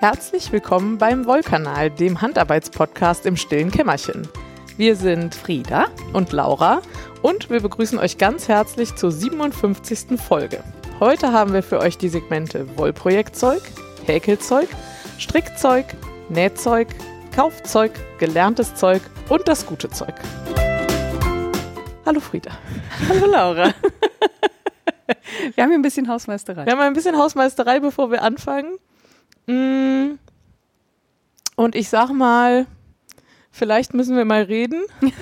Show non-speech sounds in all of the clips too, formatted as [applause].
Herzlich willkommen beim Wollkanal, dem Handarbeitspodcast im stillen Kämmerchen. Wir sind Frieda und Laura und wir begrüßen euch ganz herzlich zur 57. Folge. Heute haben wir für euch die Segmente Wollprojektzeug, Häkelzeug, Strickzeug, Nähzeug, Kaufzeug, gelerntes Zeug und das gute Zeug. Hallo Frieda. Hallo Laura. [laughs] Wir haben hier ein bisschen Hausmeisterei. Wir haben ein bisschen Hausmeisterei, bevor wir anfangen. Mm. Und ich sag mal, vielleicht müssen wir mal reden. [laughs]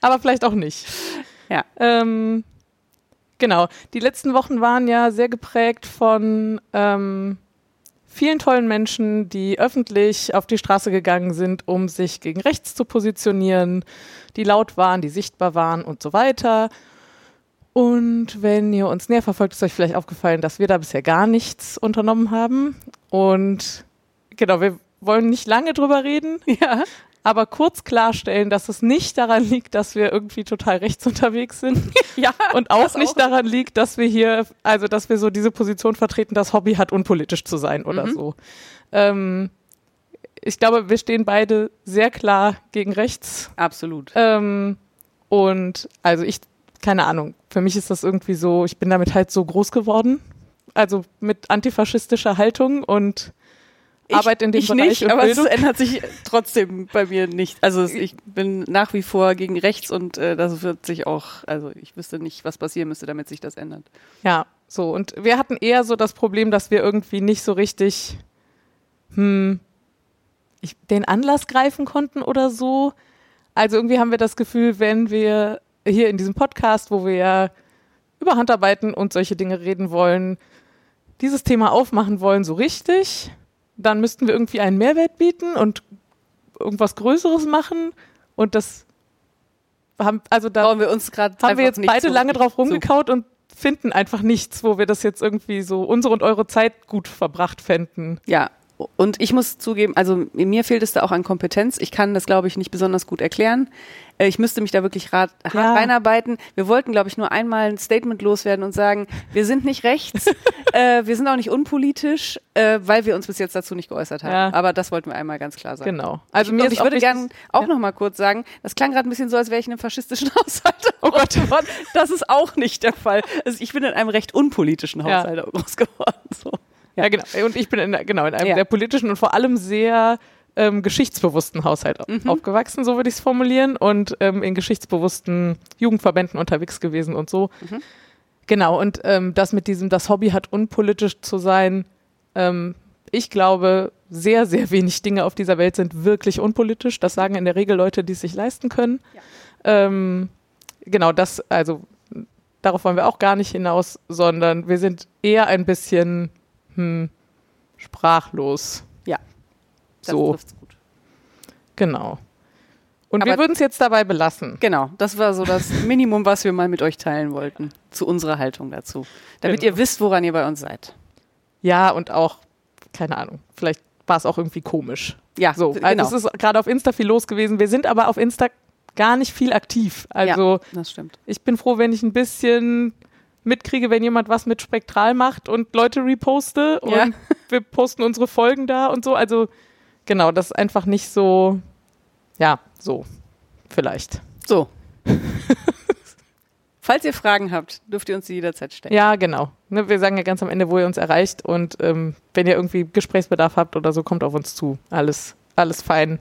Aber vielleicht auch nicht. Ja. Ähm, genau. Die letzten Wochen waren ja sehr geprägt von ähm, vielen tollen Menschen, die öffentlich auf die Straße gegangen sind, um sich gegen rechts zu positionieren, die laut waren, die sichtbar waren und so weiter. Und wenn ihr uns näher verfolgt, ist euch vielleicht aufgefallen, dass wir da bisher gar nichts unternommen haben. Und genau, wir wollen nicht lange drüber reden. [laughs] Ja. Aber kurz klarstellen, dass es nicht daran liegt, dass wir irgendwie total rechts unterwegs sind. [laughs] Ja. Und auch nicht auch. daran liegt, dass wir hier, also dass wir so diese Position vertreten, das Hobby hat, unpolitisch zu sein oder Mhm. so. Ähm, ich glaube, wir stehen beide sehr klar gegen rechts. Absolut. Ähm, und also ich, keine Ahnung, für mich ist das irgendwie so, ich bin damit halt so groß geworden. Also mit antifaschistischer Haltung und Arbeit in dem ich Bereich nicht, aber Bildung. es ändert sich trotzdem bei mir nicht. Also ich bin nach wie vor gegen rechts und äh, das wird sich auch, also ich wüsste nicht, was passieren müsste, damit sich das ändert. Ja, so. Und wir hatten eher so das Problem, dass wir irgendwie nicht so richtig hm, ich, den Anlass greifen konnten oder so. Also irgendwie haben wir das Gefühl, wenn wir hier in diesem Podcast, wo wir ja über Handarbeiten und solche Dinge reden wollen, dieses Thema aufmachen wollen, so richtig, dann müssten wir irgendwie einen Mehrwert bieten und irgendwas Größeres machen. Und das haben, also da Brauchen wir uns gerade haben wir jetzt beide lange drauf rumgekaut und finden einfach nichts, wo wir das jetzt irgendwie so unsere und eure Zeit gut verbracht fänden. Ja, und ich muss zugeben, also mir fehlt es da auch an Kompetenz. Ich kann das, glaube ich, nicht besonders gut erklären. Äh, Ich müsste mich da wirklich rat, hart Ja. reinarbeiten. Wir wollten, glaube ich, nur einmal ein Statement loswerden und sagen, wir sind nicht rechts, [laughs] äh, wir sind auch nicht unpolitisch, äh, weil wir uns bis jetzt dazu nicht geäußert haben. Ja. Aber das wollten wir einmal ganz klar sagen. Genau. Also ich, mir ich würde gerne auch Ja. noch mal kurz sagen, das klang gerade ein bisschen so, als wäre ich in einem faschistischen [laughs] Haushalt Oh groß geworden. Das ist auch nicht der Fall. Also ich bin in einem recht unpolitischen Ja. Haushalt groß geworden. So. Ja, genau. Und ich bin in, genau, in einem Ja. sehr politischen und vor allem sehr ähm, geschichtsbewussten Haushalt Mhm. aufgewachsen, so würde ich es formulieren, und ähm, in geschichtsbewussten Jugendverbänden unterwegs gewesen und so. Mhm. Genau, und ähm, das mit diesem, das Hobby hat unpolitisch zu sein, ähm, ich glaube, sehr, sehr wenig Dinge auf dieser Welt sind wirklich unpolitisch. Das sagen in der Regel Leute, die es sich leisten können. Ähm, genau, das, also darauf wollen wir auch gar nicht hinaus, sondern wir sind eher ein bisschen hm, sprachlos. Ja. Das So, trifft's gut. genau. Und wir Aber- würden es jetzt dabei belassen. Genau, das war so das [laughs] Minimum, was wir mal mit euch teilen wollten, zu unserer Haltung dazu. Damit Genau. ihr wisst, woran ihr bei uns seid. Ja, und auch, keine Ahnung, vielleicht war es auch irgendwie komisch. Ja, So, also genau. es ist gerade auf Insta viel los gewesen. Wir sind aber auf Insta gar nicht viel aktiv. Also das stimmt. ich bin froh, wenn ich ein bisschen mitkriege, wenn jemand was mit Spektral macht und Leute reposte und Ja. [laughs] wir posten unsere Folgen da und so. Also genau, das ist einfach nicht so, ja, so vielleicht. So. [laughs] Falls ihr Fragen habt, dürft ihr uns die jederzeit stellen. Ja, genau. Ne, wir sagen ja ganz am Ende, wo ihr uns erreicht und ähm, wenn ihr irgendwie Gesprächsbedarf habt oder so, kommt auf uns zu. Alles, alles fein.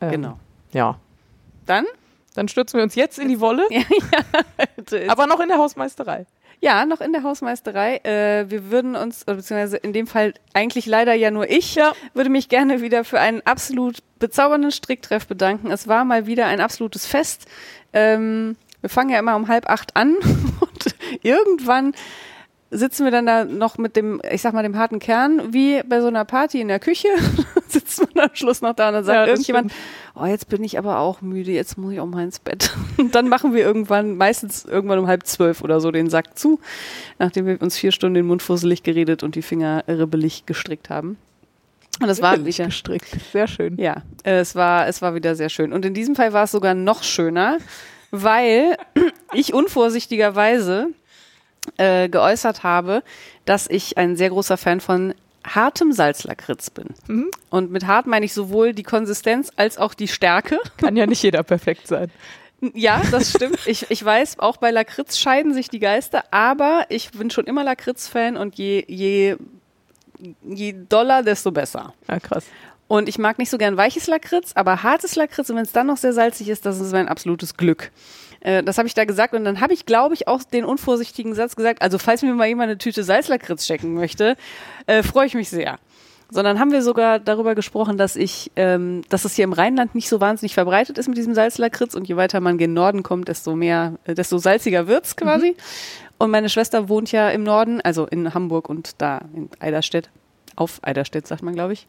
Ähm, Genau. Ja. Dann? Dann stürzen wir uns jetzt in die Wolle, [laughs] Aber aber noch in der Hausmeisterei. ja, noch in der Hausmeisterei. Äh, wir würden uns, beziehungsweise in dem Fall eigentlich leider ja nur ich, Ja. würde mich gerne wieder für einen absolut bezaubernden Stricktreff bedanken. Es war mal wieder ein absolutes Fest. Ähm, wir fangen ja immer um halb acht an [laughs] und irgendwann sitzen wir dann da noch mit dem, ich sag mal, dem harten Kern, wie bei so einer Party in der Küche, [laughs] sitzt man am Schluss noch da und dann sagt Ja, irgendjemand, oh, jetzt bin ich aber auch müde, jetzt muss ich auch mal ins Bett. [laughs] Und dann machen wir irgendwann, meistens irgendwann um halb zwölf oder so, den Sack zu, nachdem wir uns vier Stunden den Mund fusselig geredet und die Finger ribbelig gestrickt haben. Und das war wieder, gestrickt. Sehr schön. ja, äh, es war, es war wieder sehr schön. Und in diesem Fall war es sogar noch schöner, weil ich unvorsichtigerweise äh, geäußert habe, dass ich ein sehr großer Fan von hartem Salzlakritz bin. Mhm. Und mit hart meine ich sowohl die Konsistenz als auch die Stärke. Kann ja nicht jeder perfekt sein. Ja, das stimmt. Ich, ich weiß, auch bei Lakritz scheiden sich die Geister, aber ich bin schon immer Lakritz-Fan und je, je, je doller, desto besser. Ja, krass. Und ich mag nicht so gern weiches Lakritz, aber hartes Lakritz und wenn es dann noch sehr salzig ist, das ist mein absolutes Glück. Äh, das habe ich da gesagt und dann habe ich, glaube ich, auch den unvorsichtigen Satz gesagt, also falls mir mal jemand eine Tüte Salzlakritz checken möchte, äh, freue ich mich sehr. Sondern haben wir sogar darüber gesprochen, dass ich, ähm, dass es hier im Rheinland nicht so wahnsinnig verbreitet ist mit diesem Salzlakritz und je weiter man gen Norden kommt, desto mehr, äh, desto salziger wird's quasi. Und meine Schwester wohnt ja im Norden, also in Hamburg und da in Eiderstedt. Auf Eiderstedt, sagt man, glaube ich.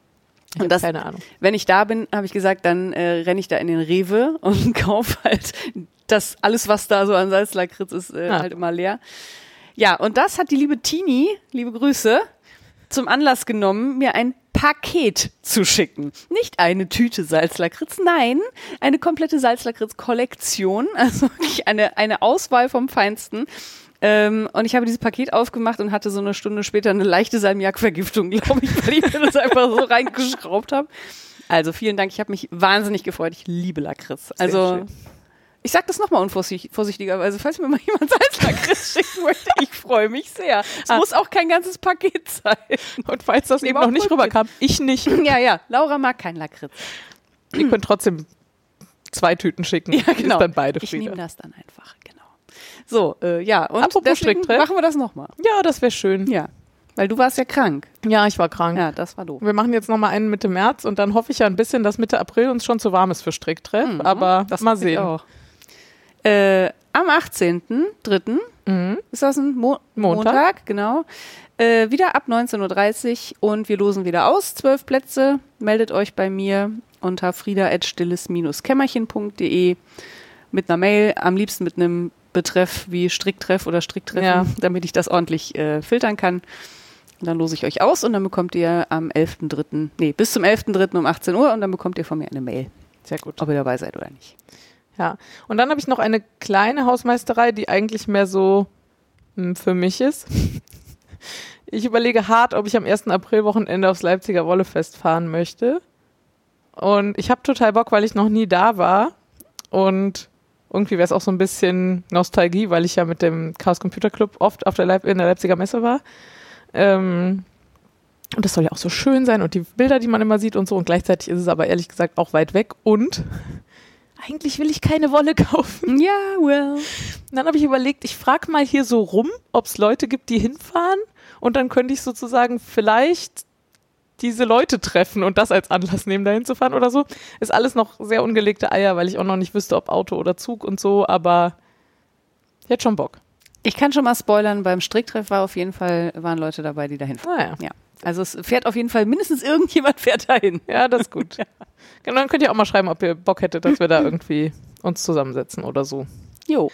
Ich Und das, keine Ahnung. wenn ich da bin, habe ich gesagt, dann äh, renne ich da in den Rewe und [laughs] kaufe halt das alles, was da so an Salzlakritz ist, äh, Ah. halt immer leer. Ja, und das hat die liebe Tini, liebe Grüße, zum Anlass genommen, mir ein Paket zu schicken. Nicht eine Tüte Salzlakritz, nein, eine komplette Salzlakritz-Kollektion, [laughs] also wirklich eine, eine Auswahl vom Feinsten. Ähm, und ich habe dieses Paket aufgemacht und hatte so eine Stunde später eine leichte Salmiak-Vergiftung, [laughs] glaube ich, weil ich mir das einfach so reingeschraubt habe. Also vielen Dank, ich habe mich wahnsinnig gefreut. Ich liebe Lakritz. Also. Ich sage das nochmal unvorsichtigerweise, falls mir mal jemand Salzlakritz schicken möchte, ich freue mich sehr. Es Ah. muss auch kein ganzes Paket sein. Und falls das eben noch auch nicht rüberkam, ich nicht. [laughs] Ja, ja, Laura mag kein Lakritz. Ihr könnt trotzdem zwei Tüten schicken. Ja, genau. Ist dann beide ich nehme das dann einfach, genau. So, äh, ja, und Apropos deswegen machen wir das nochmal. Ja, das wäre schön. Ja, weil du warst ja krank. Ja, ich war krank. Ja, das war doof. Wir machen jetzt nochmal einen Mitte März und dann hoffe ich ja ein bisschen, dass Mitte April uns schon zu warm ist für Stricktreff. Mhm, Aber das mal hoffe ich sehen. Auch. Äh, am 18.03. Mhm. ist das ein Mo Montag. Montag, genau. Äh, wieder ab 19.30 Uhr und wir losen wieder aus. Zwölf Plätze. Meldet euch bei mir unter frieda.stilles-kämmerchen.de mit einer Mail, am liebsten mit einem Betreff wie Stricktreff oder Stricktreffen, Ja. [laughs] damit ich das ordentlich äh, filtern kann. Und dann lose ich euch aus und dann bekommt ihr am 11.3., nee, bis zum 11.3. um 18 Uhr und dann bekommt ihr von mir eine Mail, Sehr gut. ob ihr dabei seid oder nicht. Ja. Und dann habe ich noch eine kleine Hausmeisterei, die eigentlich mehr so hm, für mich ist. [laughs] Ich überlege hart, ob ich am 1. April-Wochenende aufs Leipziger Wollefest fahren möchte. Und ich habe total Bock, weil ich noch nie da war. Und irgendwie wäre es auch so ein bisschen Nostalgie, weil ich ja mit dem Chaos Computer Club oft auf der Leip in der Leipziger Messe war. Ähm, und das soll ja auch so schön sein und die Bilder, die man immer sieht und so. Und gleichzeitig ist es aber ehrlich gesagt auch weit weg. Und eigentlich will ich keine Wolle [laughs] kaufen. Ja, well. Und dann habe ich überlegt, ich frage mal hier so rum, ob es Leute gibt, die hinfahren. Und dann könnte ich sozusagen vielleicht diese Leute treffen und das als Anlass nehmen, da hinzufahren oder so. Ist alles noch sehr ungelegte Eier, weil ich auch noch nicht wüsste, ob Auto oder Zug und so, aber ich hätte schon Bock. Ich kann schon mal spoilern, beim Stricktreff war auf jeden Fall, waren Leute dabei, die dahin fahren. Naja, Ja. Also es fährt auf jeden Fall, mindestens irgendjemand [laughs] fährt dahin. ja, das ist gut. [laughs] Genau, dann könnt ihr auch mal schreiben, ob ihr Bock hättet, dass wir da irgendwie uns zusammensetzen oder so. Jo.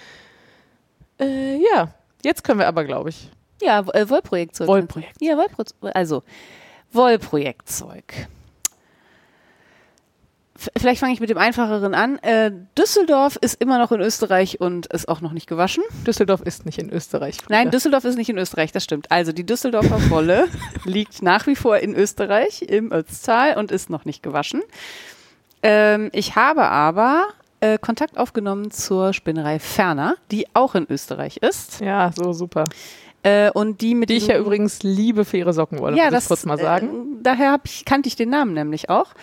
Äh, ja, jetzt können wir aber, glaube ich. Ja, äh, Wollprojektzeug. Wollprojekt. Ja, Wollprojekt. Also, Wollprojektzeug. Vielleicht fange ich mit dem einfacheren an. Äh, Düsseldorf ist immer noch in Österreich und ist auch noch nicht gewaschen. Düsseldorf ist nicht in Österreich. Nein, Frieda. Düsseldorf ist nicht in Österreich, das stimmt. Also die Düsseldorfer [laughs] Wolle liegt nach wie vor in Österreich, im Ötztal und ist noch nicht gewaschen. Ähm, ich habe aber äh, Kontakt aufgenommen zur Spinnerei Ferner, die auch in Österreich ist. Ja, so super. Äh, und die mit Die ich ja übrigens liebe für ihre Sockenwolle, ja, muss das ich kurz mal sagen. Äh, daher ich, kannte ich den Namen nämlich auch.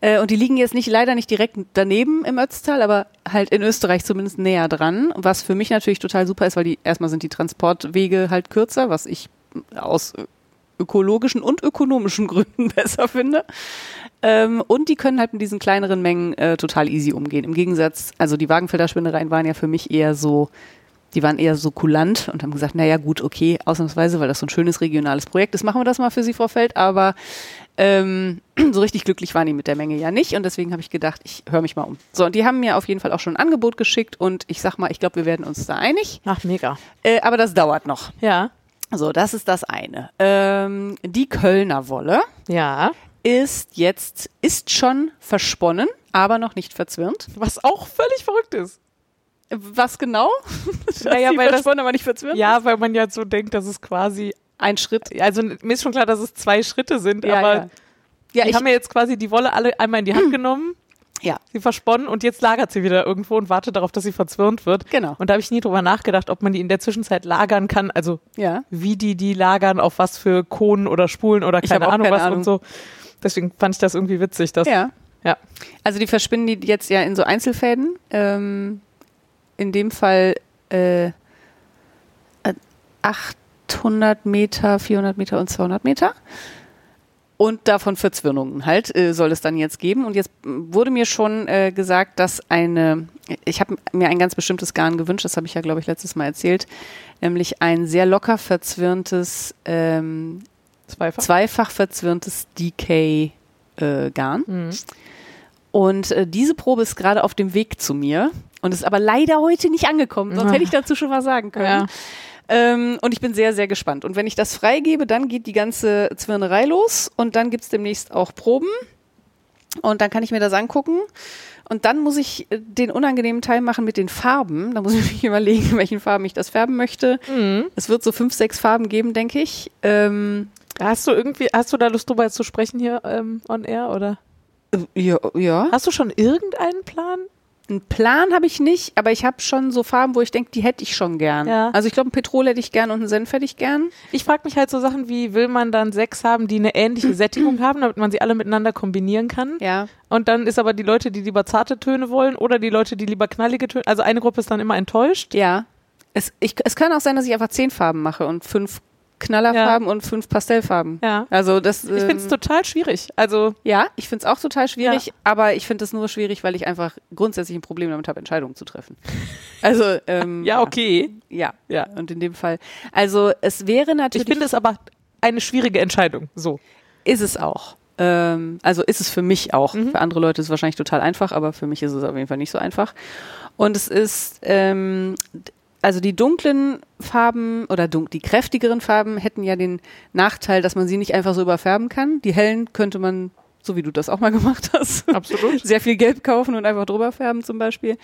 Äh, und die liegen jetzt nicht leider nicht direkt daneben im Ötztal, aber halt in Österreich zumindest näher dran. Was für mich natürlich total super ist, weil die erstmal sind die Transportwege halt kürzer, was ich aus ökologischen und ökonomischen [laughs] Gründen besser finde. Ähm, und die können halt mit diesen kleineren Mengen äh, total easy umgehen. Im Gegensatz, also die Wagenfelder Spinnereien waren ja für mich eher so, die waren eher so kulant und haben gesagt, naja gut, okay, ausnahmsweise, weil das so ein schönes regionales Projekt ist, machen wir das mal für Sie, Frau Feld, aber ähm, [clears throat] so richtig glücklich waren die mit der Menge ja nicht und deswegen habe ich gedacht, ich höre mich mal um. So, und die haben mir auf jeden Fall auch schon ein Angebot geschickt und ich sag mal, ich glaube, wir werden uns da einig, Ach, mega. äh, aber das dauert noch. Ja. So, das ist das eine. Ähm, die Kölner Wolle Ja. ist jetzt, ist schon versponnen, aber noch nicht verzwirnt. Was auch völlig verrückt ist. Was genau? [laughs] Naja, weil das- aber nicht verzwirnt? Ja, weil man ja so denkt, dass es quasi Ein Schritt. Also mir ist schon klar, dass es zwei Schritte sind, Ja, aber ja. Ja, die ich, haben mir jetzt quasi die Wolle alle einmal in die Hand [clears throat] genommen, ja, sie versponnen und jetzt lagert sie wieder irgendwo und wartet darauf, dass sie verzwirnt wird. genau. Und da habe ich nie drüber nachgedacht, ob man die in der Zwischenzeit lagern kann, also Ja. wie die die lagern, auf was für Kohlen oder Spulen oder Ich keine Ahnung keine was Ahnung. und so. Deswegen fand ich das irgendwie witzig, dass Ja. Ja. Also die verspinnen die jetzt ja in so Einzelfäden. Ähm, in dem Fall äh, äh, 800 Meter, 400 Meter und 200 Meter. Und davon Verzwirnungen halt äh, soll es dann jetzt geben. Und jetzt wurde mir schon äh, gesagt, dass eine, ich habe mir ein ganz bestimmtes Garn gewünscht, das habe ich ja, glaube ich, letztes Mal erzählt, nämlich ein sehr locker verzwirntes, ähm, zweifach. zweifach verzwirntes DK-Garn. Mhm. Und äh, diese Probe ist gerade auf dem Weg zu mir und ist aber leider heute nicht angekommen. Sonst Ah. hätte ich dazu schon was sagen können. Ja. Ähm, und ich bin sehr, sehr gespannt. Und wenn ich das freigebe, dann geht die ganze Zwirnerei los und dann gibt's demnächst auch Proben. Und dann kann ich mir das angucken. Und dann muss ich äh, den unangenehmen Teil machen mit den Farben. Da muss [laughs] ich mich überlegen, in welchen Farben ich das färben möchte. Mhm. Es wird so fünf, sechs Farben geben, denke ich. Ähm, Hast du irgendwie, hast du da Lust drüber zu sprechen hier ähm, on air oder? äh, ja, ja. Hast du schon irgendeinen Plan? Einen Plan habe ich nicht, aber ich habe schon so Farben, wo ich denke, die hätte ich schon gern. Ja. Also ich glaube, ein Petrol hätte ich gern und einen Senf hätte ich gern. Ich frage mich halt so Sachen wie, will man dann sechs haben, die eine ähnliche [clears throat] Sättigung haben, damit man sie alle miteinander kombinieren kann? Ja. Und dann ist aber die Leute, die lieber zarte Töne wollen oder die Leute, die lieber knallige Töne. Also eine Gruppe ist dann immer enttäuscht. Ja. Es, ich, es kann auch sein, dass ich einfach zehn Farben mache und fünf Knallerfarben und fünf Pastellfarben. Ja. Also das. Ich finde es ähm, total schwierig. Also ja, ich finde es auch total schwierig, Ja. aber ich finde es nur schwierig, weil ich einfach grundsätzlich ein Problem damit habe, Entscheidungen zu treffen. Also ähm, [laughs] ja, okay. Ja. Ja. Und in dem Fall. Also es wäre Ich natürlich. finde es aber eine schwierige Entscheidung. So. Ist es auch. Ähm, also ist es für mich auch. Mhm. Für andere Leute ist es wahrscheinlich total einfach, aber für mich ist es auf jeden Fall nicht so einfach. Und es ist, ähm, also die dunklen Farben oder dun die kräftigeren Farben hätten ja den Nachteil, dass man sie nicht einfach so überfärben kann. Die hellen könnte man, so wie du das auch mal [laughs] gemacht hast, Absolut. sehr viel Gelb kaufen und einfach drüber färben zum Beispiel.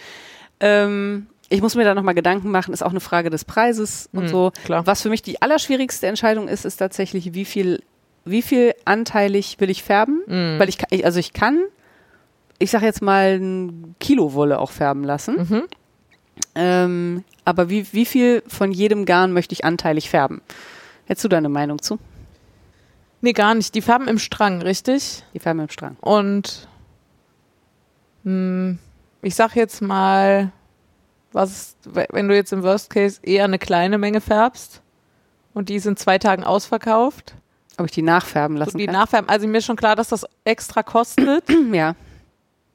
Ähm, ich muss mir da nochmal Gedanken machen, ist auch eine Frage des Preises und Mhm, so. klar. Was für mich die allerschwierigste Entscheidung ist, ist tatsächlich, wie viel, wie viel anteilig will ich färben? Mhm. Weil ich, also ich kann, ich sag jetzt mal, ein Kilo Wolle auch färben lassen. Mhm. Ähm, aber wie, wie viel von jedem Garn möchte ich anteilig färben? Hättest du da eine Meinung zu? Nee, gar nicht. Die Farben im Strang, richtig? Die Färben im Strang. Und mh, ich sag jetzt mal, was, wenn du jetzt im Worst Case eher eine kleine Menge färbst und die in zwei Tagen ausverkauft, Ob ich die nachfärben lassen die kann? nachfärben, also mir ist schon klar, dass das extra kostet, [clears throat] ja.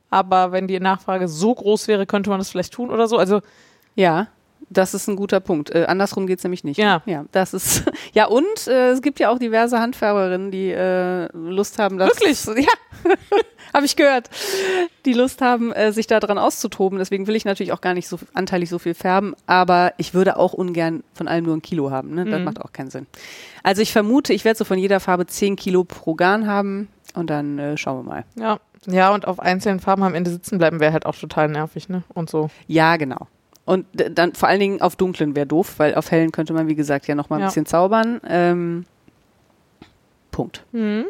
aber wenn die Nachfrage so groß wäre, könnte man das vielleicht tun oder so. Also Ja, das ist ein guter Punkt. Äh, andersrum geht's nämlich nicht. Ja. Ja, das ist. [laughs] Ja, und äh, es gibt ja auch diverse Handfärberinnen, die äh, Lust haben, das. Wirklich? [laughs] Ja. [laughs] Habe ich gehört. Die Lust haben, äh, sich da dran auszutoben. Deswegen will ich natürlich auch gar nicht so anteilig so viel färben, aber ich würde auch ungern von allem nur ein Kilo haben. Ne? Das Mhm. macht auch keinen Sinn. Also ich vermute, ich werde so von jeder Farbe 10 Kilo pro Garn haben und dann äh, schauen wir mal. ja. Ja, und auf einzelnen Farben am Ende sitzen bleiben wäre halt auch total nervig, ne? Und so. Ja, genau. Und dann vor allen Dingen auf dunklen wäre doof, weil auf hellen könnte man, wie gesagt, ja noch mal ein Ja. bisschen zaubern. Ähm, Punkt. Mhm.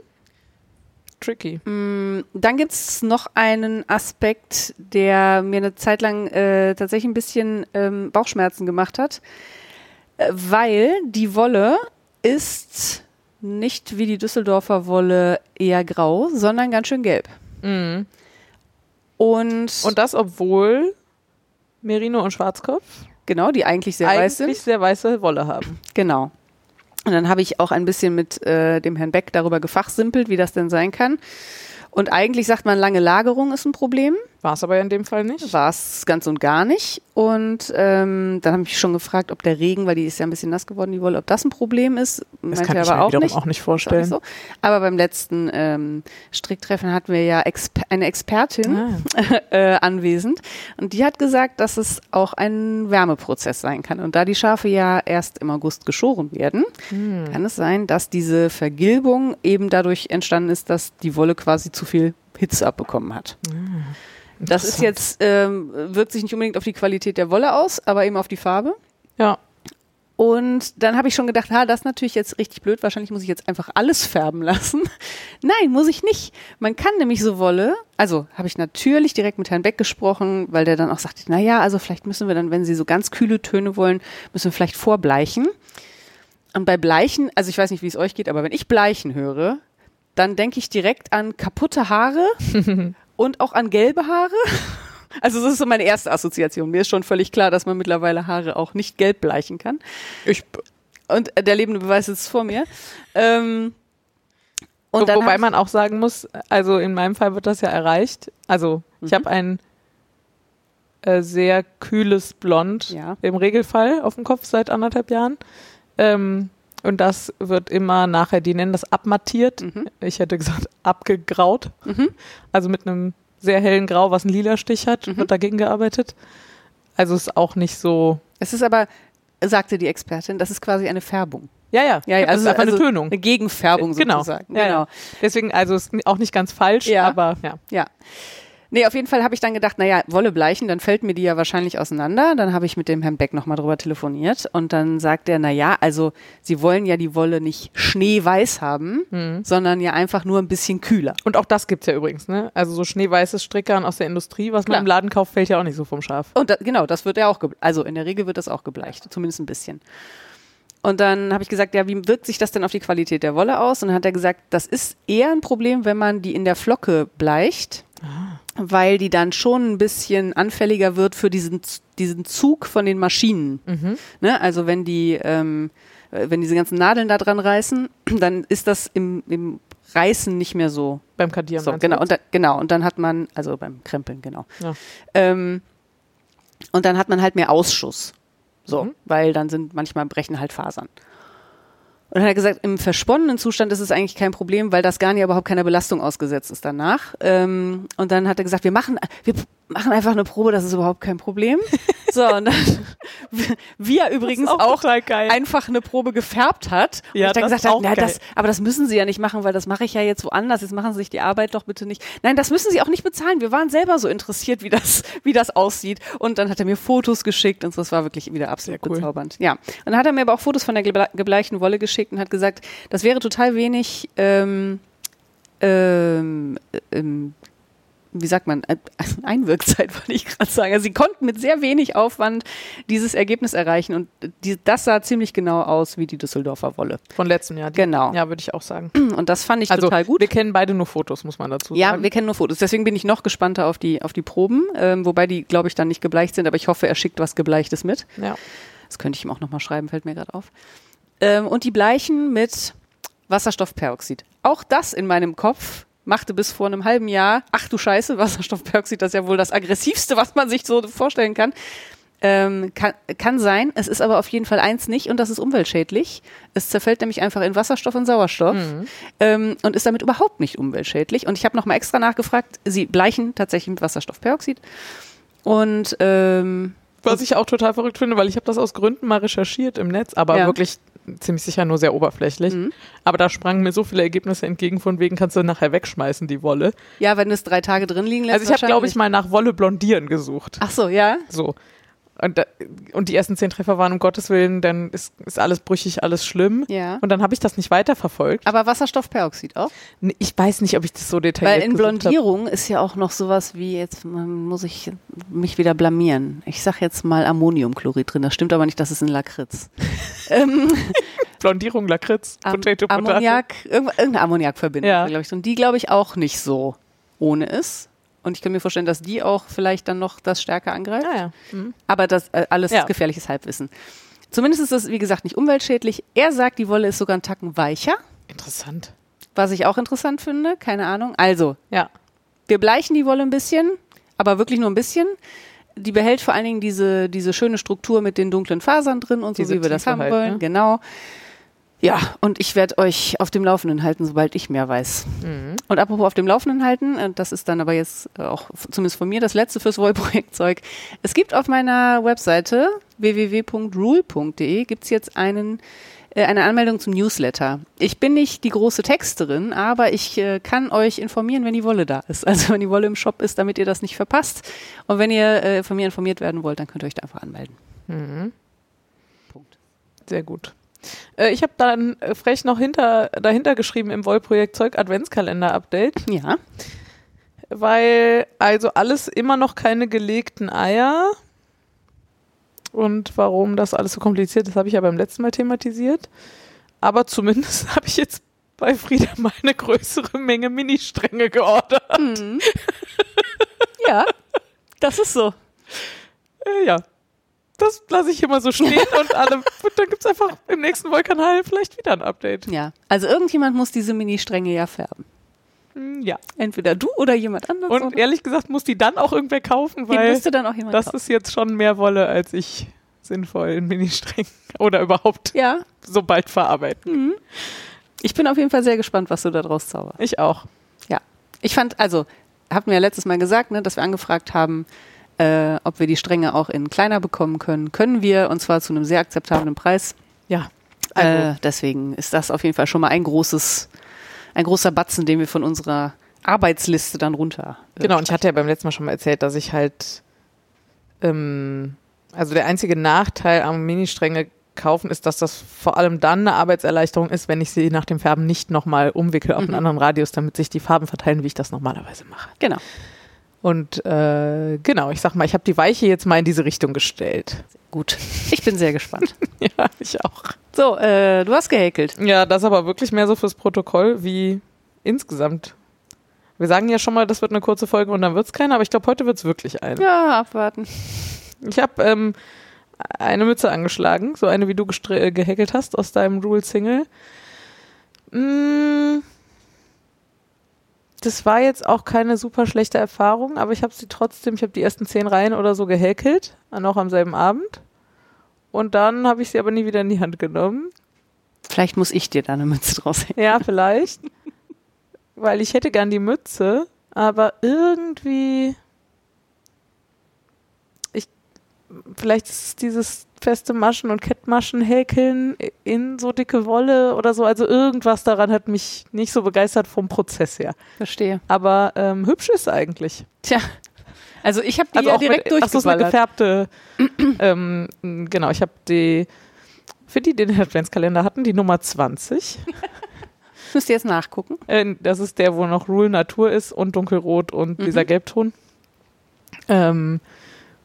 Tricky. Mm, Dann gibt's noch einen Aspekt, der mir eine Zeit lang äh, tatsächlich ein bisschen ähm, Bauchschmerzen gemacht hat, äh, weil die Wolle ist nicht wie die Düsseldorfer Wolle eher grau, sondern ganz schön gelb. Mhm. Und, Und das, obwohl Merino und Schwarzkopf genau, die eigentlich sehr weiß sind. eigentlich sehr weiße Wolle haben. Genau. Und dann habe ich auch ein bisschen mit äh, dem Herrn Beck darüber gefachsimpelt, wie das denn sein kann. Und eigentlich sagt man, lange Lagerung ist ein Problem. War es aber in dem Fall nicht. War es ganz und gar nicht. Und ähm, dann habe ich schon gefragt, ob der Regen, weil die ist ja ein bisschen nass geworden, die Wolle, ob das ein Problem ist. Das Meinte kann er ich aber mir auch wiederum nicht. auch nicht Ist auch vorstellen. nicht so. Aber beim letzten ähm, Stricktreffen hatten wir ja Exper eine Expertin Ah. [laughs] äh, anwesend und die hat gesagt, dass es auch ein Wärmeprozess sein kann. Und da die Schafe ja erst im August geschoren werden, Hm. kann es sein, dass diese Vergilbung eben dadurch entstanden ist, dass die Wolle quasi zu viel Hitze abbekommen hat. Das ist jetzt, ähm, wirkt sich nicht unbedingt auf die Qualität der Wolle aus, aber eben auf die Farbe. Ja. Und dann habe ich schon gedacht, ha, das ist natürlich jetzt richtig blöd. Wahrscheinlich muss ich jetzt einfach alles färben lassen. [laughs] Nein, muss ich nicht. Man kann nämlich so Wolle, also habe ich natürlich direkt mit Herrn Beck gesprochen, weil der dann auch sagte, na ja, also vielleicht müssen wir dann, wenn Sie so ganz kühle Töne wollen, müssen wir vielleicht vorbleichen. Und bei Bleichen, also ich weiß nicht, wie es euch geht, aber wenn ich Bleichen höre, dann denke ich direkt an kaputte Haare [laughs] und auch an gelbe Haare. [laughs] Also das ist so meine erste Assoziation. Mir ist schon völlig klar, dass man mittlerweile Haare auch nicht gelb bleichen kann. Ich, Und der lebende Beweis ist vor mir. Ähm, und wobei man auch sagen muss, also in meinem Fall wird das ja erreicht. Also ich Mhm. habe ein äh, sehr kühles Blond Ja. im Regelfall auf dem Kopf seit anderthalb Jahren. Ähm, und das wird immer nachher, die nennen das abmattiert. Mhm. Ich hätte gesagt abgegraut. Mhm. Also mit einem sehr hellen Grau, was einen lila Stich hat, Mhm. wird dagegen gearbeitet. Also ist auch nicht so. es ist aber, sagte die Expertin, das ist quasi eine Färbung. Ja, ja. Ja, ja, ist einfach eine Tönung. Eine Gegenfärbung Genau. sozusagen. Ja, ja. Deswegen, also ist auch nicht ganz falsch, Ja. aber ja. Ja. Nee, auf jeden Fall habe ich dann gedacht, naja, Wolle bleichen, dann fällt mir die ja wahrscheinlich auseinander. Dann habe ich mit dem Herrn Beck nochmal drüber telefoniert und dann sagt er, naja, also Sie wollen ja die Wolle nicht schneeweiß haben, Mhm. sondern ja einfach nur ein bisschen kühler. Und auch das gibt's ja übrigens, ne? Also so schneeweißes Strickern aus der Industrie, was Klar. man im Laden kauft, fällt ja auch nicht so vom Schaf. Und da, genau, das wird ja auch, also in der Regel wird das auch gebleicht, zumindest ein bisschen. Und dann habe ich gesagt, ja, wie wirkt sich das denn auf die Qualität der Wolle aus? Und dann hat er gesagt, das ist eher ein Problem, wenn man die in der Flocke bleicht, weil die dann schon ein bisschen anfälliger wird für diesen, diesen Zug von den Maschinen. Ne? Also wenn die, ähm, äh, wenn diese ganzen Nadeln da dran reißen, [clears throat] dann ist das im, im Reißen nicht mehr so Beim Kadieren. so, genau, und da, genau. Und dann hat man, also beim Krempeln, genau. Ja. Ähm, und dann hat man halt mehr Ausschuss. So, Mhm. weil dann sind manchmal brechen halt Fasern. Und dann hat er gesagt, im versponnenen Zustand ist es eigentlich kein Problem, weil das Garn ja überhaupt keiner Belastung ausgesetzt ist danach. Ähm, und dann hat er gesagt, wir machen, wir machen einfach eine Probe, das ist überhaupt kein Problem. [laughs] so, und dann, wir übrigens auch auch, einfach eine Probe gefärbt hat. Und Ja, ich dann gesagt habe, na, das, aber das müssen Sie ja nicht machen, weil das mache ich ja jetzt woanders. Jetzt machen Sie sich die Arbeit doch bitte nicht. Nein, das müssen Sie auch nicht bezahlen. Wir waren selber so interessiert, wie das, wie das aussieht. Und dann hat er mir Fotos geschickt und so. Das war wirklich wieder absolut cool. bezaubernd. Ja. Und dann hat er mir aber auch Fotos von der geble- gebleichten Wolle geschickt und hat gesagt, das wäre total wenig, ähm, ähm, ähm, wie sagt man, äh, Einwirkzeit, [laughs] wollte ich gerade sagen. Also sie konnten mit sehr wenig Aufwand dieses Ergebnis erreichen und die, das sah ziemlich genau aus wie die Düsseldorfer Wolle. Von letztem Jahr. Genau. Ja, würde ich auch sagen. [clears throat] Und das fand ich Also total gut. wir kennen beide nur Fotos, muss man dazu Ja, sagen. wir kennen nur Fotos. Deswegen bin ich noch gespannter auf die, auf die Proben, ähm, wobei die, glaube ich, dann nicht gebleicht sind, aber ich hoffe, er schickt was Gebleichtes mit. ja. Das könnte ich ihm auch nochmal schreiben, fällt mir gerade auf. Ähm, und die bleichen mit Wasserstoffperoxid. Auch das in meinem Kopf machte bis vor einem halben Jahr, ach du Scheiße, Wasserstoffperoxid, das ist ja wohl das aggressivste, was man sich so vorstellen kann. Ähm, kann, kann sein, es ist aber auf jeden Fall eins nicht und das ist umweltschädlich. Es zerfällt nämlich einfach in Wasserstoff und Sauerstoff ähm, und ist damit überhaupt nicht umweltschädlich. Und ich habe nochmal extra nachgefragt, sie bleichen tatsächlich mit Wasserstoffperoxid. Und ähm, Was ich auch total verrückt finde, weil ich habe das aus Gründen mal recherchiert im Netz, aber Ja. wirklich ziemlich sicher nur sehr oberflächlich. Mhm. Aber da sprangen mir so viele Ergebnisse entgegen, von wegen kannst du nachher wegschmeißen, die Wolle. ja, wenn es drei Tage drin liegen lässt. Also ich habe, glaube ich, mal nach Wolle blondieren gesucht. Ach so, ja. So. Und, und die ersten zehn Treffer waren um Gottes Willen, dann ist, ist alles brüchig, alles schlimm. Ja. Und dann habe ich das nicht weiterverfolgt. Aber Wasserstoffperoxid auch? Ich weiß nicht, ob ich das so detailliert Weil in gesucht hab. Blondierung ist ja auch noch sowas wie, jetzt muss ich mich wieder blamieren. Ich sag jetzt mal Ammoniumchlorid drin. Das stimmt aber nicht, das ist ein Lakritz. [laughs] ähm, Blondierung, Lakritz, Am- Potato, Potato. Ammoniak, irgend- irgendeine Ammoniakverbindung, Ja. glaube ich. Und die, glaube ich, auch nicht so ohne ist. Und ich kann mir vorstellen, dass die auch vielleicht dann noch das stärker angreift. Ja, ja. Mhm. Aber das äh, alles Ja. gefährliches Halbwissen. Zumindest ist es, wie gesagt, nicht umweltschädlich. Er sagt, die Wolle ist sogar einen Tacken weicher, Interessant. was ich auch interessant finde. Keine Ahnung. Also, Ja. wir bleichen die Wolle ein bisschen, aber wirklich nur ein bisschen. Die behält vor allen Dingen diese, diese schöne Struktur mit den dunklen Fasern drin und so, Diese wie wir das haben halt, wollen. ne? Genau. Ja, und ich werde euch auf dem Laufenden halten, sobald ich mehr weiß. Mhm. Und apropos auf dem Laufenden halten, äh, das ist dann aber jetzt äh, auch zumindest von mir das letzte fürs Wollprojektzeug. Es gibt auf meiner Webseite www.rule.de gibt's jetzt einen äh, eine Anmeldung zum Newsletter. Ich bin nicht die große Texterin, aber ich äh, kann euch informieren, wenn die Wolle da ist. [laughs] Also wenn die Wolle im Shop ist, damit ihr das nicht verpasst. Und wenn ihr äh, von mir informiert werden wollt, dann könnt ihr euch da einfach anmelden. Mhm. Punkt. Sehr gut. Äh, ich habe dann äh, frech noch hinter, dahinter geschrieben im Wollprojekt Zeug Adventskalender-Update, Ja. weil also alles immer noch keine gelegten Eier. Und warum das alles so kompliziert ist, habe ich ja beim letzten Mal thematisiert. Aber zumindest [laughs] habe ich jetzt bei Frieda mal eine größere Menge Ministränge geordert. Ja, das ist so. Äh, ja. Das lasse ich immer so stehen und alle, und dann gibt es einfach im nächsten Wollkanal vielleicht wieder ein Update. Ja. Also irgendjemand muss diese Mini-Stränge ja färben. Hm, Ja. Entweder du oder jemand anderes. Und oder ehrlich gesagt muss die dann auch irgendwer kaufen, weil das kaufen. ist jetzt schon mehr Wolle, als ich sinnvoll in Ministrängen [laughs] oder überhaupt Ja, so bald verarbeiten. ich bin auf jeden Fall sehr gespannt, was du da draus zauberst. Ich auch. Ja. Ich fand, also, hatten wir ja letztes Mal gesagt, ne, dass wir angefragt haben, äh, ob wir die Stränge auch in kleiner bekommen können. Können wir, und zwar zu einem sehr akzeptablen Preis. Ja. Also, Äh, deswegen ist das auf jeden Fall schon mal ein großes, ein großer Batzen, den wir von unserer Arbeitsliste dann runter. äh, genau, und ich hatte ja beim letzten Mal schon mal erzählt, dass ich halt, ähm, also der einzige Nachteil am Ministränge kaufen ist, dass das vor allem dann eine Arbeitserleichterung ist, wenn ich sie nach dem Färben nicht nochmal umwickel auf einen anderen Radius, damit sich die Farben verteilen, wie ich das normalerweise mache. Genau. Und äh, genau, ich sag mal, ich habe die Weiche jetzt mal in diese Richtung gestellt. Gut. Ich bin sehr gespannt. [laughs] Ja, ich auch. So, äh, du hast gehäkelt. Ja, das aber wirklich mehr so fürs Protokoll wie insgesamt. Wir sagen ja schon mal, das wird eine kurze Folge und dann wird's keine, aber ich glaube, heute wird's wirklich eine. Ja, abwarten. Ich habe ähm, eine Mütze angeschlagen, so eine, wie du äh, gehäkelt hast aus deinem Rule Single. Mm, das war jetzt auch keine super schlechte Erfahrung, aber ich habe sie trotzdem, ich habe die ersten zehn Reihen oder so gehäkelt, noch am selben Abend. Und dann habe ich sie aber nie wieder in die Hand genommen. Vielleicht muss ich dir da eine Mütze draus hängen. Ja, vielleicht. [laughs] Weil ich hätte gern die Mütze, aber irgendwie. Ich. Vielleicht ist es dieses feste Maschen und Kettmaschen häkeln in so dicke Wolle oder so. Also irgendwas daran hat mich nicht so begeistert vom Prozess her. Verstehe. Aber ähm, hübsch ist eigentlich. Tja. Also ich habe die Also ja auch direkt mit, ach, so ist eine durchgeballert. gefärbte. [clears throat] ähm, genau, ich habe die. Für die, die den Adventskalender hatten, die Nummer 20. [laughs] Müsst ihr jetzt nachgucken. Äh, das ist der, wo noch Rule Natur ist und dunkelrot und Mhm. dieser Gelbton. Ähm,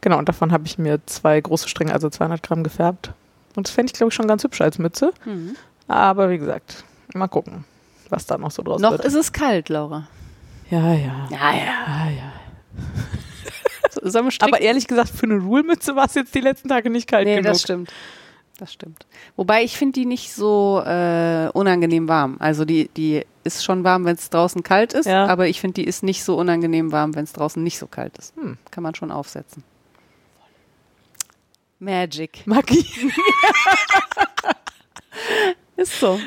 genau, und davon habe ich mir zwei große Stränge, also 200 Gramm gefärbt. Und das fände ich, glaube ich, schon ganz hübsch als Mütze. Aber wie gesagt, mal gucken, was da noch so draus Noch wird. ist es kalt, Laura. ja, ja. Ja, ja. Ja, ja. [laughs] Stricken? Aber ehrlich gesagt, für eine Rule-Mütze war es jetzt die letzten Tage nicht kalt nee, genug. das stimmt. Das stimmt. Wobei ich finde die nicht so äh, unangenehm warm. Also die, die ist schon warm, wenn es draußen kalt ist, Ja. aber ich finde, die ist nicht so unangenehm warm, wenn es draußen nicht so kalt ist. Hm. Kann man schon aufsetzen. Magic. Magie. [laughs] Ist so.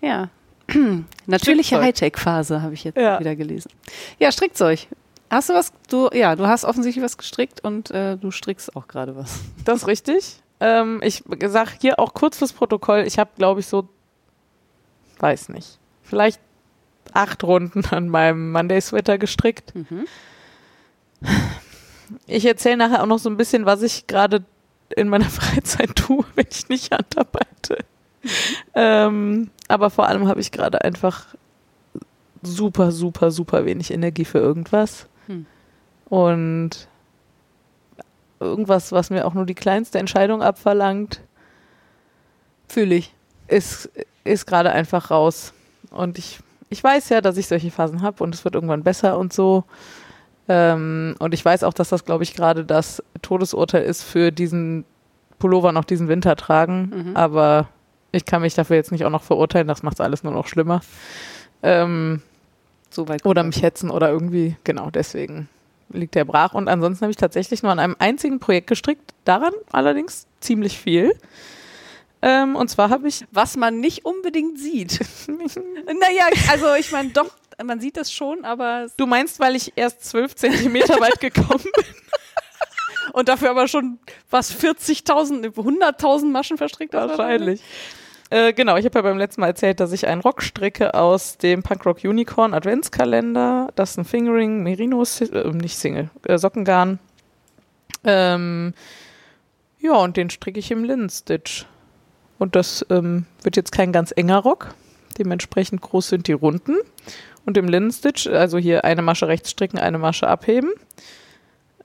Ja. [clears throat] Natürliche. Hightech-Phase habe ich jetzt Ja. wieder gelesen. Ja, Strickzeug. Hast du was? Du, ja, du hast offensichtlich was gestrickt und äh, du strickst auch gerade was. [laughs] Das ist richtig. Ähm, ich sag hier auch kurz fürs Protokoll, ich habe, glaube ich, so, weiß nicht, vielleicht acht Runden an meinem Monday-Sweater gestrickt. Mhm. Ich erzähle nachher auch noch so ein bisschen, was ich gerade in meiner [laughs] Freizeit tue, wenn ich nicht handarbeite. Ähm, aber vor allem habe ich gerade einfach super, super, super wenig Energie für irgendwas. Hm. Und irgendwas, was mir auch nur die kleinste Entscheidung abverlangt, Fühle ich. ist, ist gerade einfach raus. Und ich, ich weiß ja, dass ich solche Phasen habe und es wird irgendwann besser und so. Ähm, und ich weiß auch, dass das, glaube ich, gerade das Todesurteil ist für diesen Pullover noch diesen Winter tragen. Mhm. Aber ich kann mich dafür jetzt nicht auch noch verurteilen, das macht es alles nur noch schlimmer. Ähm, So oder mich hetzen oder irgendwie, genau, deswegen liegt der brach. Und ansonsten habe ich tatsächlich nur an einem einzigen Projekt gestrickt, daran allerdings ziemlich viel. Ähm, und zwar habe ich. Was man nicht unbedingt sieht. [laughs] naja, also ich meine, doch, man sieht das schon, aber Du meinst, weil ich erst zwölf Zentimeter weit gekommen bin? [laughs] und dafür aber schon was 40.000, 100.000 Maschen verstrickt hast? Wahrscheinlich. Äh, genau, ich habe ja beim letzten Mal erzählt, dass ich einen Rock stricke aus dem Punkrock Unicorn Adventskalender. Das ist ein Fingering, Merino, äh, nicht Single, äh, Sockengarn. Ähm, ja, und den stricke ich im Linnenstitch. Und das ähm, wird jetzt kein ganz enger Rock. Dementsprechend groß sind die Runden. Und im Linnenstitch, also hier eine Masche rechts stricken, eine Masche abheben,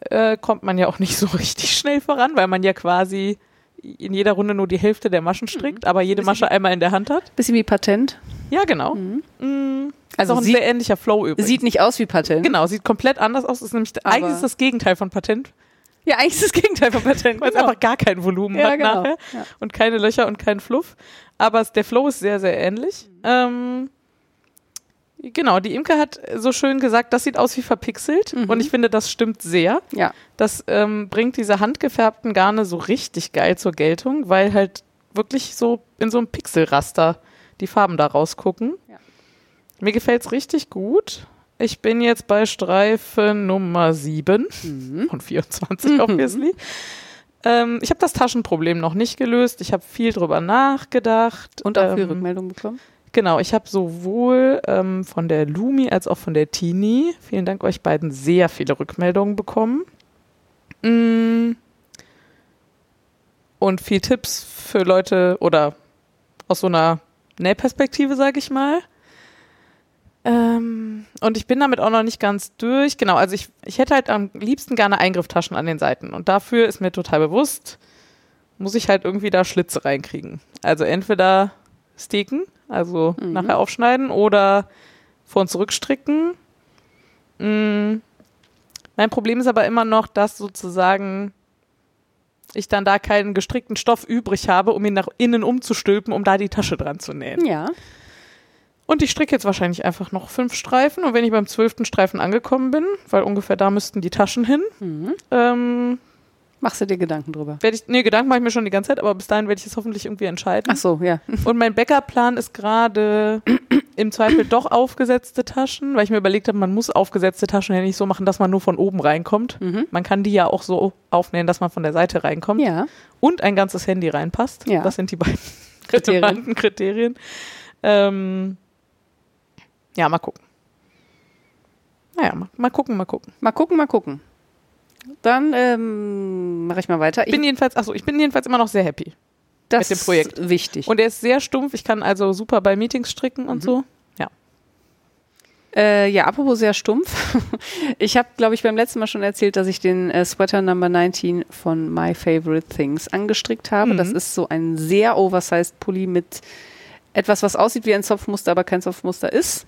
äh, kommt man ja auch nicht [laughs] so richtig schnell voran, weil man ja quasi in jeder Runde nur die Hälfte der Maschen strickt, aber jede Masche einmal in der Hand hat. Bisschen wie Patent. Ja, genau. Mm, Also ist auch ein sieht- sehr ähnlicher Flow übrigens. Sieht nicht aus wie Patent. genau, sieht komplett anders aus. Ist nämlich Aber- eigentlich ist das Gegenteil von Patent, Ja, eigentlich ist das Gegenteil von Patent. weil es einfach gar kein Volumen Ja, hat genau. nachher Ja. und keine Löcher und kein Fluff. Aber der Flow ist sehr, sehr ähnlich. Ähm, genau, die Imke hat so schön gesagt, das sieht aus wie verpixelt Mhm. und ich finde, das stimmt sehr. Ja. Das ähm, bringt diese handgefärbten Garne so richtig geil zur Geltung, weil halt wirklich so in so einem Pixelraster die Farben da rausgucken. Ja. Mir gefällt's richtig gut. Ich bin jetzt bei Streife Nummer 7 Mhm. [laughs] von 24, obviously. Ähm, ich habe das Taschenproblem noch nicht gelöst. Ich habe viel drüber nachgedacht. Und auch ähm, Rückmeldung bekommen. Genau, ich habe sowohl ähm, von der Lumi als auch von der Tini, vielen Dank euch beiden, sehr viele Rückmeldungen bekommen. Mm. Und viel Tipps für Leute oder aus so einer Nähperspektive, sage ich mal. Ähm, und ich bin damit auch noch nicht ganz durch. Genau, also ich, ich hätte halt am liebsten gerne Eingrifftaschen an den Seiten. Und dafür ist mir total bewusst, muss ich halt irgendwie da Schlitze reinkriegen. Also entweder steken, also Mhm. nachher aufschneiden oder vor und zurück stricken. Mm. Mein Problem ist aber immer noch, dass sozusagen ich dann da keinen gestrickten Stoff übrig habe, um ihn nach innen umzustülpen, um da die Tasche dran zu nähen. Ja. Und ich stricke jetzt wahrscheinlich einfach noch fünf Streifen und wenn ich beim zwölften Streifen angekommen bin, weil ungefähr da müssten die Taschen hin, Mhm. ähm, Machst du dir Gedanken drüber? werde ich, nee, Gedanken mache ich mir schon die ganze Zeit, aber bis dahin werde ich es hoffentlich irgendwie entscheiden. Ach so, ja. Und mein Backup-Plan ist gerade im Zweifel doch aufgesetzte Taschen, weil ich mir überlegt habe, man muss aufgesetzte Taschen ja nicht so machen, dass man nur von oben reinkommt. Mhm. Man kann die ja auch so aufnähen, dass man von der Seite reinkommt Ja. und ein ganzes Handy reinpasst. Ja. Das sind die beiden [laughs] Kriterien. relevanten Kriterien. Ähm, ja, mal gucken. Naja, mal, mal gucken, mal gucken. Mal gucken, mal gucken. Dann ähm, mache ich mal weiter. Ich bin jedenfalls, achso, ich bin jedenfalls immer noch sehr happy. das mit dem Projekt. ist wichtig. Und er ist sehr stumpf. Ich kann also super bei Meetings stricken und so. Ja. Äh, ja, apropos sehr stumpf. [laughs] Ich habe, glaube ich, beim letzten Mal schon erzählt, dass ich den äh, Sweater Number 19 von My Favorite Things angestrickt habe. Mhm. Das ist so ein sehr oversized Pulli mit etwas, was aussieht wie ein Zopfmuster, aber kein Zopfmuster ist.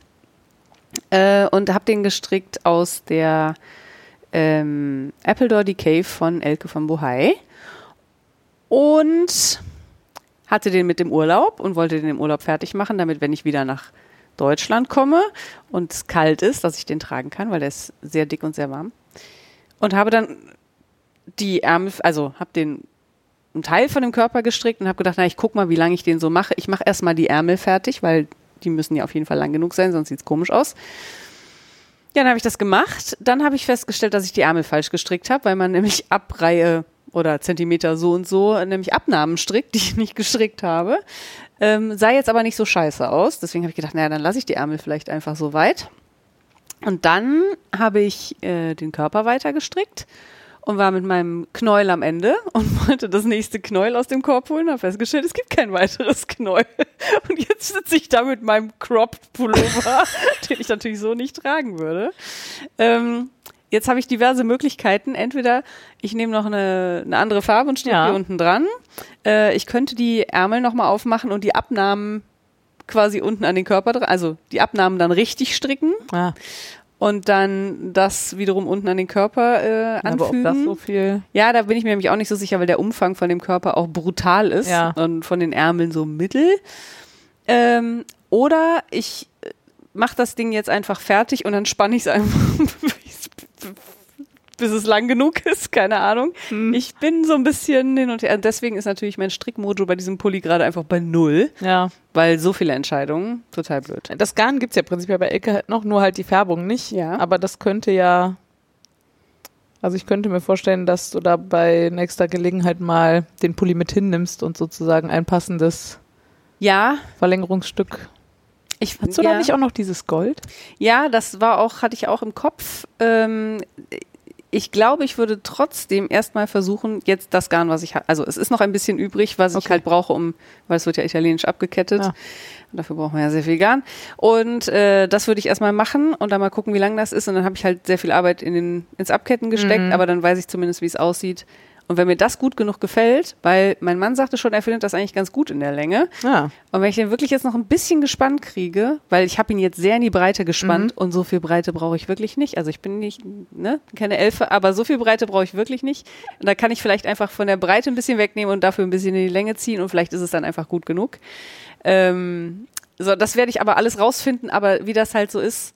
Äh, und habe den gestrickt aus der ähm, Appledore Decay von Elke von Bohai. Und hatte den mit dem Urlaub und wollte den im Urlaub fertig machen, damit, wenn ich wieder nach Deutschland komme und es kalt ist, dass ich den tragen kann, weil der ist sehr dick und sehr warm. Und habe dann die Ärmel, also habe den einen Teil von dem Körper gestrickt und habe gedacht, na, ich guck mal, wie lange ich den so mache. Ich mache erstmal die Ärmel fertig, weil die müssen ja auf jeden Fall lang genug sein, sonst sieht's komisch aus. Ja, dann habe ich das gemacht. Dann habe ich festgestellt, dass ich die Ärmel falsch gestrickt habe, weil man nämlich ab Reihe oder Zentimeter so und so nämlich Abnahmen strickt, die ich nicht gestrickt habe. Ähm, sah jetzt aber nicht so scheiße aus. Deswegen habe ich gedacht, naja, dann lasse ich die Ärmel vielleicht einfach so weit. Und dann habe ich äh, den Körper weiter gestrickt und war mit meinem Knäuel am Ende und [laughs] wollte das nächste Knäuel aus dem Korb holen. Habe festgestellt, es gibt kein weiteres Knäuel. [laughs] Und jetzt sitze ich da mit meinem Cropped Pullover, [laughs] den ich natürlich so nicht tragen würde. Ähm, jetzt habe ich diverse Möglichkeiten. Entweder ich nehme noch eine, eine andere Farbe und stricke Ja. die unten dran. Äh, ich könnte die Ärmel nochmal aufmachen und die Abnahmen quasi unten an den Körper dran, also die Abnahmen dann richtig stricken Ah, und dann das wiederum unten an den Körper äh, aber ob anfügen. das so viel. ja, da bin ich mir nämlich auch nicht so sicher, weil der Umfang von dem Körper auch brutal ist Ja. und von den Ärmeln so mittel. Ähm, oder ich mache das Ding jetzt einfach fertig und dann spanne ich es einfach, [laughs] bis es lang genug [laughs] ist, keine Ahnung. Hm. Ich bin so ein bisschen hin und her. Deswegen ist natürlich mein Strickmojo bei diesem Pulli gerade einfach bei null, Ja. weil so viele Entscheidungen, total blöd. Das Garn gibt's ja prinzipiell bei Elke halt noch, nur halt die Färbung nicht. Ja. Aber das könnte ja. Also ich könnte mir vorstellen, dass du da bei nächster Gelegenheit mal den Pulli mit hinnimmst und sozusagen ein passendes Ja, Verlängerungsstück. ich Hast du ja. da nicht auch noch dieses Gold? Ja, das war auch, hatte ich auch im Kopf. Ähm, ich glaube, ich würde trotzdem erstmal versuchen, jetzt das Garn, was ich habe. Also es ist noch ein bisschen übrig, was ich Okay. halt brauche, um, weil es wird ja italienisch abgekettet. Ja. Und dafür braucht man ja sehr viel Garn. Und äh, das würde ich erstmal machen und dann mal gucken, wie lang das ist. Und dann habe ich halt sehr viel Arbeit in den, ins Abketten gesteckt, Mhm. aber dann weiß ich zumindest, wie es aussieht. Und wenn mir das gut genug gefällt, weil mein Mann sagte schon, er findet das eigentlich ganz gut in der Länge. Ja. Und wenn ich den wirklich jetzt noch ein bisschen gespannt kriege, weil ich habe ihn jetzt sehr in die Breite gespannt und so viel Breite brauche ich wirklich nicht. Also ich bin nicht, ne, keine Elfe, aber so viel Breite brauche ich wirklich nicht. Und da kann ich vielleicht einfach von der Breite ein bisschen wegnehmen und dafür ein bisschen in die Länge ziehen und vielleicht ist es dann einfach gut genug. Ähm, so, das werde ich aber alles rausfinden, aber wie das halt so ist,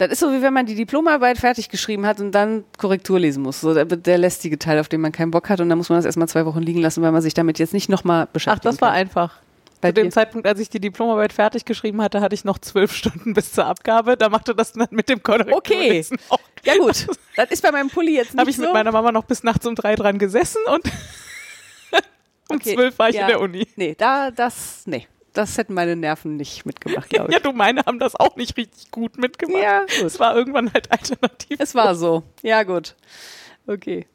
das ist so, wie wenn man die Diplomarbeit fertig geschrieben hat und dann Korrektur lesen muss. So der, der lästige Teil, auf den man keinen Bock hat und dann muss man das erstmal zwei Wochen liegen lassen, weil man sich damit jetzt nicht nochmal Ach, beschäftigt. das war einfach. Bei Zu dem dir? Zeitpunkt, als ich die Diplomarbeit fertig geschrieben hatte, hatte ich noch zwölf Stunden bis zur Abgabe. Da machte das dann mit dem Korrekturlesen auch. Ja gut, das ist bei meinem Pulli jetzt nicht Habe ich so. mit meiner Mama noch bis nachts um drei dran gesessen und [laughs] um Okay, zwölf war ich ja. in der Uni. Nee, da, das, nee. Das hätten meine Nerven nicht mitgemacht, glaube [laughs] ich. Ja, du, meine haben das auch nicht richtig gut mitgemacht. Ja, gut. Es war irgendwann halt alternativ. Es war so. Ja, gut. Okay.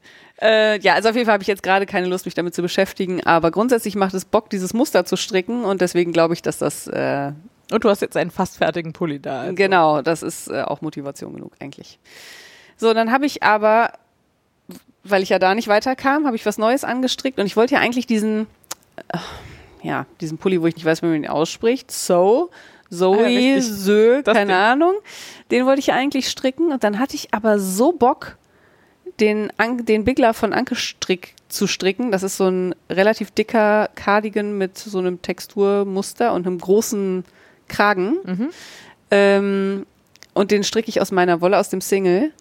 Äh, ja, also auf jeden Fall habe ich jetzt gerade keine Lust, mich damit zu beschäftigen, aber grundsätzlich macht es Bock, dieses Muster zu stricken und deswegen glaube ich, dass das, äh, Und du hast jetzt einen fast fertigen Pulli da. Also. genau, das ist äh, auch Motivation genug eigentlich. So, dann habe ich aber, weil ich ja da nicht weiterkam, habe ich was Neues angestrickt und ich wollte ja eigentlich diesen, äh, ja, diesen Pulli, wo ich nicht weiß, wie man ihn ausspricht, so, Zoe, Ah. Sö, keine Ding. Ahnung. Den wollte ich ja eigentlich stricken und dann hatte ich aber so Bock, den, An den Bigler von Anke Strick zu stricken. Das ist so ein relativ dicker Cardigan mit so einem Texturmuster und einem großen Kragen. Mhm. Ähm, und den stricke ich aus meiner Wolle, aus dem Single.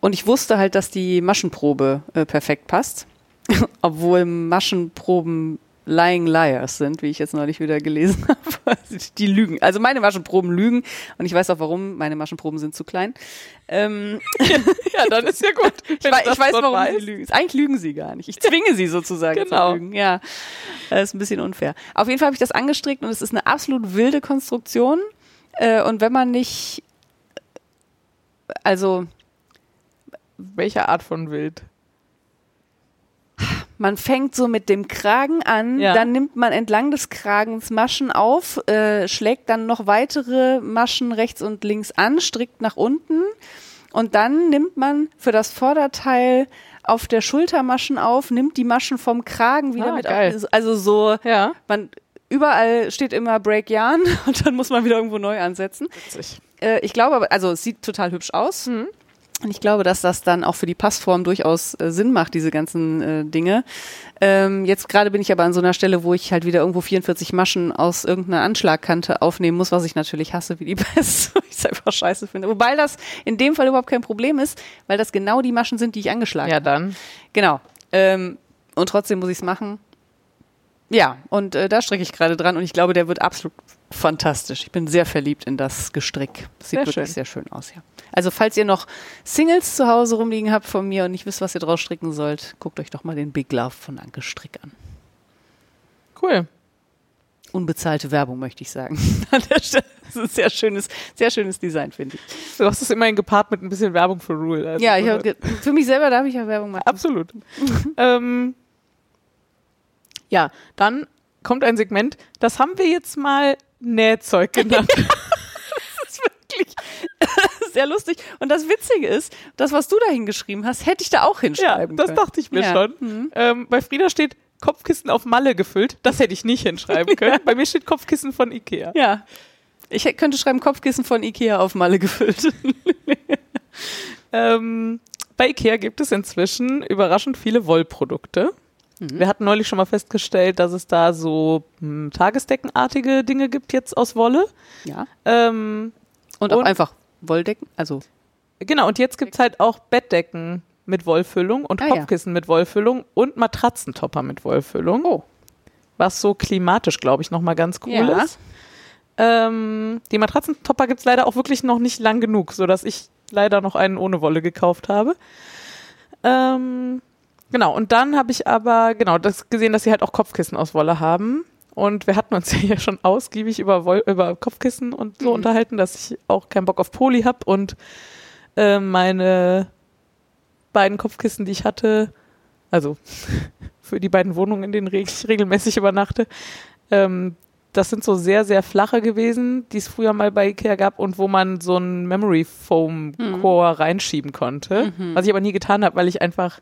Und ich wusste halt, dass die Maschenprobe äh, perfekt passt. [laughs] Obwohl Maschenproben Lying Liars sind, wie ich jetzt neulich wieder gelesen [laughs] habe. die lügen. Also meine Maschenproben lügen. Und ich weiß auch warum. Meine Maschenproben sind zu klein. Ähm, [laughs] Ja, dann ist ja gut. [laughs] ich, wei- ich weiß, warum sie lügen. Eigentlich lügen sie gar nicht. Ich zwinge sie sozusagen Genau. zu lügen. Ja, das ist ein bisschen unfair. Auf jeden Fall habe ich das angestrickt und es ist eine absolut wilde Konstruktion. Äh, und wenn man nicht, also Welche Art von Wild? Man fängt so mit dem Kragen an, Ja. dann nimmt man entlang des Kragens Maschen auf, äh, schlägt dann noch weitere Maschen rechts und links an, strickt nach unten und dann nimmt man für das Vorderteil auf der Schulter Maschen auf, nimmt die Maschen vom Kragen wieder Ah, mit geil. auf. Also so, Ja. man überall steht immer Break Yarn [laughs] und dann muss man wieder irgendwo neu ansetzen. Witzig. Äh, ich glaube aber, also es sieht total hübsch aus. Mhm. Und ich glaube, dass das dann auch für die Passform durchaus äh, Sinn macht, diese ganzen äh, Dinge. Ähm, jetzt gerade bin ich aber an so einer Stelle, wo ich halt wieder irgendwo 44 Maschen aus irgendeiner Anschlagkante aufnehmen muss, was ich natürlich hasse wie die [laughs] Pest, ich es einfach scheiße finde. Wobei das in dem Fall überhaupt kein Problem ist, weil das genau die Maschen sind, die ich angeschlagen Ja, habe. dann. Genau. Ähm, und trotzdem muss ich es machen. Ja, und äh, da stricke ich gerade dran und ich glaube, der wird absolut fantastisch. Ich bin sehr verliebt in das Gestrick. Sieht Sehr wirklich schön. sehr schön aus, ja. Also, falls ihr noch Singles zu Hause rumliegen habt von mir und nicht wisst, was ihr draus stricken sollt, guckt euch doch mal den Big Love von Anke Strick an. Cool. Unbezahlte Werbung, möchte ich sagen. [laughs] Das ist ein sehr schönes, sehr schönes Design, finde ich. Du hast es immerhin gepaart mit ein bisschen Werbung für Rule. Also Ja, für mich selber darf ich ja Werbung machen. Absolut. [laughs] ähm, ja, dann kommt ein Segment, das haben wir jetzt mal Nähzeug genannt. [laughs] sehr lustig. Und das Witzige ist, das, was du da hingeschrieben hast, hätte ich da auch ja, hinschreiben das können. dachte ich mir Ja. schon. Mhm. Ähm, bei Frieda steht Kopfkissen auf Malle gefüllt. Das hätte ich nicht hinschreiben [laughs] können. Bei mir steht Kopfkissen von Ikea. Ja. Ich könnte schreiben, Kopfkissen von Ikea auf Malle gefüllt. [laughs] Ähm, bei Ikea gibt es inzwischen überraschend viele Wollprodukte. Wir hatten neulich schon mal festgestellt, dass es da so hm, tagesdeckenartige Dinge gibt jetzt aus Wolle. Ja. Ähm, Und auch Und- einfach Wolldecken. Also, Genau, und jetzt gibt's halt auch Bettdecken mit Wollfüllung und Ah, ja. Kopfkissen mit Wollfüllung und Matratzentopper mit Wollfüllung. Oh. Was so klimatisch, glaube ich, nochmal ganz cool Ja. ist. Ähm, die Matratzentopper gibt's leider auch wirklich noch nicht lang genug, sodass ich leider noch einen ohne Wolle gekauft habe. Ähm, genau, und dann habe ich aber, genau, das gesehen, dass sie halt auch Kopfkissen aus Wolle haben. Und wir hatten uns [laughs] ja schon ausgiebig über, Woll über Kopfkissen und so Mhm. unterhalten, dass ich auch keinen Bock auf Poli habe und äh, meine beiden Kopfkissen, die ich hatte, also [laughs] für die beiden Wohnungen, in denen ich regelmäßig übernachte, ähm, das sind so sehr, sehr flache gewesen, die es früher mal bei Ikea gab und wo man so einen Memory Foam Core mhm. reinschieben konnte. Mhm. Was ich aber nie getan habe, weil ich einfach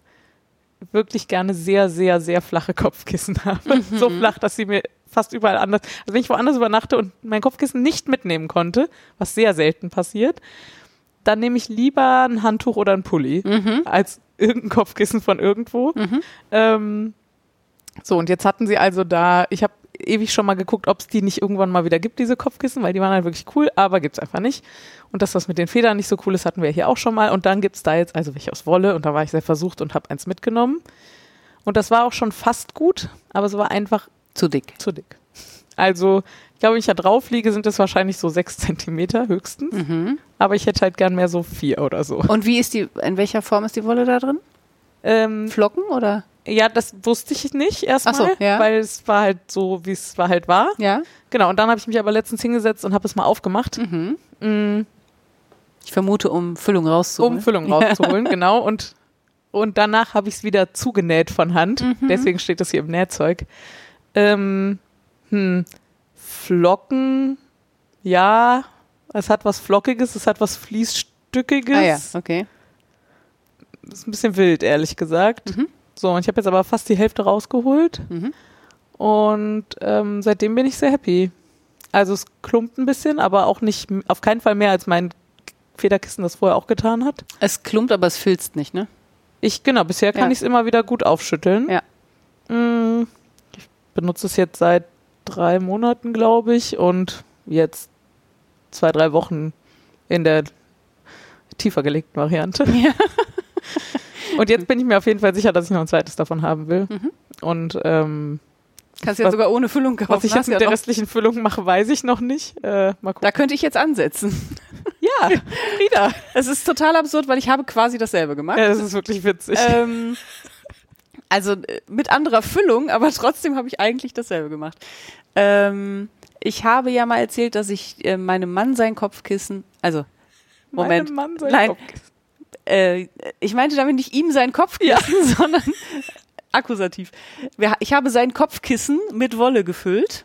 wirklich gerne sehr, sehr, sehr flache Kopfkissen habe. Mhm. So flach, dass sie mir fast überall anders, also wenn ich woanders übernachte und mein Kopfkissen nicht mitnehmen konnte, was sehr selten passiert, dann nehme ich lieber ein Handtuch oder ein Pulli mhm. als irgendein Kopfkissen von irgendwo. Mhm. Ähm, so, und jetzt hatten sie also da, ich habe ewig schon mal geguckt, ob es die nicht irgendwann mal wieder gibt, diese Kopfkissen, weil die waren halt wirklich cool, aber gibt es einfach nicht. Und dass das mit den Federn nicht so cool ist, hatten wir hier auch schon mal. Und dann gibt es da jetzt also welche aus Wolle und da war ich sehr versucht und habe eins mitgenommen. Und das war auch schon fast gut, aber es war einfach zu dick. Zu dick. Also, ich glaube, wenn ich da drauf liege, sind es wahrscheinlich so sechs Zentimeter höchstens. Mhm. Aber ich hätte halt gern mehr so vier oder so. Und wie ist die, in welcher Form ist die Wolle da drin? Ähm, Flocken oder? Ja, das wusste ich nicht erstmal, so, ja. weil es war halt so, wie es war halt war. Ja. Genau, und dann habe ich mich aber letztens hingesetzt und habe es mal aufgemacht. Mhm. Mhm. Ich vermute, um Füllung rauszuholen. Um Füllung rauszuholen, [laughs] genau. Und, und danach habe ich es wieder zugenäht von Hand. Mhm. Deswegen steht das hier im Nähzeug. Ähm, hm, Flocken, ja, es hat was Flockiges, es hat was Fließstückiges. Ah ja, okay. Ist ein bisschen wild, ehrlich gesagt. Mhm. So, und ich habe jetzt aber fast die Hälfte rausgeholt. Mhm. Und ähm, seitdem bin ich sehr happy. Also es klumpt ein bisschen, aber auch nicht, auf keinen Fall mehr, als mein Federkissen das vorher auch getan hat. Es klumpt, aber es filzt nicht, ne? Ich, genau, bisher kann ja. ich es immer wieder gut aufschütteln. Ja. Mm, ich benutze es jetzt seit drei Monaten, glaube ich, und jetzt zwei, drei Wochen in der tiefer gelegten Variante. Ja. [laughs] Und jetzt bin ich mir auf jeden Fall sicher, dass ich noch ein zweites davon haben will. Mhm. Und ähm, Kannst du ja sogar ohne Füllung kaufen. Was ich jetzt mit ja der restlichen Füllung mache, weiß ich noch nicht. Äh, mal gucken. Da könnte ich jetzt ansetzen. [laughs] Ja, Frieda. Es ist total absurd, weil ich habe quasi dasselbe gemacht. Ja, das ist wirklich witzig. Ähm, also äh, mit anderer Füllung, aber trotzdem habe ich eigentlich dasselbe gemacht. Ähm, ich habe ja mal erzählt, dass ich äh, meinem Mann sein Kopfkissen, also Moment, meinem Mann sein nein, Kopfkissen äh, ich meinte damit nicht ihm sein Kopfkissen, ja. [laughs] sondern akkusativ. Ich habe sein Kopfkissen mit Wolle gefüllt.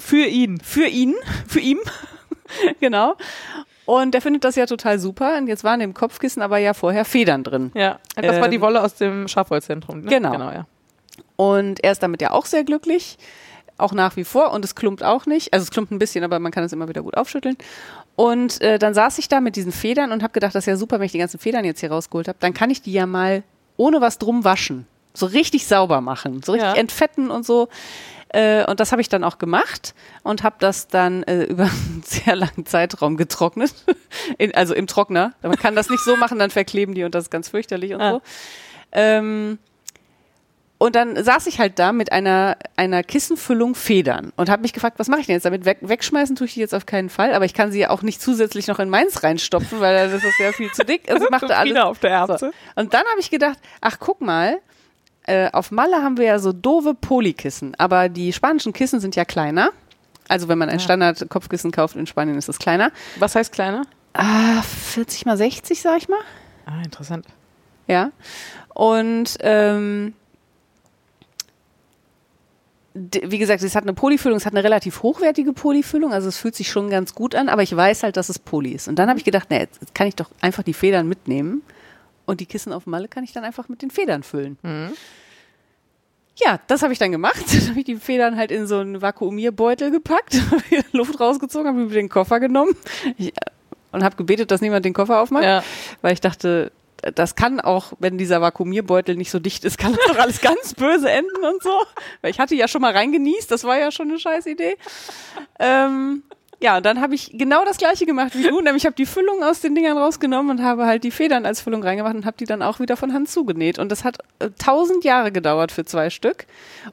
Für ihn. Für ihn. Für ihn. [laughs] genau. Und der findet das ja total super. Und jetzt waren im Kopfkissen aber ja vorher Federn drin. Ja, das ähm, war die ähm, Wolle aus dem Schafwollzentrum. Ne? Genau. genau ja. Und er ist damit ja auch sehr glücklich. Auch nach wie vor. Und es klumpt auch nicht. Also es klumpt ein bisschen, aber man kann es immer wieder gut aufschütteln. Und äh, dann saß ich da mit diesen Federn und habe gedacht, das ist ja super, wenn ich die ganzen Federn jetzt hier rausgeholt habe. Dann kann ich die ja mal ohne was drum waschen. So richtig sauber machen. So richtig ja. entfetten und so. Äh, und das habe ich dann auch gemacht und habe das dann äh, [laughs] über einen sehr langen Zeitraum getrocknet. [laughs] In, also im Trockner. Man kann das nicht so machen, dann verkleben die und das ist ganz fürchterlich und ah. so. Ähm, und dann saß ich halt da mit einer, einer Kissenfüllung Federn und habe mich gefragt, was mache ich denn jetzt damit? Weg, wegschmeißen tue ich die jetzt auf keinen Fall, aber ich kann sie ja auch nicht zusätzlich noch in meins reinstopfen, weil das ist ja viel zu dick. Also [laughs] machte alles. Auf der Ärzte. So. Und dann habe ich gedacht, ach guck mal, äh, auf Malle haben wir ja so doofe Polykissen, aber die spanischen Kissen sind ja kleiner. Also wenn man ein ja. Standard-Kopfkissen kauft in Spanien, ist es kleiner. Was heißt kleiner? Ah, 40 mal 60, sag ich mal. Ah, interessant. Ja. Und ähm, wie gesagt, es hat eine Polyfüllung, es hat eine relativ hochwertige Polyfüllung, also es fühlt sich schon ganz gut an, aber ich weiß halt, dass es Poly ist. Und dann habe ich gedacht, naja, jetzt kann ich doch einfach die Federn mitnehmen und die Kissen auf Malle kann ich dann einfach mit den Federn füllen. Mhm. Ja, das habe ich dann gemacht. [laughs] Dann habe ich die Federn halt in so einen Vakuumierbeutel gepackt, [laughs] habe Luft rausgezogen, habe mir den Koffer genommen ich, und habe gebetet, dass niemand den Koffer aufmacht, ja. weil ich dachte, das kann auch, wenn dieser Vakuumierbeutel nicht so dicht ist, kann das doch alles ganz böse enden und so. Weil ich hatte ja schon mal reingenießt, das war ja schon eine scheiß Idee. Ähm, ja, und dann habe ich genau das gleiche gemacht wie du, [laughs] nämlich ich habe die Füllung aus den Dingern rausgenommen und habe halt die Federn als Füllung reingemacht und habe die dann auch wieder von Hand zugenäht. Und das hat äh, tausend Jahre gedauert für zwei Stück.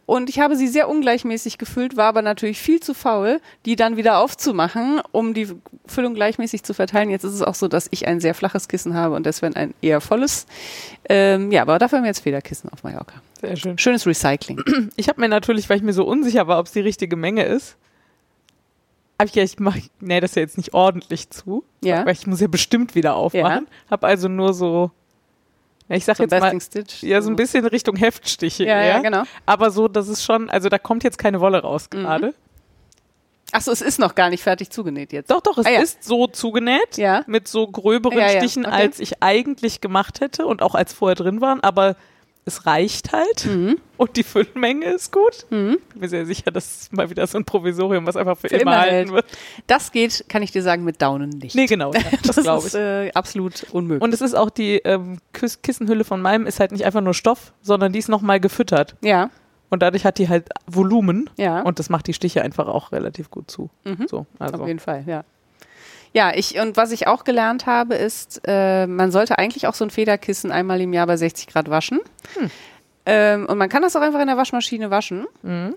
Und ich habe sie sehr ungleichmäßig gefüllt, war aber natürlich viel zu faul, die dann wieder aufzumachen, um die Füllung gleichmäßig zu verteilen. Jetzt ist es auch so, dass ich ein sehr flaches Kissen habe und deswegen ein eher volles. Ähm, ja, aber dafür haben wir jetzt Federkissen auf Mallorca. Sehr schön. Schönes Recycling. [clears throat] Ich habe mir natürlich, weil ich mir so unsicher war, ob es die richtige Menge ist, habe ich gedacht, ich mach, nee, das ja jetzt nicht ordentlich zu. Ja. Weil ich muss ja bestimmt wieder aufmachen. Ja. Habe also nur so ich sag So jetzt mal, Stitch. ja, so ein bisschen Richtung Heftstiche Ja, eher. ja, genau. Aber so, das ist schon, also da kommt jetzt keine Wolle raus Mhm. gerade. Achso, es ist noch gar nicht fertig zugenäht jetzt. Doch, doch, es Ah, ja. ist so zugenäht, Ja. mit so gröberen ja, Stichen, okay. als ich eigentlich gemacht hätte und auch als vorher drin waren, aber es reicht halt Mhm. und die Füllmenge ist gut. Ich bin mir sehr sicher, das ist mal wieder so ein Provisorium, was einfach für, Für immer, immer halten wird. Das geht, kann ich dir sagen, mit Daunen nicht. Nee, genau, ja, [laughs] das, das ist äh, absolut unmöglich. Und es ist auch die ähm, Kiss Kissenhülle von meinem ist halt nicht einfach nur Stoff, sondern die ist nochmal gefüttert. ja, Und dadurch hat die halt Volumen ja. und das macht die Stiche einfach auch relativ gut zu. Mhm. So, also. Auf jeden Fall, ja. Ja, ich, und was ich auch gelernt habe, ist, äh, man sollte eigentlich auch so ein Federkissen einmal im Jahr bei 60 Grad waschen. Hm. Ähm, und man kann das auch einfach in der Waschmaschine waschen. Mhm.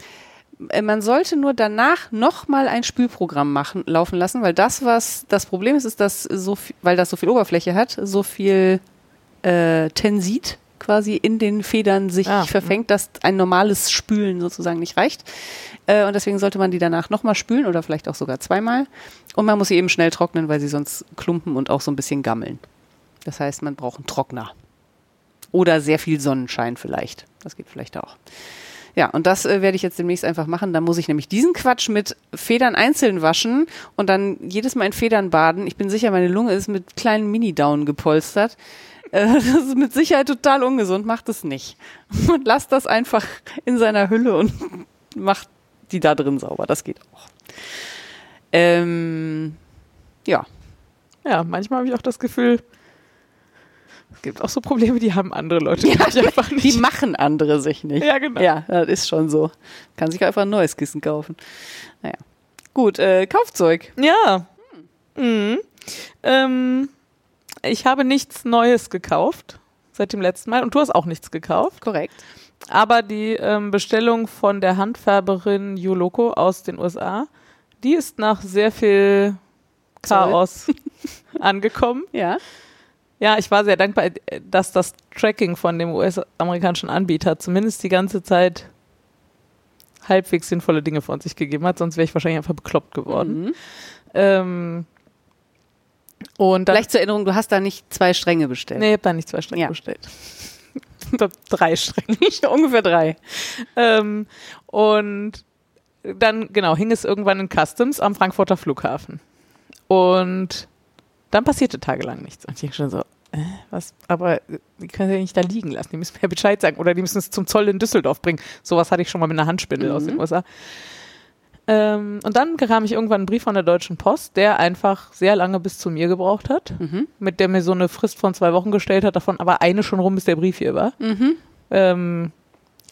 Äh, Man sollte nur danach nochmal ein Spülprogramm machen, laufen lassen, weil das, was das Problem ist, ist, dass so viel, weil das so viel Oberfläche hat, so viel äh, Tensit quasi in den Federn sich Ah, verfängt, dass ein normales Spülen sozusagen nicht reicht. Äh, und deswegen sollte man die danach nochmal spülen oder vielleicht auch sogar zweimal. Und man muss sie eben schnell trocknen, weil sie sonst klumpen und auch so ein bisschen gammeln. Das heißt, man braucht einen Trockner. Oder sehr viel Sonnenschein vielleicht. Das geht vielleicht auch. Ja, und das äh, werde ich jetzt demnächst einfach machen. Da muss ich nämlich diesen Quatsch mit Federn einzeln waschen und dann jedes Mal in Federn baden. Ich bin sicher, meine Lunge ist mit kleinen Mini-Down gepolstert. Äh, [laughs] das ist mit Sicherheit total ungesund. Macht es nicht. [laughs] Und lasst das einfach in seiner Hülle und [laughs] macht die da drin sauber. Das geht auch. Ähm, ja. Ja, manchmal habe ich auch das Gefühl, es gibt auch so Probleme, die haben andere Leute Ja, die einfach nicht. Die machen andere sich nicht. ja, genau. Ja, das ist schon so. Kann sich einfach ein neues Kissen kaufen. Naja. Gut, äh, Kaufzeug. Ja. Mhm. Ähm, ich habe nichts Neues gekauft seit dem letzten Mal und du hast auch nichts gekauft. Korrekt. Aber die ähm, Bestellung von der Handfärberin Yoloko aus den USA, die ist nach sehr viel Chaos [laughs] angekommen. Ja. Ja, ich war sehr dankbar, äh, dass das Tracking von dem US-amerikanischen Anbieter zumindest die ganze Zeit halbwegs sinnvolle Dinge von sich gegeben hat, sonst wäre ich wahrscheinlich einfach bekloppt geworden. Mhm. Ähm, und dann, Vielleicht zur Erinnerung, du hast da nicht zwei Stränge bestellt. nee, ich habe da nicht zwei Stränge Ja. bestellt. [laughs] Drei Stränge. [laughs] Ungefähr drei. Ähm, und dann, genau, hing es irgendwann in Customs am Frankfurter Flughafen. Und dann passierte tagelang nichts. Und ich schon so, äh, was, aber die können sie ja nicht da liegen lassen. Die müssen mir Bescheid sagen. Oder die müssen es zum Zoll in Düsseldorf bringen. Sowas hatte ich schon mal mit einer Handspindel aus den Mhm. USA. Ähm, und dann bekam ich irgendwann einen Brief von der Deutschen Post, der einfach sehr lange bis zu mir gebraucht hat, Mhm. mit der mir so eine Frist von zwei Wochen gestellt hat, davon aber eine schon rum, bis der Brief hier war. Mhm. Ähm,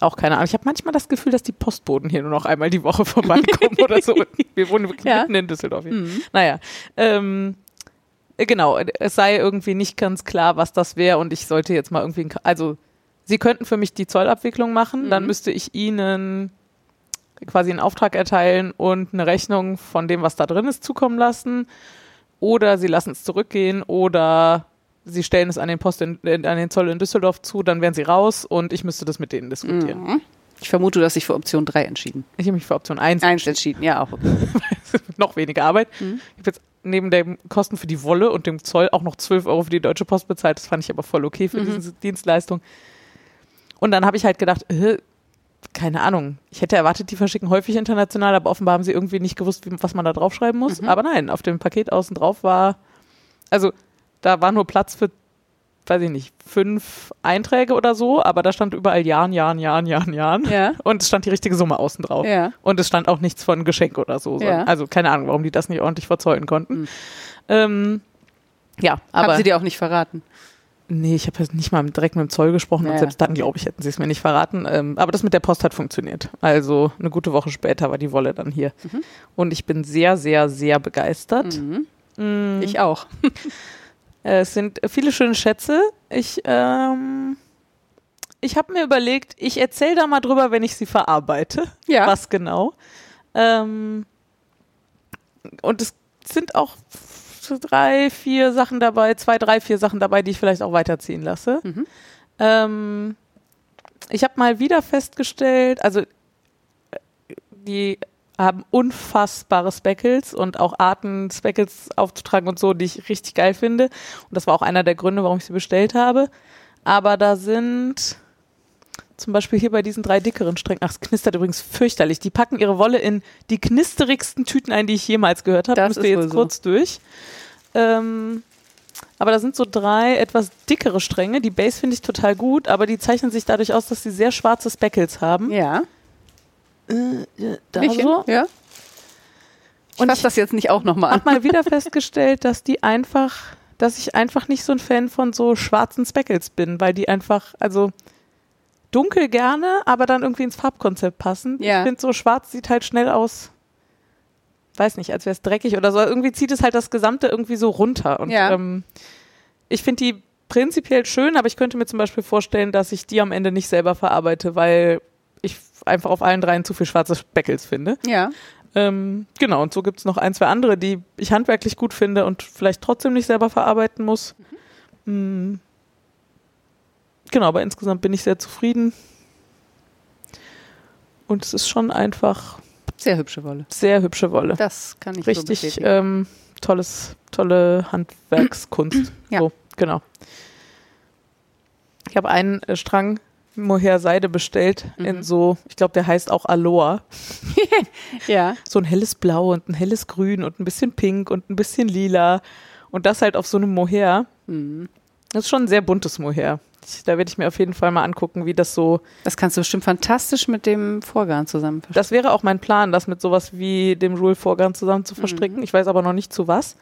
auch keine Ahnung. Ich habe manchmal das Gefühl, dass die Postboten hier nur noch einmal die Woche vorbeikommen oder so. [laughs] Wir wohnen wirklich Ja. mitten in Düsseldorf. Hier. Mhm. Naja, ähm, äh, genau. Es sei irgendwie nicht ganz klar, was das wäre und ich sollte jetzt mal irgendwie, also Sie könnten für mich die Zollabwicklung machen, dann Mhm. müsste ich Ihnen quasi einen Auftrag erteilen und eine Rechnung von dem, was da drin ist, zukommen lassen. Oder Sie lassen es zurückgehen oder Sie stellen es an den Post in, an den Zoll in Düsseldorf zu, dann wären Sie raus und ich müsste das mit denen diskutieren. Mhm. Ich vermute, du hast dich für Option 3 entschieden. Ich habe mich für Option 1 Eins entschieden, ja auch. [laughs] Noch weniger Arbeit. Mhm. Ich habe jetzt neben den Kosten für die Wolle und dem Zoll auch noch 12 Euro für die Deutsche Post bezahlt. Das fand ich aber voll okay für Mhm. diese Dienstleistung. Und dann habe ich halt gedacht, äh, keine Ahnung, ich hätte erwartet, die verschicken häufig international, aber offenbar haben sie irgendwie nicht gewusst, wie, was man da draufschreiben muss. Mhm. Aber nein, auf dem Paket außen drauf war, also da war nur Platz für, weiß ich nicht, fünf Einträge oder so, aber da stand überall Jahren, Jahren, Jahren, Jahren, Jahren. Ja. Und es stand die richtige Summe außen drauf. Ja. Und es stand auch nichts von Geschenk oder so. Ja. Also keine Ahnung, warum die das nicht ordentlich verzollen konnten. Mhm. Ähm, ja, aber Haben sie dir auch nicht verraten. Nee, ich habe jetzt nicht mal direkt mit dem Zoll gesprochen Ja, und selbst dann, glaube ich, hätten sie es mir nicht verraten. Ähm, aber das mit der Post hat funktioniert. Also eine gute Woche später war die Wolle dann hier. Mhm. Und ich bin sehr, sehr, sehr begeistert. Mhm. Mm, Ich auch. [laughs] es sind viele schöne Schätze. Ich, ähm, ich habe mir überlegt, ich erzähle da mal drüber, wenn ich sie verarbeite. Ja. Was genau. Ähm, und es sind auch drei, vier Sachen dabei, zwei, drei, vier Sachen dabei, die ich vielleicht auch weiterziehen lasse. Mhm. Ähm, ich habe mal wieder festgestellt, also äh, die haben unfassbare Speckles und auch Arten, Speckles aufzutragen und so, die ich richtig geil finde. Und das war auch einer der Gründe, warum ich sie bestellt habe. aber da sind zum Beispiel hier bei diesen drei dickeren Strängen, ach, es knistert übrigens fürchterlich. Die packen ihre Wolle in die knisterigsten Tüten ein, die ich jemals gehört habe. Das Müsst ihr jetzt so. kurz durch. Ähm, aber da sind so drei etwas dickere Stränge. Die Base finde ich total gut, aber die zeichnen sich dadurch aus, dass sie sehr schwarze Speckles haben. Ja. Da Mädchen? so. Ja. Ich Und ich das jetzt nicht auch nochmal an. habe mal wieder festgestellt, dass die einfach, dass ich einfach nicht so ein Fan von so schwarzen Speckles bin, weil die einfach, also dunkel gerne, aber dann irgendwie ins Farbkonzept passen. Ja. Ich finde so schwarz sieht halt schnell aus, weiß nicht, als wäre es dreckig oder so. Irgendwie zieht es halt das Gesamte irgendwie so runter. Und Ja. ähm, ich finde die prinzipiell schön, aber ich könnte mir zum Beispiel vorstellen, dass ich die am Ende nicht selber verarbeite, weil ich einfach auf allen dreien zu viel schwarze Speckles finde. Ja. Ähm, genau, und so gibt es noch ein, zwei andere, die ich handwerklich gut finde und vielleicht trotzdem nicht selber verarbeiten muss. Mm. Genau, aber insgesamt bin ich sehr zufrieden. Und es ist schon einfach Sehr hübsche Wolle. sehr hübsche Wolle. Das kann ich so Richtig bestätigen. ähm, tolles, tolle Handwerkskunst. [clears throat] Ja. So, genau. Ich habe einen äh, Strang Mohair Seide bestellt in Mhm. so, ich glaube, der heißt auch Aloha. [laughs] Ja. so ein helles Blau und ein helles Grün und ein bisschen Pink und ein bisschen Lila. Und das halt auf so einem Mohair. Mhm. Das ist schon ein sehr buntes Mohair. Da werde ich mir auf jeden Fall mal angucken, wie das so. Das kannst du bestimmt fantastisch mit dem Vorgarn zusammen verstehen. Das wäre auch mein Plan, das mit sowas wie dem Rule-Vorgang zusammen zu verstricken. Ich weiß aber noch nicht zu was.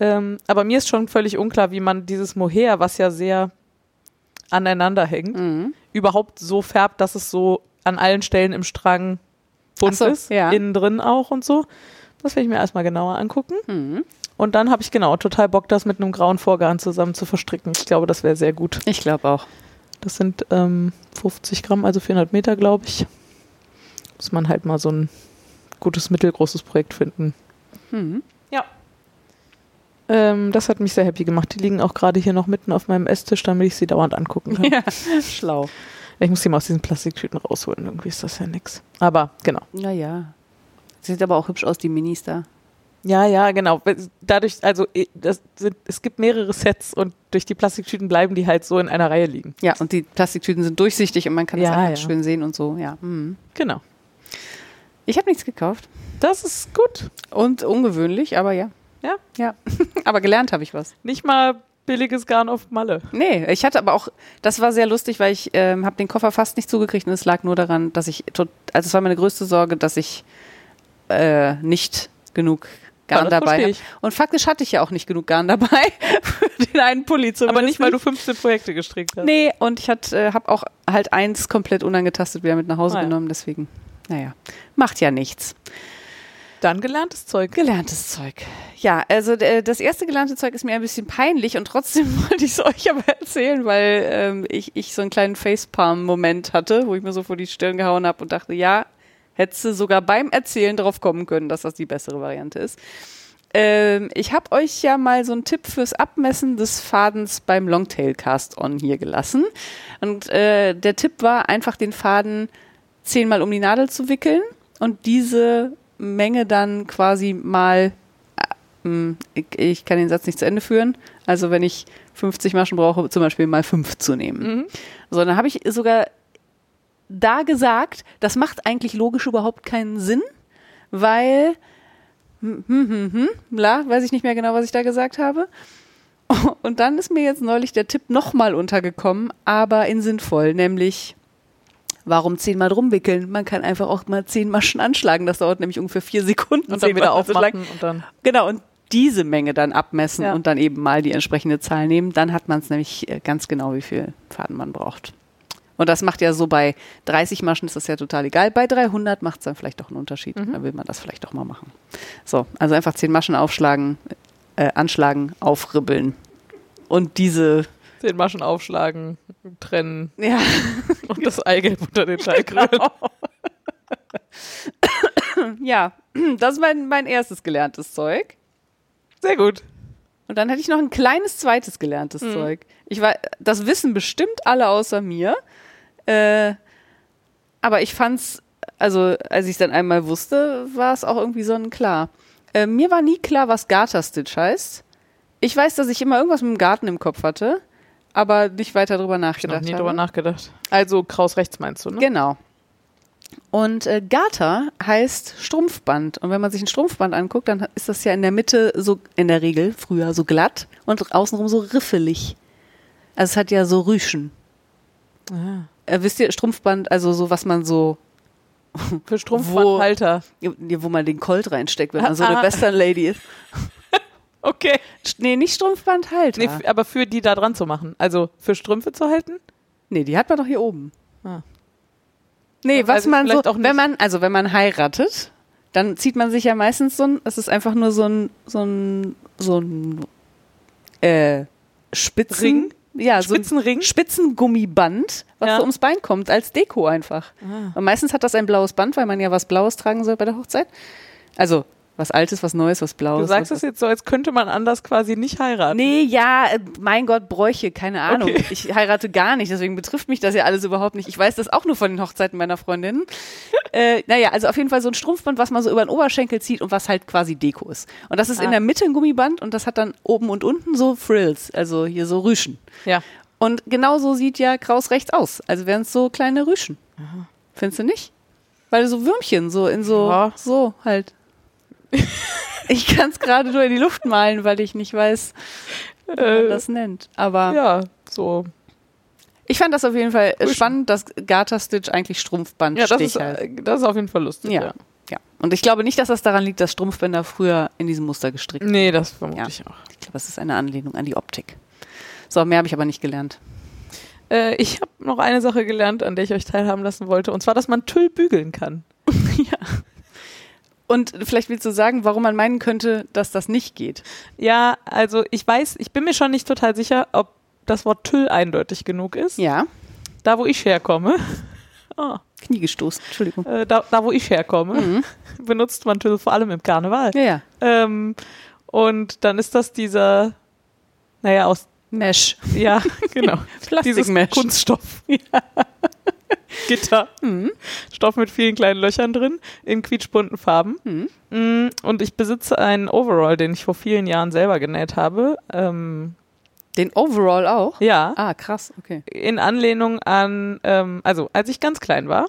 Ähm, aber mir ist schon völlig unklar, wie man dieses Mohair, was ja sehr aneinander hängt, Mhm. überhaupt so färbt, dass es so an allen Stellen im Strang bunt so, ist. ja. Innen drin auch und so. Das werde ich mir erstmal genauer angucken. Mhm. Und dann habe ich genau total Bock, das mit einem grauen Vorgarn zusammen zu verstricken. Ich glaube, das wäre sehr gut. Ich glaube auch. Das sind ähm, 50 Gramm, also 400 Meter, glaube ich. Muss man halt mal so ein gutes, mittelgroßes Projekt finden. Mhm. Ja. Ähm, das hat mich sehr happy gemacht. Die liegen auch gerade hier noch mitten auf meinem Esstisch, damit ich sie dauernd angucken kann. [laughs] Ja, schlau. Ich muss die mal aus diesen Plastiktüten rausholen. Irgendwie ist das ja nix. Aber genau. Naja. Sieht aber auch hübsch aus, die Minis da. Ja, ja, genau. Dadurch, also das sind, es gibt mehrere Sets und durch die Plastiktüten bleiben die halt so in einer Reihe liegen. Ja, und die Plastiktüten sind durchsichtig und man kann das Ja, einfach ja. schön sehen und so. Ja. Mhm. Genau. Ich habe nichts gekauft. Das ist gut. Und ungewöhnlich, aber ja. Ja. Ja. [laughs] aber gelernt habe ich was. Nicht mal billiges Garn auf Malle. Nee, ich hatte aber auch, das war sehr lustig, weil ich ähm, habe den Koffer fast nicht zugekriegt und es lag nur daran, dass ich, tot, also es war meine größte Sorge, dass ich äh, nicht genug Garn Ja, dabei habe. Und faktisch hatte ich ja auch nicht genug Garn dabei [laughs] für den einen Pulli zumindest. Aber nicht, weil du 15 Projekte gestrickt hast. Nee, und ich äh, habe auch halt eins komplett unangetastet wieder mit nach Hause Ah ja. genommen, deswegen, naja, macht ja nichts. Dann gelerntes Zeug. Gelerntes Zeug. Ja, also äh, das erste gelernte Zeug ist mir ein bisschen peinlich und trotzdem [laughs] wollte ich es euch aber erzählen, weil ähm, ich, ich so einen kleinen Facepalm-Moment hatte, wo ich mir so vor die Stirn gehauen habe und dachte, ja, hättest du sogar beim Erzählen drauf kommen können, dass das die bessere Variante ist. Ähm, ich habe euch ja mal so einen Tipp fürs Abmessen des Fadens beim Longtail Cast-On hier gelassen. Und äh, der Tipp war einfach den Faden zehnmal um die Nadel zu wickeln und diese Menge dann quasi mal, äh, mh, ich, ich kann den Satz nicht zu Ende führen, also wenn ich 50 Maschen brauche, zum Beispiel mal 5 zu nehmen. Mhm. So, dann habe ich sogar da gesagt, das macht eigentlich logisch überhaupt keinen Sinn, weil, hm, hm, hm, hm, bla, weiß ich nicht mehr genau, was ich da gesagt habe. [laughs] Und dann ist mir jetzt neulich der Tipp nochmal untergekommen, aber in sinnvoll, nämlich warum zehnmal drum wickeln? Man kann einfach auch mal zehn Maschen anschlagen, das dauert nämlich ungefähr vier Sekunden. Und dann wieder aufmachen und dann. Genau, und diese Menge dann abmessen Ja. und dann eben mal die entsprechende Zahl nehmen, dann hat man es nämlich äh, ganz genau, wie viel Faden man braucht. Und das macht ja so bei 30 Maschen ist das ja total egal. Bei 300 macht es dann vielleicht doch einen Unterschied. Mhm. Da will man das vielleicht doch mal machen. So, also einfach 10 Maschen aufschlagen, äh, anschlagen, aufribbeln. Und diese, Den Maschen aufschlagen, trennen ja, [laughs] und das Eigelb unter den Teig rühren. [coughs] ja, das ist mein, mein erstes gelerntes Zeug. Sehr gut. Und dann hätte ich noch ein kleines zweites gelerntes Mhm. Zeug. Ich war, das wissen bestimmt alle außer mir. Äh, aber ich fand's, also als ich es dann einmal wusste, war es auch irgendwie sonnenklar. Äh, mir war nie klar, was Garter Stitch heißt. Ich weiß, dass ich immer irgendwas mit dem Garten im Kopf hatte, aber nicht weiter drüber Ich habe noch nachgedacht nie habe. drüber nachgedacht. Also kraus rechts meinst du, ne? Genau. Und äh, Garter heißt Strumpfband. Und wenn man sich ein Strumpfband anguckt, dann ist das ja in der Mitte so, in der Regel, früher so glatt und außenrum so riffelig. Also es hat ja so Rüschen. Ah. Äh, wisst ihr, Strumpfband, also so, was man so, [laughs] Für Strumpfbandhalter. wo man den Colt reinsteckt, wenn man so Ah. eine Western Lady ist. [laughs] Okay. Nee, nicht Strumpfbandhalter. Nee, aber für die da dran zu machen. Also für Strümpfe zu halten? Nee, die hat man doch hier oben. Ah. Nee, Ja, weiß was man so, wenn man, also wenn man heiratet, dann zieht man sich ja meistens so ein, es ist einfach nur so ein, so ein, so ein, äh, Spitzen, Ja, so Spitzenring? Spitzengummiband, was Ja. so ums Bein kommt, als Deko einfach. Ah. Und meistens hat das ein blaues Band, weil man ja was Blaues tragen soll bei der Hochzeit. Also, was Altes, was Neues, was Blaues. Du sagst es jetzt so, als könnte man anders quasi nicht heiraten. Nee, ja, äh, mein Gott, Bräuche, keine Ahnung. Okay. Ich heirate gar nicht, deswegen betrifft mich das ja alles überhaupt nicht. Ich weiß das auch nur von den Hochzeiten meiner Freundinnen. [laughs] äh, naja, also auf jeden Fall so ein Strumpfband, was man so über den Oberschenkel zieht und was halt quasi Deko ist. Und das ist in Ah. der Mitte ein Gummiband und das hat dann oben und unten so Frills, also hier so Rüschen. Ja. Und genau so sieht ja Kraus rechts aus. Also wären es so kleine Rüschen. Findest du nicht? Weil so Würmchen, so in so, Ja. so halt. [laughs] ich kann es gerade nur in die Luft malen, weil ich nicht weiß, wie man Äh, das nennt. Aber ja, so. ich fand das auf jeden Fall Rüschen. spannend, dass Garter Stitch eigentlich Strumpfband Ja, das ist, äh, das ist auf jeden Fall lustig. Ja. Ja. Ja. Und ich glaube nicht, dass das daran liegt, dass Strumpfbänder früher in diesem Muster gestrickt Nee, das vermute Ja. ich auch. Ich glaube, es ist eine Anlehnung an die Optik. So, mehr habe ich aber nicht gelernt. Äh, ich habe noch eine Sache gelernt, an der ich euch teilhaben lassen wollte, und zwar, dass man Tüll bügeln kann. [laughs] ja. Und vielleicht willst du sagen, warum man meinen könnte, dass das nicht geht. Ja, also ich weiß, ich bin mir schon nicht total sicher, ob das Wort Tüll eindeutig genug ist. Ja. Da, wo ich herkomme, ah, [laughs] Knie gestoßen, Entschuldigung. äh, da, da, wo ich herkomme, Mhm. [laughs] benutzt man Tüll vor allem im Karneval. Ja, ja. Ähm, und dann ist das dieser, naja, aus, Mesh. ja, [laughs] genau, dieses. Kunststoff. [laughs] Gitter. Mhm. Stoff mit vielen kleinen Löchern drin, in quietschbunten Farben. Mhm. Mm, Und ich besitze einen Overall, den ich vor vielen Jahren selber genäht habe. Ähm, Den Overall auch? ja, Ah, krass, okay. in Anlehnung an, ähm, also als ich ganz klein war,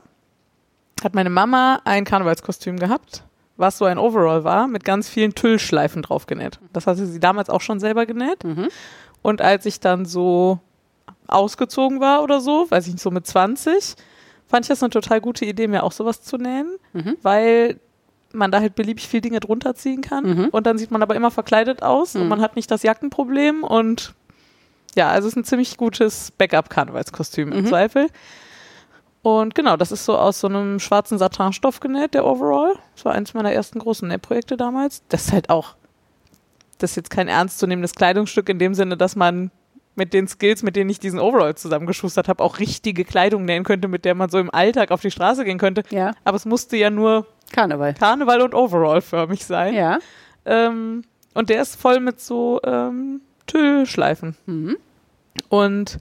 hat meine Mama ein Karnevalskostüm gehabt, was so ein Overall war, mit ganz vielen Tüllschleifen drauf genäht. Das hatte sie damals auch schon selber genäht. Mhm. Und als ich dann so ausgezogen war oder so, weiß ich nicht, so mit 20, fand ich das eine total gute Idee, mir auch sowas zu nähen, Mhm. weil man da halt beliebig viel Dinge drunter ziehen kann. Mhm. Und dann sieht man aber immer verkleidet aus und Mhm. man hat nicht das Jackenproblem und ja, also es ist ein ziemlich gutes Backup-Karnevalskostüm im Mhm. Zweifel. Und genau, das ist so aus so einem schwarzen Satinstoff genäht, der Overall. Das war eines meiner ersten großen Nähprojekte damals. Das ist halt auch, das ist jetzt kein ernstzunehmendes Kleidungsstück in dem Sinne, dass man mit den Skills, mit denen ich diesen Overall zusammengeschustert habe, auch richtige Kleidung nähen könnte, mit der man so im Alltag auf die Straße gehen könnte. Ja. Aber es musste ja nur Karneval. Karneval und Overall förmig sein. Ja. Ähm, und der ist voll mit so ähm, Tüllschleifen. Mhm. Und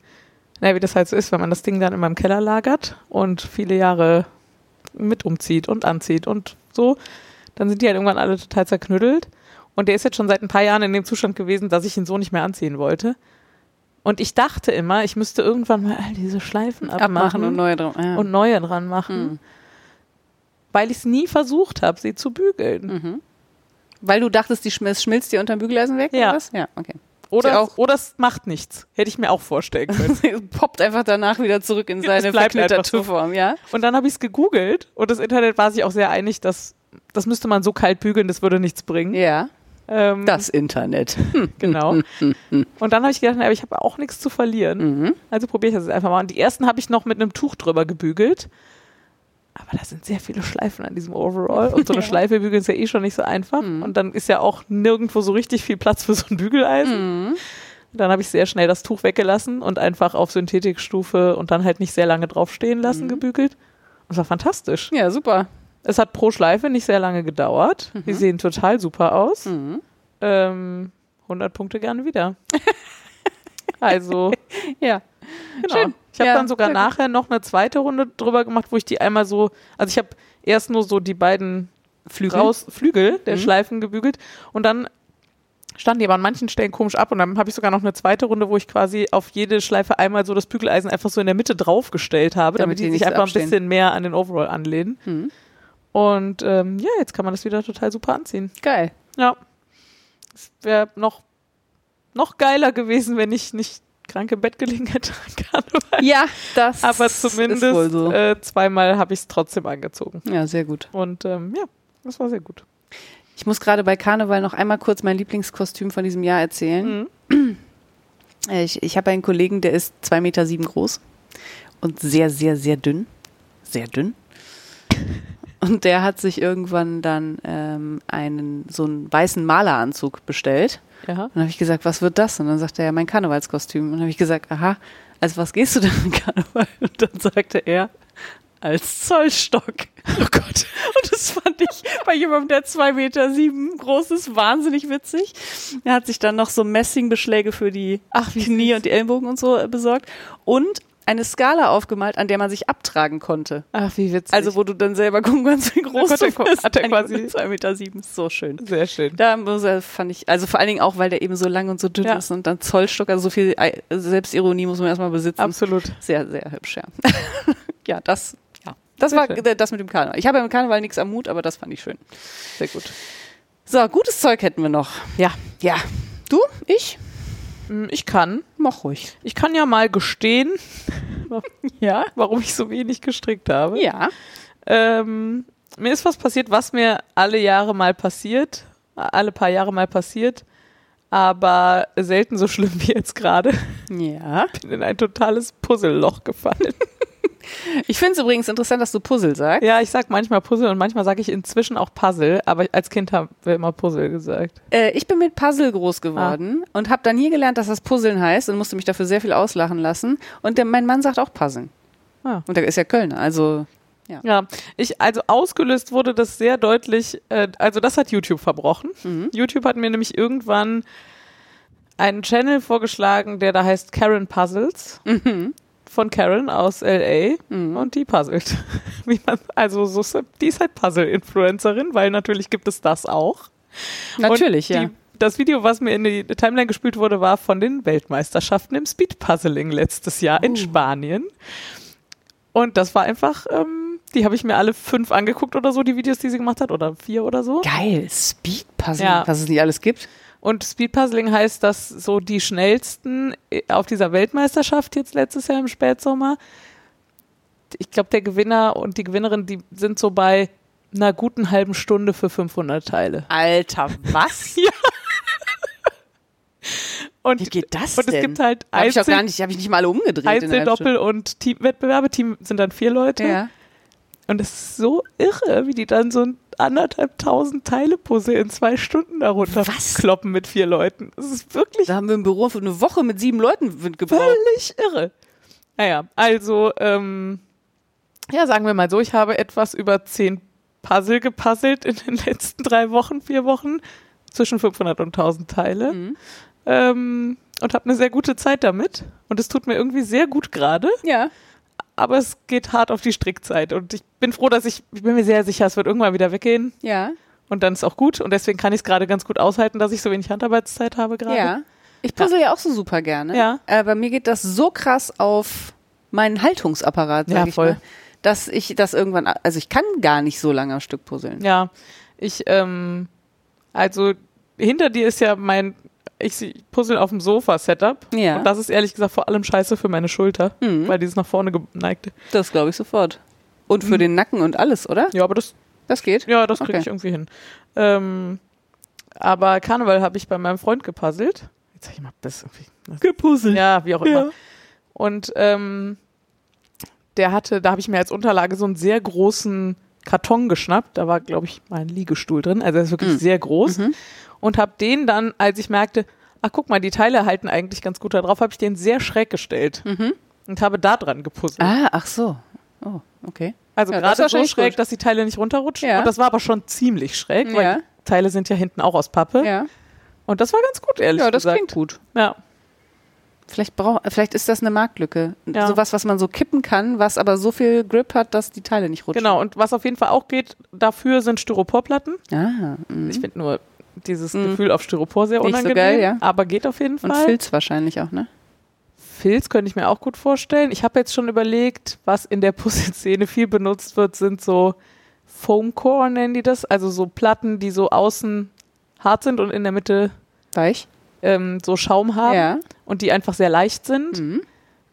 naja, wie das halt so ist, wenn man das Ding dann immer im Keller lagert und viele Jahre mit umzieht und anzieht und so, dann sind die halt irgendwann alle total zerknüttelt. Und der ist jetzt schon seit ein paar Jahren in dem Zustand gewesen, dass ich ihn so nicht mehr anziehen wollte. Und ich dachte immer, ich müsste irgendwann mal all diese Schleifen abmachen, Abmachen und neue dran. Ja. und neue dran machen, Mhm. weil ich es nie versucht habe, sie zu bügeln. Mhm. Weil du dachtest, die schmilzt, schmilzt dir unter dem Bügeleisen weg? Ja. Oder was? Ja, okay. Oder, oder es macht nichts. Hätte ich mir auch vorstellen [laughs] können. Poppt einfach danach wieder zurück in Es seine verknitterte. Form, ja? Und dann habe ich es gegoogelt und das Internet war sich auch sehr einig, dass das müsste man so kalt bügeln, das würde nichts bringen. Ja. Ähm, Das Internet. Genau. [laughs] Und dann habe ich gedacht, na, aber ich habe auch nichts zu verlieren. Mhm. Also probiere ich das jetzt einfach mal. Und die ersten habe ich noch mit einem Tuch drüber gebügelt. Aber da sind sehr viele Schleifen an diesem Overall. Und so eine. Schleife bügeln ist ja eh schon nicht so einfach. Mhm. Und dann ist ja auch nirgendwo so richtig viel Platz für so ein Bügeleisen. Mhm. Dann habe ich sehr schnell das Tuch weggelassen und einfach auf Synthetikstufe und dann halt nicht sehr lange draufstehen lassen Mhm. gebügelt. Das war fantastisch. Ja, super. Es hat pro Schleife nicht sehr lange gedauert. Die sehen total super aus. Mhm. Ähm, 100 Punkte gerne wieder. [laughs] also, Ja. genau. Schön. Ich habe Ja, dann sogar nachher noch eine zweite Runde drüber gemacht, wo ich die einmal so, also ich habe erst nur so die beiden Flügel. raus, Flügel der Mhm. Schleifen gebügelt und dann standen die aber an manchen Stellen komisch ab und dann habe ich sogar noch eine zweite Runde, wo ich quasi auf jede Schleife einmal so das Bügeleisen einfach so in der Mitte draufgestellt habe, damit, Damit die sich einfach abstehen. ein bisschen mehr an den Overall anlehnen. Mhm. Und ähm, ja, jetzt kann man das wieder total super anziehen. Geil. Ja. Es wäre noch, noch geiler gewesen, wenn ich nicht krank im Bett gelegen hätte. [laughs] Ja, das Aber ist wohl zumindest so. äh, zweimal habe ich es trotzdem angezogen. ja, sehr gut. Und ähm, ja, das war sehr gut. Ich muss gerade bei Karneval noch einmal kurz mein Lieblingskostüm von diesem Jahr erzählen. Mhm. Äh, Ich, ich habe einen Kollegen, der ist 2,7 Meter sieben groß und sehr, sehr, sehr dünn. Sehr dünn. Und der hat sich irgendwann dann ähm, einen so einen weißen Maleranzug bestellt. Ja. Und dann habe ich gesagt, was wird das? Und dann sagte er, mein Karnevalskostüm. Und dann habe ich gesagt, aha, als was gehst du denn in Karneval? [laughs] Und dann sagte er, als Zollstock. [laughs] Oh Gott. Und das fand ich bei jemandem, der zwei Meter sieben groß ist, wahnsinnig witzig. Er hat sich dann noch so Messingbeschläge für die Ach, wie Knie und die Ellenbogen und so äh, besorgt. Und eine Skala aufgemalt, an der man sich abtragen konnte. Ach, wie witzig. Also wo du dann selber gucken kannst, wie groß du bist. hat er quasi- Junge mit zwei Meter sieben so schön. sehr schön. Da muss er, fand ich, also vor allen Dingen auch, weil der eben so lang und so dünn Ja. ist und dann Zollstock, also so viel Ei- Selbstironie muss man erstmal besitzen. Absolut. Sehr, sehr hübsch, ja. [laughs] ja, das, ja. Das Sehr war schön. äh, das mit dem Karneval. Ich habe ja im Karneval nichts am Mut, aber das fand ich schön. Sehr gut. So, gutes Zeug hätten wir noch. Ja, Ja. Du? Ich? Mm, ich kann. Mach ruhig. Ich kann ja mal gestehen, [laughs] Ja? warum ich so wenig gestrickt habe. Ja. Ähm, mir ist was passiert, was mir alle Jahre mal passiert, alle paar Jahre mal passiert, aber selten so schlimm wie jetzt gerade. Ja. Bin in ein totales Puzzleloch gefallen. [laughs] Ich finde es übrigens interessant, dass du Puzzle sagst. Ja, ich sag manchmal Puzzle und manchmal sage ich inzwischen auch Puzzle, aber als Kind haben wir immer Puzzle gesagt. Äh, ich bin mit Puzzle groß geworden und habe dann hier gelernt, dass das Puzzeln heißt und musste mich dafür sehr viel auslachen lassen. Und der, mein Mann sagt auch Puzzeln. Ah. Und der ist ja Kölner, also Ja, ich, also ausgelöst wurde das sehr deutlich, äh, also das hat YouTube verbrochen. Mhm. YouTube hat mir nämlich irgendwann einen Channel vorgeschlagen, der da heißt Karen Puzzles. Mhm. Von Karen aus LA und die puzzelt. [laughs] Man, also so, die ist halt Puzzle-Influencerin, weil natürlich gibt es das auch. natürlich, und ja. Die, das Video, was mir in die Timeline gespielt wurde, war von den Weltmeisterschaften im Speedpuzzling letztes Jahr in Uh. Spanien. Und das war einfach, ähm, die habe ich mir alle fünf angeguckt oder so, die Videos, die sie gemacht hat, oder vier oder so. Geil, Speed-Puzzle, Ja. was es nicht alles gibt. Und Speedpuzzling heißt, dass so die schnellsten äh, auf dieser Weltmeisterschaft jetzt letztes Jahr im Spätsommer, ich glaube, der Gewinner und die Gewinnerin, die sind so bei einer guten halben Stunde für 500 Teile. Alter, was? [laughs] Und, Wie geht das und es denn? gibt halt Hab ich Einzel, gar nicht, habe ich nicht mal alle umgedreht. halben Einzeldoppel und Teamwettbewerbe. Team sind dann vier Leute. Ja. Und es ist so irre, wie die dann so ein anderthalb tausend Teile Puzzle in zwei Stunden darunter Was? kloppen mit vier Leuten. Das ist wirklich Da haben wir im Büro für eine Woche mit sieben Leuten gebraucht. völlig irre. Naja, also, ähm, ja, sagen wir mal so, ich habe etwas über zehn Puzzle gepuzzelt in den [laughs] letzten drei Wochen, vier Wochen, zwischen 500 und 1000 Teile. Mhm. Ähm, und habe eine sehr gute Zeit damit. Und es tut mir irgendwie sehr gut gerade, Ja. Aber es geht hart auf die Strickzeit. Und ich bin froh, dass ich, ich bin mir sehr sicher, es wird irgendwann wieder weggehen. Ja. Und dann ist auch gut. Und deswegen kann ich es gerade ganz gut aushalten, dass ich so wenig Handarbeitszeit habe gerade. Ja. Ich puzzle ja. auch so super gerne. Ja. Aber mir geht das so krass auf meinen Haltungsapparat, sag Ja, ich voll. mal, dass ich das irgendwann, also ich kann gar nicht so lange am Stück puzzeln. Ja, ich, ähm, also hinter dir ist ja mein, ich puzzle auf dem Sofa-Setup. Ja. Und das ist ehrlich gesagt vor allem scheiße für meine Schulter, Mhm. weil dieses nach vorne geneigte. Das glaube ich sofort. Und für den Nacken und alles, oder? Ja, aber das, Das geht? ja, das kriege Okay. ich irgendwie hin. Ähm, aber Karneval habe ich bei meinem Freund gepuzzelt. Jetzt sag ich mal, das ist irgendwie, Gepuzzelt. ja, wie auch immer. Und ähm, der hatte, da habe ich mir als Unterlage so einen sehr großen Karton geschnappt. Da war, glaube ich, mein Liegestuhl drin. Also er ist wirklich Mhm. sehr groß. Mhm. Und habe den dann, als ich merkte, ach guck mal, die Teile halten eigentlich ganz gut da drauf, habe ich den sehr schräg gestellt Mhm. und habe da dran gepuzzelt. Ah, ach so. Oh, okay. also ja, gerade so schräg, gut. dass die Teile nicht runterrutschen. Ja. Und das war aber schon ziemlich schräg, weil Ja. die Teile sind ja hinten auch aus Pappe. Ja. Und das war ganz gut, ehrlich Ja, das gesagt. klingt gut. Ja. Vielleicht, brauch, vielleicht ist das eine Marktlücke. Ja. Sowas, was man so kippen kann, was aber so viel Grip hat, dass die Teile nicht rutschen. Genau, und was auf jeden Fall auch geht, dafür sind Styroporplatten. Ah, mhm. Ich finde nur, dieses Mhm. Gefühl auf Styropor sehr Nicht so unangenehm. geil, ja. Aber geht auf jeden Und Fall. Filz wahrscheinlich auch, ne? Filz könnte ich mir auch gut vorstellen. Ich habe jetzt schon überlegt, was in der [laughs] Puzzle-Szene viel benutzt wird, sind so Foamcore, nennen die das. Also so Platten, die so außen hart sind und in der Mitte Weich. ähm, so Schaum haben Ja. und die einfach sehr leicht sind. Mhm.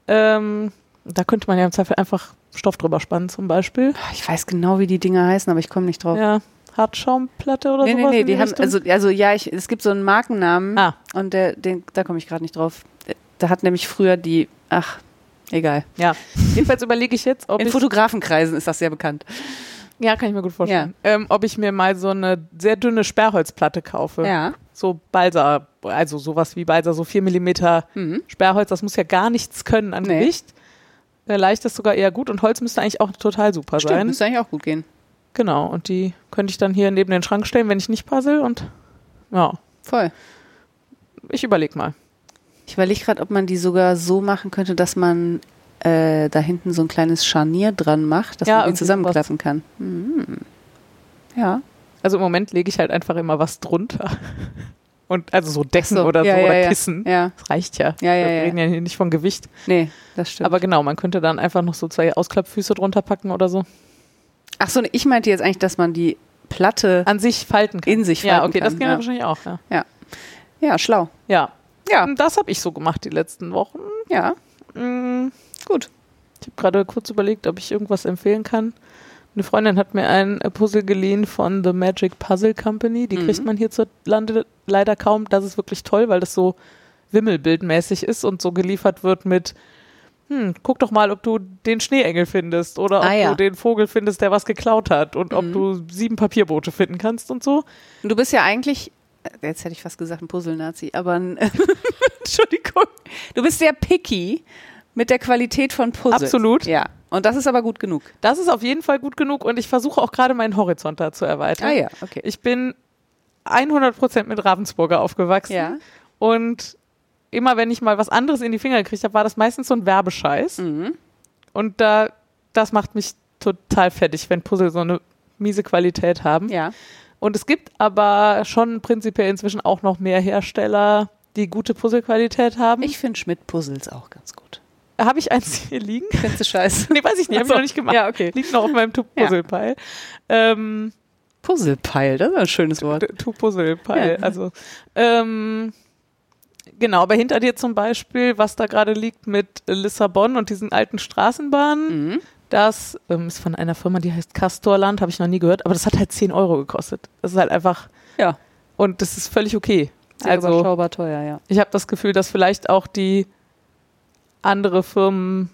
Ähm, da könnte man ja im Zweifel einfach Stoff drüber spannen zum Beispiel. Ich weiß genau, wie die Dinger heißen, aber ich komme nicht drauf. Ja, Hartschaumplatte oder nee, nee, sowas nee, in die haben, Richtung? also, also ja, ich, es gibt so einen Markennamen Ah. und der, den, da komme ich gerade nicht drauf. Da hat nämlich früher die, ach, egal. Ja, jedenfalls überlege ich jetzt, ob In ich, Fotografenkreisen ist das sehr bekannt. ja, kann ich mir gut vorstellen, ähm, ob ich mir mal so eine sehr dünne Sperrholzplatte kaufe. Ja. So Balsa, also sowas wie Balsa, so 4 mm Mhm. Sperrholz, das muss ja gar nichts können an Nee. Gewicht. Äh, Leicht ist sogar eher gut und Holz müsste eigentlich auch total super Stimmt, sein. müsste eigentlich auch gut gehen. Genau, und die könnte ich dann hier neben den Schrank stellen, wenn ich nicht puzzle und ja, Voll. ich überlege mal. Ich überlege gerade, ob man die sogar so machen könnte, dass man äh, da hinten so ein kleines Scharnier dran macht, dass Ja, man die zusammenklappen kann. Mhm. Ja. Also im Moment lege ich halt einfach immer was drunter. [laughs] Und also so Decken so, oder ja, so ja, oder ja. Kissen. Ja. Das reicht ja. Ja, ja, Wir reden ja hier nicht von Gewicht. Nee, das stimmt. Aber genau, man könnte dann einfach noch so zwei Ausklappfüße drunter packen oder so. Ach so, ich meinte jetzt eigentlich, dass man die Platte. An sich falten kann. In sich Ja, falten okay, das kann, geht ja. wahrscheinlich auch. Ja. Ja, schlau. ja. Ja, Das habe ich so gemacht die letzten Wochen. ja, Mm, gut. Ich habe gerade kurz überlegt, ob ich irgendwas empfehlen kann. Eine Freundin hat mir ein äh, Puzzle geliehen von The Magic Puzzle Company. Die Mhm. kriegt man hierzulande leider kaum. Das ist wirklich toll, weil das so wimmelbildmäßig ist und so geliefert wird mit, hm, guck doch mal, ob du den Schneeengel findest oder ob Ah, ja. du den Vogel findest, der was geklaut hat und ob Mhm. du sieben Papierboote finden kannst und so. Und du bist ja eigentlich, jetzt hätte ich fast gesagt ein Puzzle-Nazi, aber ein, [laughs] Entschuldigung, du bist sehr picky mit der Qualität von Puzzles. Absolut. Ja, und das ist aber gut genug. Das ist auf jeden Fall gut genug und ich versuche auch gerade meinen Horizont da zu erweitern. Ah ja, okay. Ich bin 100% mit Ravensburger aufgewachsen. Ja. Und immer wenn ich mal was anderes in die Finger gekriegt habe, war das meistens so ein Werbescheiß. Mhm. Und da, das macht mich total fertig, wenn Puzzle so eine miese Qualität haben. Ja. Und es gibt aber schon prinzipiell inzwischen auch noch mehr Hersteller, die gute Puzzlequalität haben. Ich finde Schmidt-Puzzles auch ganz gut. Habe ich eins hier liegen? Findest du scheiße? [laughs] Nee, weiß ich nicht, habe ich noch nicht gemacht. Ja, okay. Liegt noch auf meinem Two-Puzzle-Pile. Ähm, Puzzlepeil, das ist ein schönes Wort. Two-Puzzle-Pile. Ja. Also, ähm, genau, aber hinter dir zum Beispiel, was da gerade liegt mit Lissabon und diesen alten Straßenbahnen, Mhm. das ähm, ist von einer Firma, die heißt Castorland, habe ich noch nie gehört, aber das hat halt 10 Euro gekostet. Das ist halt einfach, Ja, und das ist völlig okay. sehr also, überschaubar teuer, ja. ich habe das Gefühl, dass vielleicht auch die andere Firmen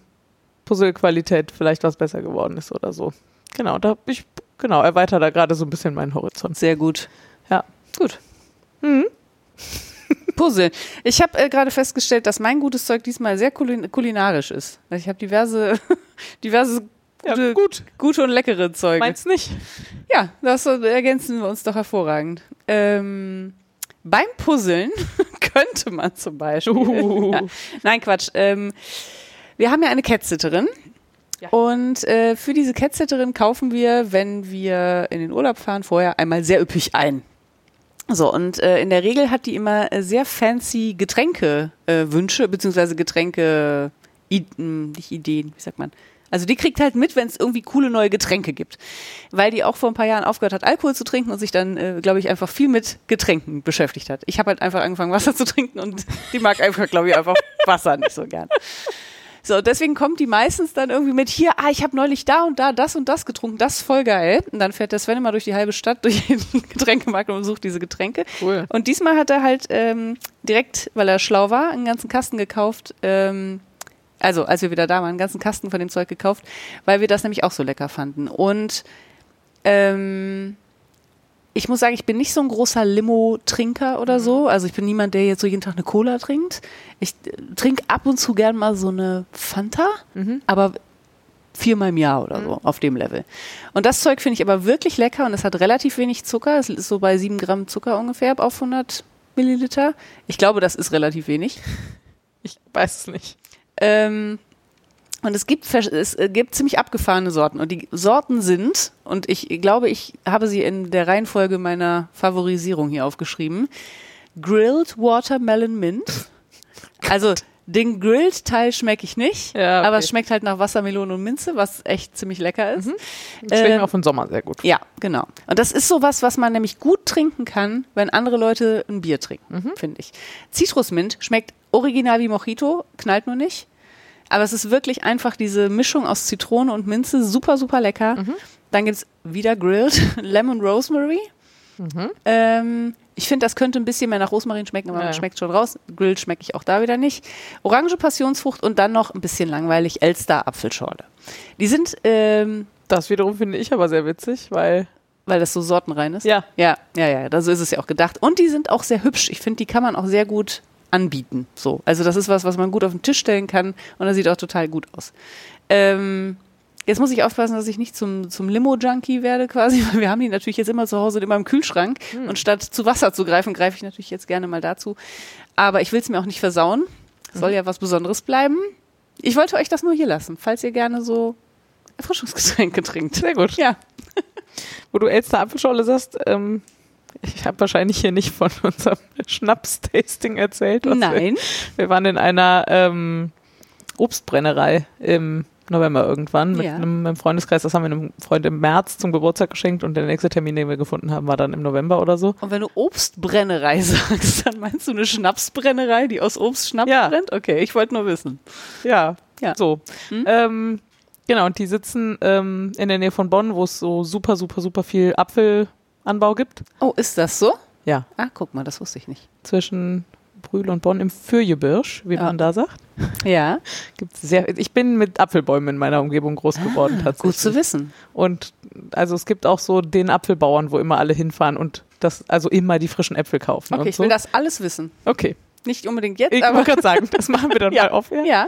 Puzzlequalität vielleicht was besser geworden ist oder so. Genau, da ich genau erweitere da gerade so ein bisschen meinen Horizont. Sehr gut. Ja. Gut. Mhm. Puzzle. Ich habe äh, gerade festgestellt, dass mein gutes Zeug diesmal sehr kulin kulinarisch ist. Also ich habe diverse, [laughs] diverse gute, Ja, gut. gute und leckere Zeuge. Meinst nicht? Ja, das äh, ergänzen wir uns doch hervorragend. Ähm, beim Puzzeln [laughs] könnte man zum Beispiel. Uh. [laughs] Ja. Nein, Quatsch. Ähm, wir haben ja eine Catsitterin. Ja. Und äh, für diese Catsitterin kaufen wir, wenn wir in den Urlaub fahren, vorher einmal sehr üppig ein. So, und äh, in der Regel hat die immer äh, sehr fancy Getränke äh, beziehungsweise Getränke, I mh, nicht Ideen, wie sagt man. Also die kriegt halt mit, wenn es irgendwie coole neue Getränke gibt. Weil die auch vor ein paar Jahren aufgehört hat, Alkohol zu trinken und sich dann, äh, glaube ich, einfach viel mit Getränken beschäftigt hat. Ich habe halt einfach angefangen, Wasser zu trinken und die mag einfach, glaube ich, einfach Wasser nicht so gern. So, deswegen kommt die meistens dann irgendwie mit, hier, ah, ich habe neulich da und da das und das getrunken, das ist voll geil. Und dann fährt der Sven immer durch die halbe Stadt, [laughs] durch den Getränkemarkt und sucht diese Getränke. Cool. Und diesmal hat er halt ähm, direkt, weil er schlau war, einen ganzen Kasten gekauft. Ähm, also, als wir wieder da waren, einen ganzen Kasten von dem Zeug gekauft, weil wir das nämlich auch so lecker fanden. Und ähm, ich muss sagen, ich bin nicht so ein großer Limo-Trinker oder so. Also ich bin niemand, der jetzt so jeden Tag eine Cola trinkt. Ich äh, trinke ab und zu gern mal so eine Fanta, Mhm. aber viermal im Jahr oder so auf dem Level. Und das Zeug finde ich aber wirklich lecker und es hat relativ wenig Zucker. Es ist so bei sieben Gramm Zucker ungefähr auf 100 Milliliter. Ich glaube, das ist relativ wenig. [laughs] Ich weiß es nicht. Ähm, Und es gibt, es äh, gibt ziemlich abgefahrene Sorten. Und die Sorten sind, und ich glaube, ich habe sie in der Reihenfolge meiner Favorisierung hier aufgeschrieben, Grilled Watermelon Mint. [laughs] Also den Grilled-Teil schmecke ich nicht, Ja, okay. aber es schmeckt halt nach Wassermelone und Minze, was echt ziemlich lecker ist. Das schmeckt Ähm, mir auch für den Sommer sehr gut. Ja, genau. Und das ist sowas, was man nämlich gut trinken kann, wenn andere Leute ein Bier trinken, finde ich. Zitrusmint schmeckt original wie Mojito, knallt nur nicht. Aber es ist wirklich einfach diese Mischung aus Zitrone und Minze, super, super lecker. Dann gibt's wieder Grilled [laughs] Lemon Rosemary. Ähm, ich finde, das könnte ein bisschen mehr nach Rosmarin schmecken, aber Ja. man schmeckt schon raus. Grilled schmecke ich auch da wieder nicht. Orange Passionsfrucht und dann noch ein bisschen langweilig Elster Apfelschorle. Die sind, ähm, Das wiederum finde ich aber sehr witzig, weil weil das so sortenrein ist. Ja. Ja, ja, ja, so ist es ja auch gedacht. Und die sind auch sehr hübsch. Ich finde, die kann man auch sehr gut anbieten. So. Also das ist was, was man gut auf den Tisch stellen kann und das sieht auch total gut aus. Ähm, jetzt muss ich aufpassen, dass ich nicht zum, zum Limo-Junkie werde quasi, [laughs] weil wir haben die natürlich jetzt immer zu Hause und immer im Kühlschrank und statt zu Wasser zu greifen, greife ich natürlich jetzt gerne mal dazu. Aber ich will es mir auch nicht versauen. Soll ja was Besonderes bleiben. Ich wollte euch das nur hier lassen, falls ihr gerne so Erfrischungsgetränke [laughs] trinkt. Sehr gut. Ja. Wo du Elster Apfelschorle sagst, ähm, ich habe wahrscheinlich hier nicht von [laughs] unserem Schnaps-Tasting erzählt. was Wir, Nein. wir waren in einer ähm, Obstbrennerei im November irgendwann mit Ja. einem, einem Freundeskreis. Das haben wir einem Freund im März zum Geburtstag geschenkt und der nächste Termin, den wir gefunden haben, war dann im November oder so. Und wenn du Obstbrennerei [laughs] sagst, dann meinst du eine Schnapsbrennerei, die aus Obst Schnaps Ja. brennt? Okay, ich wollte nur wissen. Ja, Ja. so. Hm? Ähm, genau, und die sitzen ähm, in der Nähe von Bonn, wo es so super, super, super viel Apfelanbau gibt. Oh, ist das so? Ja, Ah, guck mal, das wusste ich nicht. zwischen Brühl und Bonn im Fürjebirsch, wie Ja. man da sagt. Ja, [laughs] Gibt's sehr, ich bin mit Apfelbäumen in meiner Umgebung groß geworden tatsächlich. Ah, gut zu wissen. Und also es gibt auch so den Apfelbauern, wo immer alle hinfahren und das also immer die frischen Äpfel kaufen Okay, ich so. will das alles wissen. okay, Nicht unbedingt jetzt, ich aber wollte gerade sagen, das machen wir dann [laughs] Ja. mal auf. Ja. ja.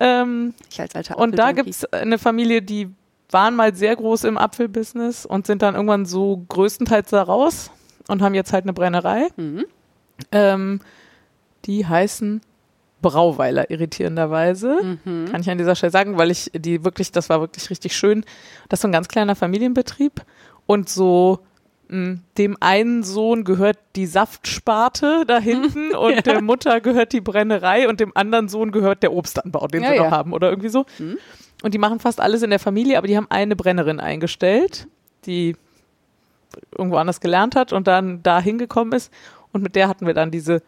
Ähm, Ich als alter und da Apfeljunkie. gibt's eine Familie, die waren mal sehr groß im Apfelbusiness und sind dann irgendwann so größtenteils da raus und haben jetzt halt eine Brennerei. Mhm. Ähm, die heißen Brauweiler irritierenderweise. Mhm. Kann ich an dieser Stelle sagen, weil ich die wirklich, das war wirklich richtig schön. Das ist so ein ganz kleiner Familienbetrieb und so mh, dem einen Sohn gehört die Saftsparte da [laughs] hinten und der Mutter gehört die Brennerei und dem anderen Sohn gehört der Obstanbau, den Ja, sie ja. noch haben oder irgendwie so. Mhm. Und die machen fast alles in der Familie, aber die haben eine Brennerin eingestellt, die irgendwo anders gelernt hat und dann da hingekommen ist. Und mit der hatten wir dann diese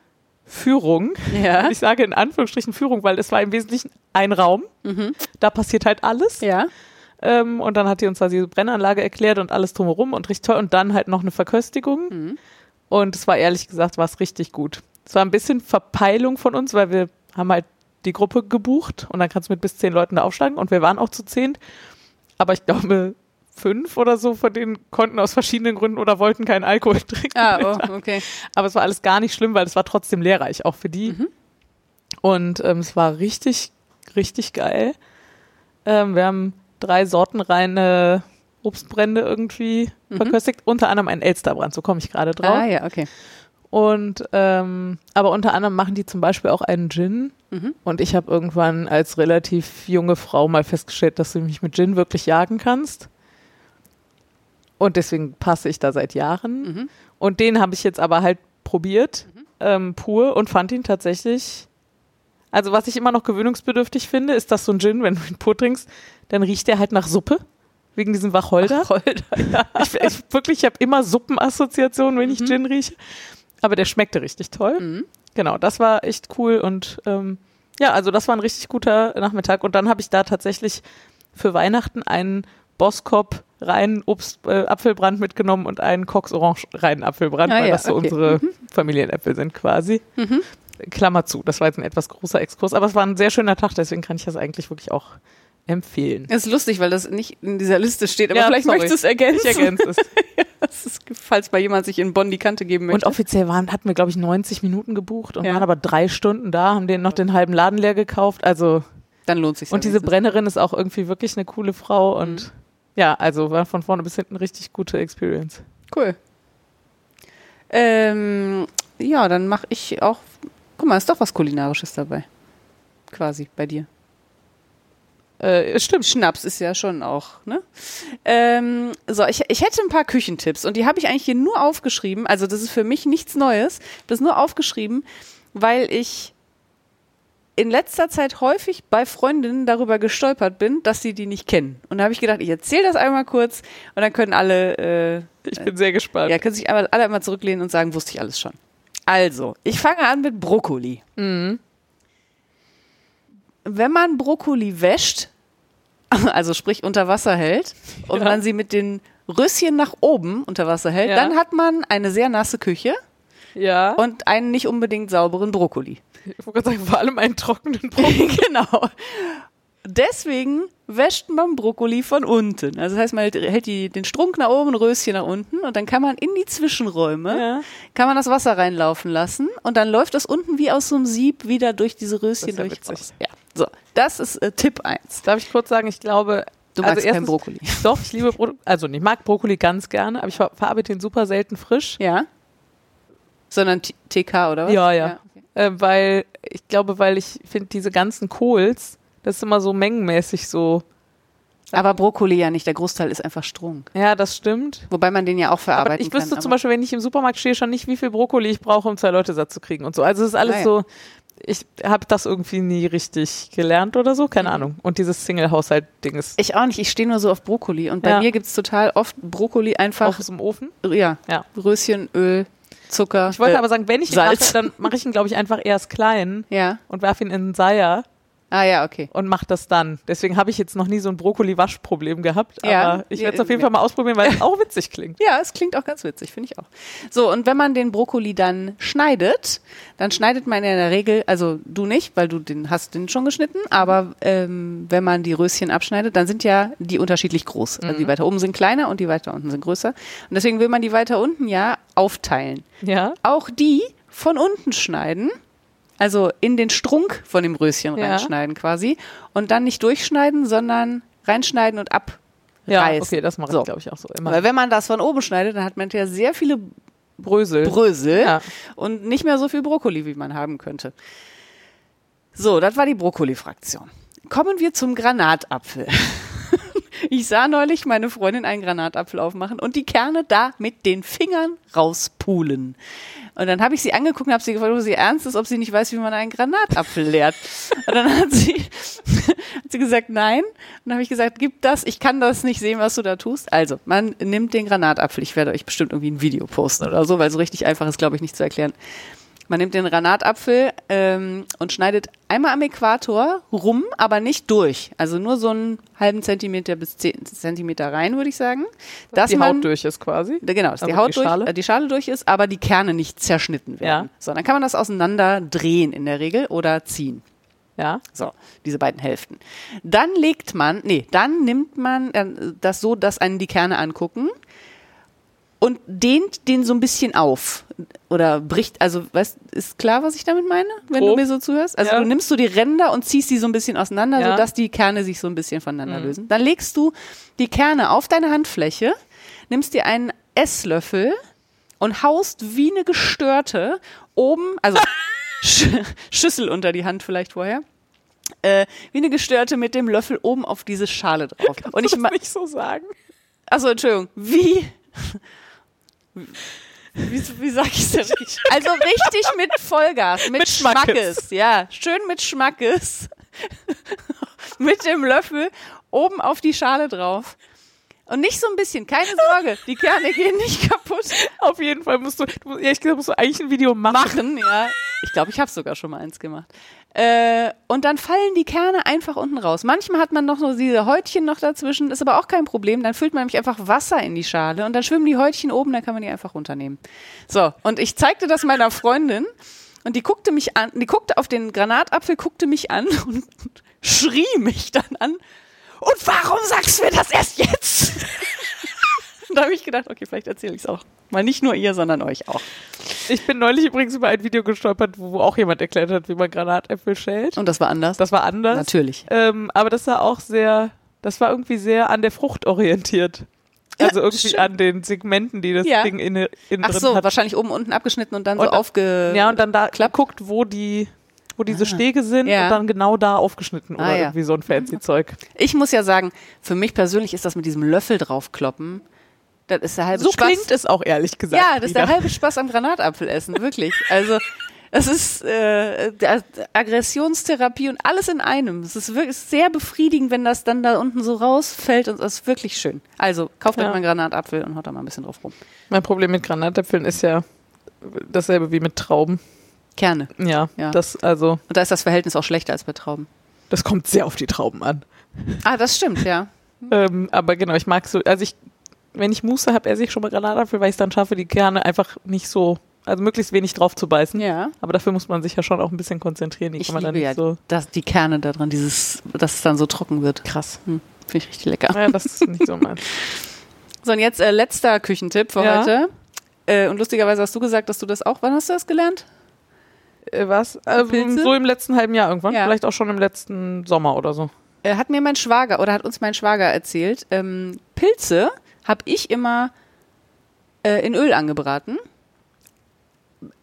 Führung. Ja. Ich sage in Anführungsstrichen Führung, weil es war im Wesentlichen ein Raum. Mhm. Da passiert halt alles. Ja. Ähm, und dann hat die uns da diese Brennanlage erklärt und alles drumherum und richtig toll. Und dann halt noch eine Verköstigung. Mhm. Und es war ehrlich gesagt, war es richtig gut. Es war ein bisschen Verpeilung von uns, weil wir haben halt die Gruppe gebucht und dann kannst du mit bis zehn Leuten da aufsteigen und wir waren auch zu zehn. Aber ich glaube, fünf oder so von denen konnten aus verschiedenen Gründen oder wollten keinen Alkohol [laughs] trinken. Ah, oh, okay. Aber es war alles gar nicht schlimm, weil es war trotzdem lehrreich, auch für die. Mhm. Und ähm, es war richtig, richtig geil. Ähm, wir haben drei sortenreine Obstbrände irgendwie Mhm. verköstigt, unter anderem ein Elsterbrand, so komme ich gerade drauf. Ah, ja, okay. Und ähm, aber unter anderem machen die zum Beispiel auch einen Gin. Mhm. Und ich habe irgendwann als relativ junge Frau mal festgestellt, dass du mich mit Gin wirklich jagen kannst. Und deswegen passe ich da seit Jahren. Mhm. Und den habe ich jetzt aber halt probiert, ähm, pur, und fand ihn tatsächlich. Also, was ich immer noch gewöhnungsbedürftig finde, ist, dass so ein Gin, wenn du ihn pur trinkst, dann riecht der halt nach Suppe. Wegen diesem Wacholder. Ja, ich, ich, wirklich, ich habe immer Suppenassoziationen, wenn ich Mhm. Gin rieche. Aber der schmeckte richtig toll. Mhm. Genau, das war echt cool und ähm, ja, also das war ein richtig guter Nachmittag. Und dann habe ich da tatsächlich für Weihnachten einen Boskop reinen Obst, äh, Apfelbrand mitgenommen und einen Cox Orange reinen Apfelbrand, Ah, weil ja, das so okay. unsere Familienäpfel sind quasi. Mhm. Klammer zu, das war jetzt ein etwas großer Exkurs, aber es war ein sehr schöner Tag, deswegen kann ich das eigentlich wirklich auch empfehlen. Das ist lustig, weil das nicht in dieser Liste steht, aber Ja, vielleicht sorry. möchtest du es ergänzen. Ich ergänze es. [laughs] Das ist, falls bei jemand sich in Bonn die Kante geben Und möchte. offiziell waren, hatten wir, glaube ich, 90 Minuten gebucht und Ja. waren aber drei Stunden da, haben den noch den halben Laden leer gekauft. Also Dann lohnt sich Und diese Brennerin ist auch irgendwie wirklich eine coole Frau und Mhm. ja, also war von vorne bis hinten richtig gute Experience. Cool. Ähm, ja, dann mache ich auch. Guck mal, ist doch was Kulinarisches dabei. Quasi bei dir. Äh, stimmt. Schnaps ist ja schon auch, ne? Ähm, so, ich, ich hätte ein paar Küchentipps und die habe ich eigentlich hier nur aufgeschrieben. Also, das ist für mich nichts Neues. Das ist nur aufgeschrieben, weil ich in letzter Zeit häufig bei Freundinnen darüber gestolpert bin, dass sie die nicht kennen. Und da habe ich gedacht, ich erzähle das einmal kurz und dann können alle, äh, Ich bin sehr gespannt. ja, können sich einmal, alle einmal zurücklehnen und sagen, wusste ich alles schon. Also, ich fange an mit Brokkoli. Wenn man Brokkoli wäscht, [laughs] also sprich unter Wasser hält und Ja. man sie mit den Röschen nach oben unter Wasser hält, Ja. dann hat man eine sehr nasse Küche Ja. und einen nicht unbedingt sauberen Brokkoli. ich wollte gerade sagen, vor allem einen trockenen [laughs] Brokkoli. genau. Deswegen wäscht man Brokkoli von unten. Also das heißt, man hält, die, den Strunk nach oben, Röschen nach unten und dann kann man in die Zwischenräume, Ja. kann man das Wasser reinlaufen lassen und dann läuft das unten wie aus so einem Sieb wieder durch diese Röschen Das ist ja durch. witzig. Ja. So, das ist äh, Tipp 1. Darf ich kurz sagen, ich glaube. Du magst also erstens- Brokkoli. [laughs] Doch, ich liebe Brokkoli. Also, ich mag Brokkoli ganz gerne, aber ich ver verarbeite ihn super selten frisch. Ja. Sondern T- TK oder was? Ja, ja. okay. Äh, weil, ich glaube, weil ich finde, diese ganzen Kohls, das ist immer so mengenmäßig so. Aber Brokkoli ja nicht, der Großteil ist einfach Strunk. Ja, das stimmt. Wobei man den ja auch verarbeiten ich wüsste kann. zum Beispiel, wenn ich im Supermarkt stehe, schon nicht, wie viel Brokkoli ich brauche, um zwei Leute satt zu kriegen und so. Also es ist alles Ah, ja. so, ich habe das irgendwie nie richtig gelernt oder so, keine Mhm. Ahnung. Und dieses Single-Haushalt-Ding ist ich auch nicht, ich stehe nur so auf Brokkoli und bei Ja. mir gibt's total oft Brokkoli einfach, aus dem Ofen. ja, Ja. Röschen, Öl, Zucker. Ich wollte äh, aber sagen, wenn ich ihn Salz. mache, dann mache ich ihn, glaube ich, einfach erst klein Ja. und werfe ihn in den Seier Ah ja, okay. und mache das dann. Deswegen habe ich jetzt noch nie so ein Brokkoli-Waschproblem gehabt. Ja. Aber ich werde es auf jeden Fall mal ausprobieren, weil es auch witzig klingt. Ja, es klingt auch ganz witzig, finde ich auch. So, und wenn man den Brokkoli dann schneidet, dann schneidet man in der Regel, also du nicht, weil du den hast den schon geschnitten, aber ähm, wenn man die Röschen abschneidet, dann sind ja die unterschiedlich groß. Also die weiter oben sind kleiner und die weiter unten sind größer. Und deswegen will man die weiter unten ja aufteilen. Ja. Auch die von unten schneiden, also in den Strunk von dem Röschen Ja. reinschneiden quasi und dann nicht durchschneiden, sondern reinschneiden und abreißen. Ja, okay, das mache So. ich, glaube ich, auch so immer. Weil wenn man das von oben schneidet, dann hat man ja sehr viele Brösel. Brösel Ja. und nicht mehr so viel Brokkoli, wie man haben könnte. So, das war die Brokkoli-Fraktion. Kommen wir zum Granatapfel. [laughs] Ich sah neulich meine Freundin einen Granatapfel aufmachen und die Kerne da mit den Fingern rauspulen. Und dann habe ich sie angeguckt und habe sie gefragt, ob sie ernst ist, ob sie nicht weiß, wie man einen Granatapfel leert. Und dann hat sie, [laughs] hat sie gesagt, nein. Und dann habe ich gesagt, gib das, ich kann das nicht sehen, was du da tust. Also, man nimmt den Granatapfel. Ich werde euch bestimmt irgendwie ein Video posten oder so, weil so richtig einfach ist, glaube ich, nicht zu erklären. Man nimmt den Granatapfel ähm, und schneidet einmal am Äquator rum, aber nicht durch. Also nur so einen halben Zentimeter bis zehn Zentimeter rein, würde ich sagen. Dass die man, Haut durch ist quasi. Genau, dass die Aber Haut die Schale? durch, äh, die Schale durch ist, aber die Kerne nicht zerschnitten werden. Ja. So, dann kann man das auseinander drehen in der Regel oder ziehen. Ja. So, diese beiden Hälften. Dann legt man, nee, dann nimmt man äh, das so, dass einen die Kerne angucken und dehnt den so ein bisschen auf oder bricht, also weißt, ist klar, was ich damit meine, wenn Grob. du mir so zuhörst? Also Ja. du nimmst so die Ränder und ziehst die so ein bisschen auseinander, Ja. sodass die Kerne sich so ein bisschen voneinander Mhm. lösen. Dann legst du die Kerne auf deine Handfläche, nimmst dir einen Esslöffel und haust wie eine gestörte oben, also [laughs] Sch Schüssel unter die Hand vielleicht vorher. Äh, wie eine gestörte mit dem Löffel oben auf diese Schale drauf. [laughs] Und ich das nicht so sagen. Achso, Entschuldigung. Wie. Wie, wie sag ich denn? Also richtig mit Vollgas, mit, Mit Schmackes. Schmackes. Ja, schön mit Schmackes. mit dem Löffel oben auf die Schale drauf. Und nicht so ein bisschen, keine Sorge, die Kerne gehen nicht kaputt. Auf jeden Fall musst du, du ehrlich gesagt, musst du eigentlich ein Video machen. Machen, ja. Ich glaube, ich habe sogar schon mal eins gemacht. Äh, und dann fallen die Kerne einfach unten raus. Manchmal hat man noch so diese Häutchen noch dazwischen, ist aber auch kein Problem. Dann füllt man nämlich einfach Wasser in die Schale und dann schwimmen die Häutchen oben, dann kann man die einfach runternehmen. So, und ich zeigte das meiner Freundin und die guckte mich an, die guckte auf den Granatapfel, guckte mich an [laughs] und schrie mich dann an. Und warum sagst du mir das erst jetzt? [laughs] und [laughs] da habe ich gedacht, okay, vielleicht erzähle ich es auch. Mal nicht nur ihr, sondern euch auch. Ich bin neulich übrigens über ein Video gestolpert, wo auch jemand erklärt hat, wie man Granatäpfel schält. Und das war anders? Das war anders. Natürlich. Ähm, aber das war auch sehr, das war irgendwie sehr an der Frucht orientiert. Also Ja, irgendwie an den Segmenten, die das Ja. Ding innen, innen Ach drin so, hat. wahrscheinlich oben unten abgeschnitten und dann Und so aufge... Ja, und dann da guckt, wo die, wo diese Stege sind Ja. und dann genau da aufgeschnitten oder Ah, ja. irgendwie so ein fancy Zeug. Ich muss ja sagen, für mich persönlich ist das mit diesem Löffel draufkloppen, das ist der halbe So Spaß. klingt es auch ehrlich gesagt. ja, das ist der wieder. halbe Spaß am Granatapfelessen, wirklich. Also es ist äh, Aggressionstherapie und alles in einem. Es ist wirklich sehr befriedigend, wenn das dann da unten so rausfällt und es ist wirklich schön. Also kauft euch Ja. mal einen Granatapfel und haut da mal ein bisschen drauf rum. Mein Problem mit Granatäpfeln ist ja dasselbe wie mit Trauben. Kerne. Ja, Ja. das also Und da ist das Verhältnis auch schlechter als bei Trauben. das kommt sehr auf die Trauben an. Ah, das stimmt, ja. Ähm, aber genau, ich mag so, also ich, wenn ich Muße habe, esse ich schon mal Granatapfel, weil ich es dann schaffe, die Kerne einfach nicht so, also möglichst wenig drauf zu beißen. Ja. Aber dafür muss man sich ja schon auch ein bisschen konzentrieren. Die Ich kann man dann liebe nicht ja so das, die Kerne da dran, dieses, dass es dann so trocken wird. krass. Hm, Finde ich richtig lecker. Ja, das ist nicht so meins. [laughs] So, und jetzt äh, letzter Küchentipp für Ja. heute. Äh, und lustigerweise hast du gesagt, dass du das auch, wann hast du das gelernt? Äh, was? Ähm, so im letzten halben Jahr irgendwann. Ja. Vielleicht auch schon im letzten Sommer oder so. Äh, hat mir mein Schwager oder hat uns mein Schwager erzählt, ähm, Pilze habe ich immer äh, in Öl angebraten.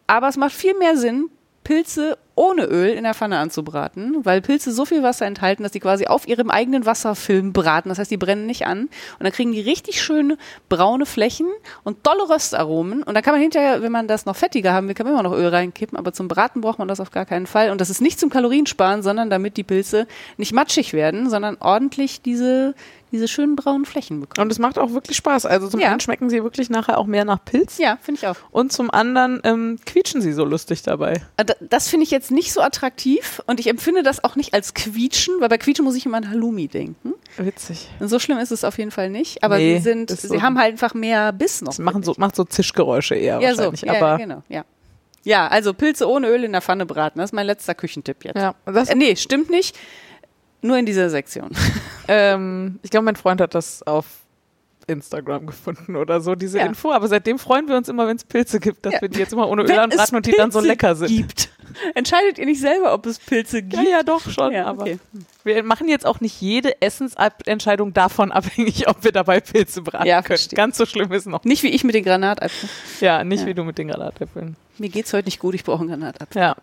Aber es macht viel mehr Sinn, Pilze ohne Öl in der Pfanne anzubraten, weil Pilze so viel Wasser enthalten, dass die quasi auf ihrem eigenen Wasserfilm braten. Das heißt, die brennen nicht an. Und dann kriegen die richtig schöne braune Flächen und tolle Röstaromen. Und dann kann man hinterher, wenn man das noch fettiger haben will, kann man immer noch Öl reinkippen. Aber zum Braten braucht man das auf gar keinen Fall. Und das ist nicht zum Kaloriensparen, sondern damit die Pilze nicht matschig werden, sondern ordentlich diese, diese schönen braunen Flächen bekommen. Und es macht auch wirklich Spaß. Also zum Ja. einen schmecken sie wirklich nachher auch mehr nach Pilz. Ja, finde ich auch. Und zum anderen ähm, quietschen sie so lustig dabei. Äh, da- Das finde ich jetzt nicht so attraktiv und ich empfinde das auch nicht als Quietschen, weil bei Quietschen muss ich immer an Halloumi denken. Witzig. Und so schlimm ist es auf jeden Fall nicht, aber Nee, sie sind, sie so- haben halt einfach mehr Biss noch. Sie machen so, macht so Zischgeräusche eher ja, so, wahrscheinlich. ja, aber genau, ja. Ja, also Pilze ohne Öl in der Pfanne braten, das ist mein letzter Küchentipp jetzt. ja, das, Äh, nee, stimmt nicht. Nur in dieser Sektion. [laughs] ähm, ich glaube, mein Freund hat das auf Instagram gefunden oder so, diese Ja. Info. Aber seitdem freuen wir uns immer, wenn es Pilze gibt, dass Ja. wir die jetzt immer ohne Öl anbraten es und die dann so lecker sind. Gibt. Entscheidet ihr nicht selber, ob es Pilze gibt? Ja, ja, doch schon. Ja, aber okay. wir machen jetzt auch nicht jede Essensentscheidung davon [laughs] abhängig, ob wir dabei Pilze braten Ja, können. verstehe. Ganz so schlimm ist noch. Nicht wie ich mit den Granatäpfeln. Ja, nicht wie du mit den Granatäpfeln. Mir geht's heute nicht gut, ich brauche einen Granatapfel. Ja.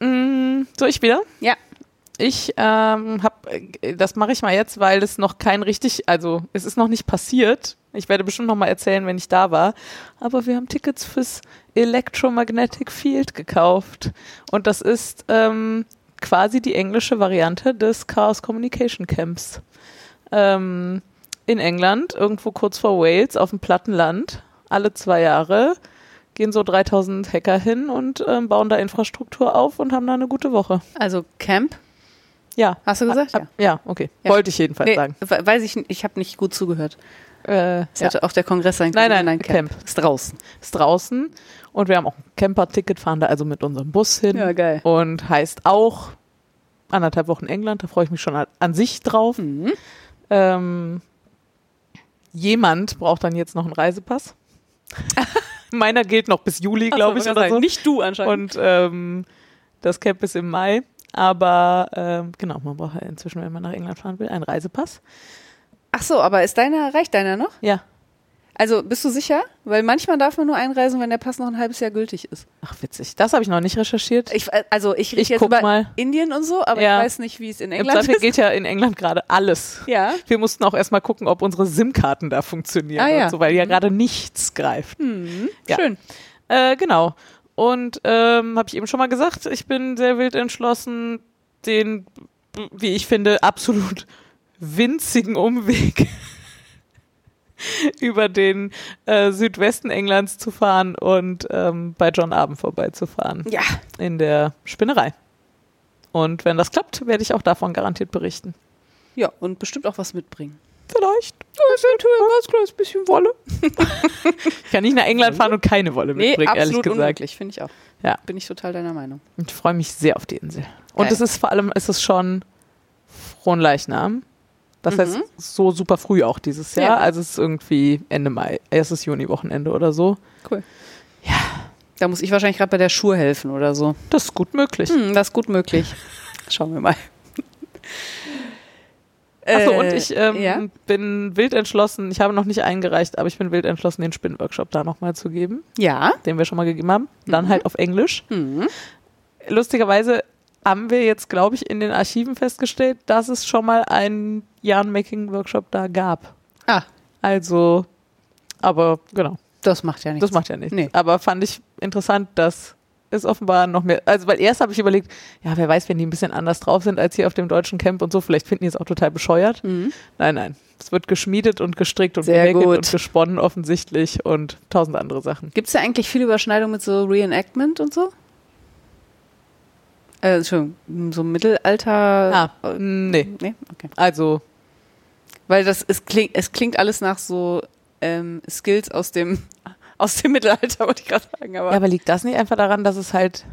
Mm, so, ich wieder? Ja. Ich ähm, habe, das mache ich mal jetzt, weil es noch kein richtig, also es ist noch nicht passiert. Ich werde bestimmt noch mal erzählen, wenn ich da war. Aber wir haben Tickets fürs Electromagnetic Field gekauft und das ist ähm, quasi die englische Variante des Chaos Communication Camps ähm, in England, irgendwo kurz vor Wales auf dem platten Land. Alle zwei Jahre gehen so 3000 Hacker hin und ähm, bauen da Infrastruktur auf und haben da eine gute Woche. Also Camp, Ja. hast du gesagt? Ab- ja, okay. Ja. Wollte ich jedenfalls Nee, sagen. we- weiß ich nicht, ich habe nicht gut zugehört. Äh, Es ja. hätte auch der Kongress sein Nein, können. nein, Camp. Camp. Ist draußen. Ist draußen und wir haben auch ein Camper-Ticket, fahren da also mit unserem Bus hin. geil. Und heißt auch anderthalb Wochen England, da freue ich mich schon an, an sich drauf. Mhm. Ähm, jemand braucht dann jetzt noch einen Reisepass. [laughs] Meiner gilt noch bis Juli, glaube ich, oder so. Nicht du anscheinend. Und ähm, das Camp ist im Mai. Aber ähm, genau, man braucht ja inzwischen, wenn man nach England fahren will, einen Reisepass. Ach so, aber ist deiner, reicht deiner noch? Ja. Also bist du sicher? Weil manchmal darf man nur einreisen, wenn der Pass noch ein halbes Jahr gültig ist. Ach, witzig. Das habe ich noch nicht recherchiert. Ich, also ich rede Ich jetzt über mal. Indien und so, aber Ja. ich weiß nicht, wie es in Im England Zweifel ist. geht ja in England gerade alles. Ja. Wir mussten auch erstmal gucken, ob unsere SIM-Karten da funktionieren Ah, ja. und so, weil ja gerade nichts greift. Mhm. Ja. Schön. Äh, genau. Und ähm, habe ich eben schon mal gesagt, ich bin sehr wild entschlossen, den, wie ich finde, absolut winzigen Umweg [laughs] über den äh, Südwesten Englands zu fahren und ähm, bei John Abend vorbeizufahren Ja. in der Spinnerei. Und wenn das klappt, werde ich auch davon garantiert berichten. Ja, und bestimmt auch was mitbringen. Vielleicht. Eventuell ein ganz kleines bisschen Wolle. [laughs] ich kann nicht nach England fahren und keine Wolle Nee, mitbringen, ehrlich gesagt. unmöglich, finde ich auch. Ja. Bin ich total deiner Meinung. Und ich freue mich sehr auf die Insel. Und Geil. es ist vor allem, es ist schon Fronleichnam. Das heißt, so super früh auch dieses Jahr. Mhm. Ja. Also es ist irgendwie Ende Mai, erstes Juni-Wochenende oder so. Da muss ich wahrscheinlich gerade bei der Schuhe helfen oder so. Das ist gut möglich. Hm, das ist gut möglich. [laughs] Schauen wir mal. Achso, Äh, und ich ähm, ja? bin wild entschlossen, ich habe noch nicht eingereicht, aber ich bin wild entschlossen, den Spinnworkshop da nochmal zu geben, Ja. den wir schon mal gegeben haben. Dann halt auf Englisch. Mhm. Lustigerweise haben wir jetzt, glaube ich, in den Archiven festgestellt, dass es schon mal einen Yarn-Making-Workshop da gab. Ah, Also, aber genau, das macht ja nichts. das macht ja nichts. Nee. Aber fand ich interessant, dass es offenbar noch mehr, also weil erst habe ich überlegt, ja, wer weiß, wenn die ein bisschen anders drauf sind als hier auf dem deutschen Camp und so, vielleicht finden die es auch total bescheuert. Mhm. Nein, nein. Es wird geschmiedet und gestrickt und gut. und gesponnen offensichtlich und tausend andere Sachen. Gibt es da eigentlich viel Überschneidung mit so Reenactment und so? Äh, Entschuldigung, so Mittelalter. Ah, äh, nee. Nee, okay. Also, Weil das, es klingt, es klingt alles nach so ähm, Skills aus dem, aus dem Mittelalter, wollte ich gerade sagen. Aber, ja, aber liegt das nicht einfach daran, dass es halt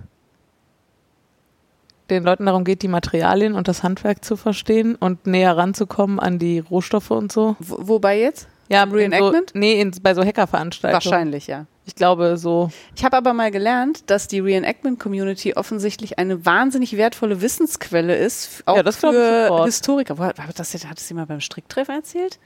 den Leuten darum geht, die Materialien und das Handwerk zu verstehen und näher ranzukommen an die Rohstoffe und so? Wo, wobei jetzt? Ja, Im Reenactment? So, nee, in, bei so Hackerveranstaltungen. Wahrscheinlich, ja. Ich glaube so. Ich habe aber mal gelernt, dass die Reenactment-Community offensichtlich eine wahnsinnig wertvolle Wissensquelle ist, auch Ja, das glaub ich für. Historiker. Wo, hat das, hat das jemand beim Stricktreff erzählt?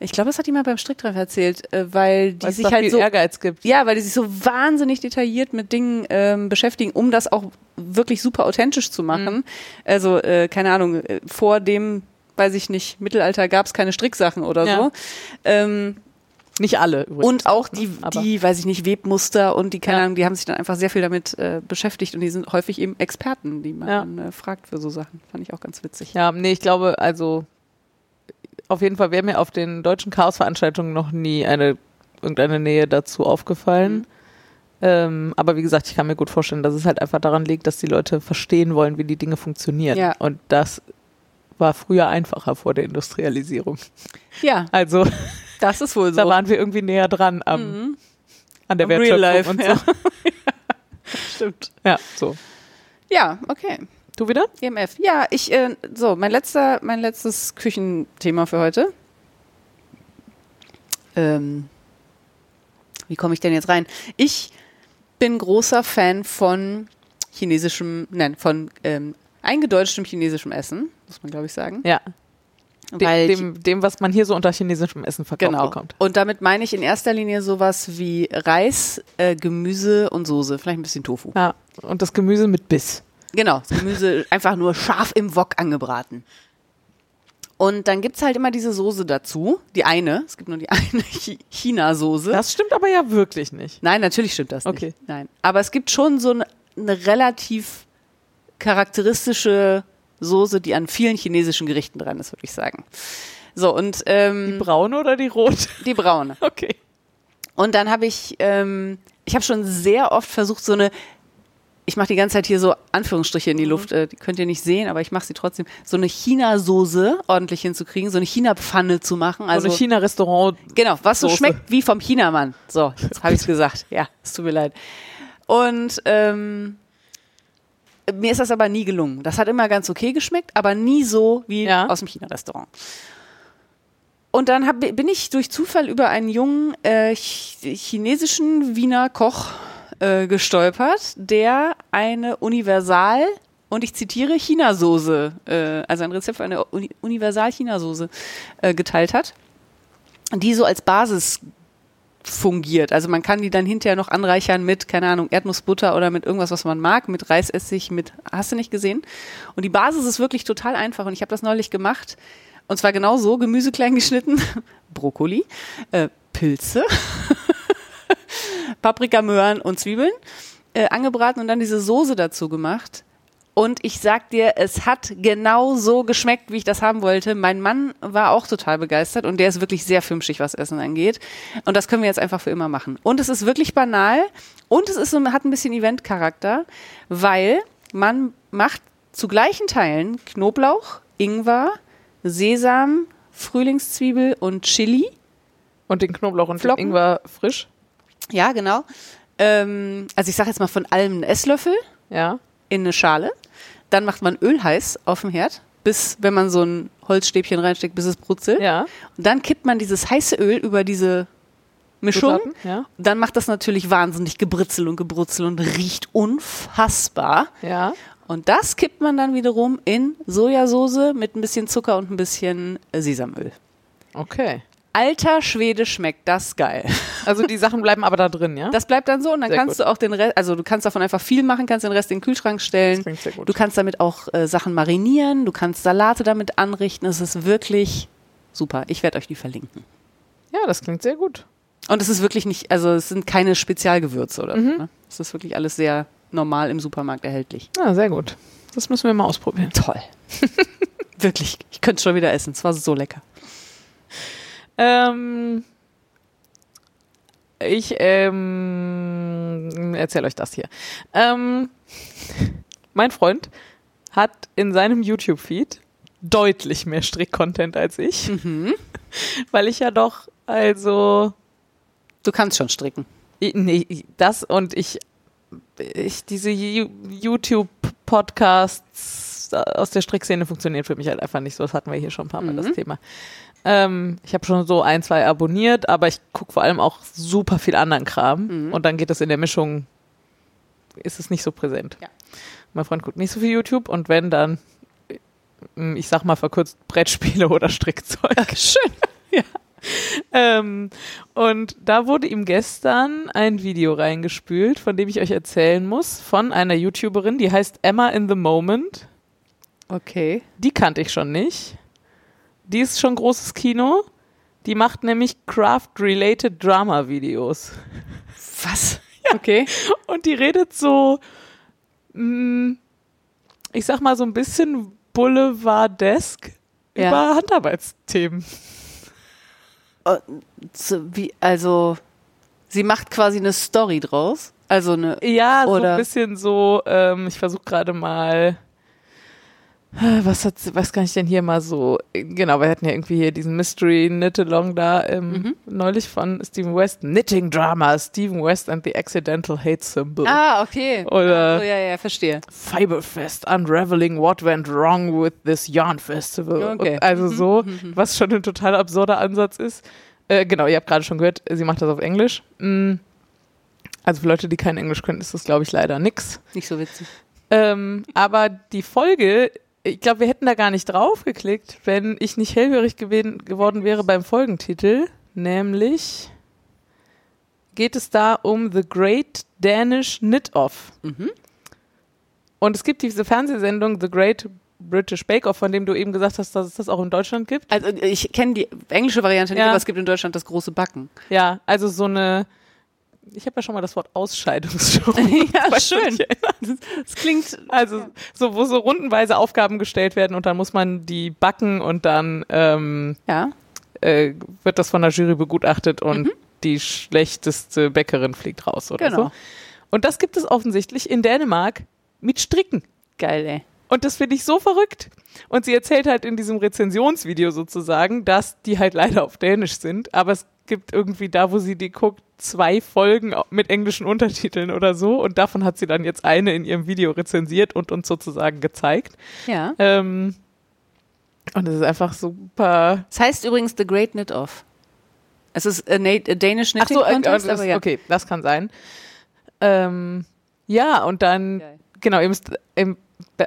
Ich glaube, das hat jemand beim Stricktreff erzählt, äh, weil die Weil es sich halt viel so Ehrgeiz gibt. Ja, weil die sich so wahnsinnig detailliert mit Dingen ähm, beschäftigen, um das auch wirklich super authentisch zu machen. Mhm. Also, äh, keine Ahnung, äh, vor dem, weiß ich nicht, Mittelalter gab es keine Stricksachen oder Ja. so. Ähm, Nicht alle übrigens. und auch die, aber- die, weiß ich nicht, Webmuster und die, keine Ja. Ahnung, die haben sich dann einfach sehr viel damit äh, beschäftigt und die sind häufig eben Experten, die man Ja. dann, äh, fragt für so Sachen. Fand ich auch ganz witzig. Ja, nee, ich glaube, also auf jeden Fall wäre mir auf den deutschen Chaos-Veranstaltungen noch nie eine irgendeine Nähe dazu aufgefallen. Mhm. Ähm, aber wie gesagt, ich kann mir gut vorstellen, dass es halt einfach daran liegt, dass die Leute verstehen wollen, wie die Dinge funktionieren. Ja. Und das war früher einfacher vor der Industrialisierung. Ja, Also das ist wohl [laughs] so. da waren wir irgendwie näher dran am, Mhm. an der Am Real Wertschöpfung Life, und so. [laughs] Stimmt. Ja, so. Ja, okay. Du wieder? EMF. Ja, ich, äh, so, mein letzter, mein letztes Küchenthema für heute. Ähm, wie komme ich denn jetzt rein? Ich bin großer Fan von chinesischem, nein, von ähm, eingedeutschtem chinesischem Essen, muss man glaube ich sagen. Ja. Weil Dem, dem, was man hier so unter chinesischem Essen verkauft Genau. bekommt. Und damit meine ich in erster Linie sowas wie Reis, äh, Gemüse und Soße, vielleicht ein bisschen Tofu. Ja. Und das Gemüse mit Biss. Genau, das Gemüse [laughs] einfach nur scharf im Wok angebraten. Und dann gibt's halt immer diese Soße dazu. Die eine, es gibt nur die [laughs] eine Chi- China-Soße. Das stimmt aber ja wirklich nicht. Nein, natürlich stimmt das Okay. nicht. Nein. Aber es gibt schon so eine, eine relativ charakteristische Soße, die an vielen chinesischen Gerichten dran ist, würde ich sagen. So, und ähm, Die braune oder die rote? [laughs] die braune. Okay. Und dann habe ich, ähm, ich habe schon sehr oft versucht, so eine, ich mache die ganze Zeit hier so Anführungsstriche in die Luft, äh, die könnt ihr nicht sehen, aber ich mache sie trotzdem, so eine China-Soße ordentlich hinzukriegen, so eine China-Pfanne zu machen. Also so eine China-Restaurant. genau, was so Soße. schmeckt wie vom Chinamann. So, jetzt habe ich es gesagt. Ja, es tut mir leid. Und ähm, mir ist das aber nie gelungen. Das hat immer ganz okay geschmeckt, aber nie so wie Ja. aus dem China-Restaurant. Und dann hab, bin ich durch Zufall über einen jungen äh, ch chinesischen Wiener Koch äh, gestolpert, der eine Universal, und ich zitiere, Chinasoße, äh, also ein Rezept für eine Uni Universal-Chinasoße äh, geteilt hat, die so als Basis fungiert. Also man kann die dann hinterher noch anreichern mit, keine Ahnung, Erdnussbutter oder mit irgendwas, was man mag, mit Reisessig, mit, hast du nicht gesehen? Und die Basis ist wirklich total einfach und ich habe das neulich gemacht. Und zwar genau so, Gemüse klein geschnitten, [laughs] Brokkoli, äh, Pilze, [laughs] Paprika, Möhren und Zwiebeln äh, angebraten und dann diese Soße dazu gemacht. Und ich sag dir, es hat genau so geschmeckt, wie ich das haben wollte. Mein Mann war auch total begeistert und der ist wirklich sehr filmschig, was Essen angeht. Und das können wir jetzt einfach für immer machen. Und es ist wirklich banal und es ist hat ein bisschen Eventcharakter, weil man macht zu gleichen Teilen Knoblauch, Ingwer, Sesam, Frühlingszwiebel und Chili. Und den Knoblauch und Flocken. den Ingwer frisch. Ja, genau. Ähm, also ich sage jetzt mal von allem einen Esslöffel Ja. in eine Schale. Dann macht man Öl heiß auf dem Herd, bis, wenn man so ein Holzstäbchen reinsteckt, bis es brutzelt. Ja. Und dann kippt man dieses heiße Öl über diese Mischung. Ja. Dann macht das natürlich wahnsinnig Gebritzel und Gebrutzel und riecht unfassbar. Ja. Und das kippt man dann wiederum in Sojasauce mit ein bisschen Zucker und ein bisschen Sesamöl. Okay. Alter Schwede schmeckt das geil. [laughs] Also die Sachen bleiben aber da drin, ja? Das bleibt dann so und dann Sehr kannst gut. du auch den Rest, also du kannst davon einfach viel machen, kannst den Rest in den Kühlschrank stellen. Das klingt sehr gut. Du kannst damit auch äh, Sachen marinieren, du kannst Salate damit anrichten. Es ist wirklich super. Ich werde euch die verlinken. ja, das klingt sehr gut. Und es ist wirklich nicht, also es sind keine Spezialgewürze oder Mhm. so. Ne? Es ist wirklich alles sehr normal im Supermarkt erhältlich. Ja, sehr gut. Das müssen wir mal ausprobieren. Toll. [laughs] wirklich. Ich könnte es schon wieder essen. Es war so lecker. Ähm, ich ähm, erzähle euch das hier. Ähm, mein Freund hat in seinem YouTube-Feed deutlich mehr Strick-Content als ich, Mhm. [laughs] weil ich ja doch, also, Du kannst schon stricken. nee, das und ich, ich diese YouTube-Podcasts aus der Strickszene funktionieren für mich halt einfach nicht so. Das hatten wir hier schon ein paar Mal, Mhm. das Thema. Ähm, ich habe schon so ein, zwei abonniert, aber ich gucke vor allem auch super viel anderen Kram. Mhm. Und dann geht es in der Mischung, ist es nicht so präsent. Ja. Mein Freund guckt nicht so viel YouTube und wenn, dann, äh, ich sag mal verkürzt, Brettspiele [laughs] oder Strickzeug. Schön. [laughs] ja. Ähm, und da wurde ihm gestern ein Video reingespült, von dem ich euch erzählen muss, von einer YouTuberin, die heißt Emma in the Moment. Okay. Die kannte ich schon nicht. Die ist schon großes Kino. Die macht nämlich Craft-related Drama-Videos. Was? [laughs] Okay. Und die redet so, mh, ich sag mal so ein bisschen Boulevardesk Ja. über Handarbeitsthemen. So, wie, also, sie macht quasi eine Story draus. Also eine. Ja, so Oder- ein bisschen so, ähm, ich versuche gerade mal, äh, was hat, was kann ich denn hier mal so, genau, wir hatten ja irgendwie hier diesen Mystery Knit-Along da ähm, Mhm. neulich von Stephen West, Knitting Drama, Stephen West and the Accidental Hate Symbol. Ah, okay. Oder Oh, ja, ja, verstehe. Fiberfest, Unraveling What Went Wrong with this Yarn Festival. Okay. Und also so, was schon ein total absurder Ansatz ist. Äh, genau, ihr habt gerade schon gehört, sie macht das auf Englisch. Mm. Also für Leute, die kein Englisch können, ist das, glaube ich, leider nix. Nicht so witzig. Ähm, aber die Folge, ich glaube, wir hätten da gar nicht drauf geklickt, wenn ich nicht hellhörig geworden wäre beim Folgentitel. Nämlich geht es da um The Great Danish Knit-Off. Mhm. Und es gibt diese Fernsehsendung The Great British Bake Off, von dem du eben gesagt hast, dass es das auch in Deutschland gibt. Also ich kenne die englische Variante nicht, Ja. aber es gibt in Deutschland das große Backen. Ja, also so eine, ich habe ja schon mal das Wort Ausscheidungsshow. [laughs] ja, schön. Das klingt. Also so, wo so rundenweise Aufgaben gestellt werden und dann muss man die backen und dann ähm, Ja. äh, wird das von der Jury begutachtet und die schlechteste Bäckerin fliegt raus oder Genau. so. Und das gibt es offensichtlich in Dänemark mit Stricken. Geil, ey. Und das finde ich so verrückt. Und sie erzählt halt in diesem Rezensionsvideo sozusagen, dass die halt leider auf Dänisch sind, aber es gibt irgendwie da, wo sie die guckt, zwei Folgen mit englischen Untertiteln oder so. Und davon hat sie dann jetzt eine in ihrem Video rezensiert und uns sozusagen gezeigt. Ja. Ähm, und es ist einfach super. Es heißt übrigens The Great Knit Off. Es ist a, a Danish Ach Knitting so, äh, Contest, das, aber ja. okay, das kann sein. Ähm, ja, und dann Geil. genau, ihr müsst im,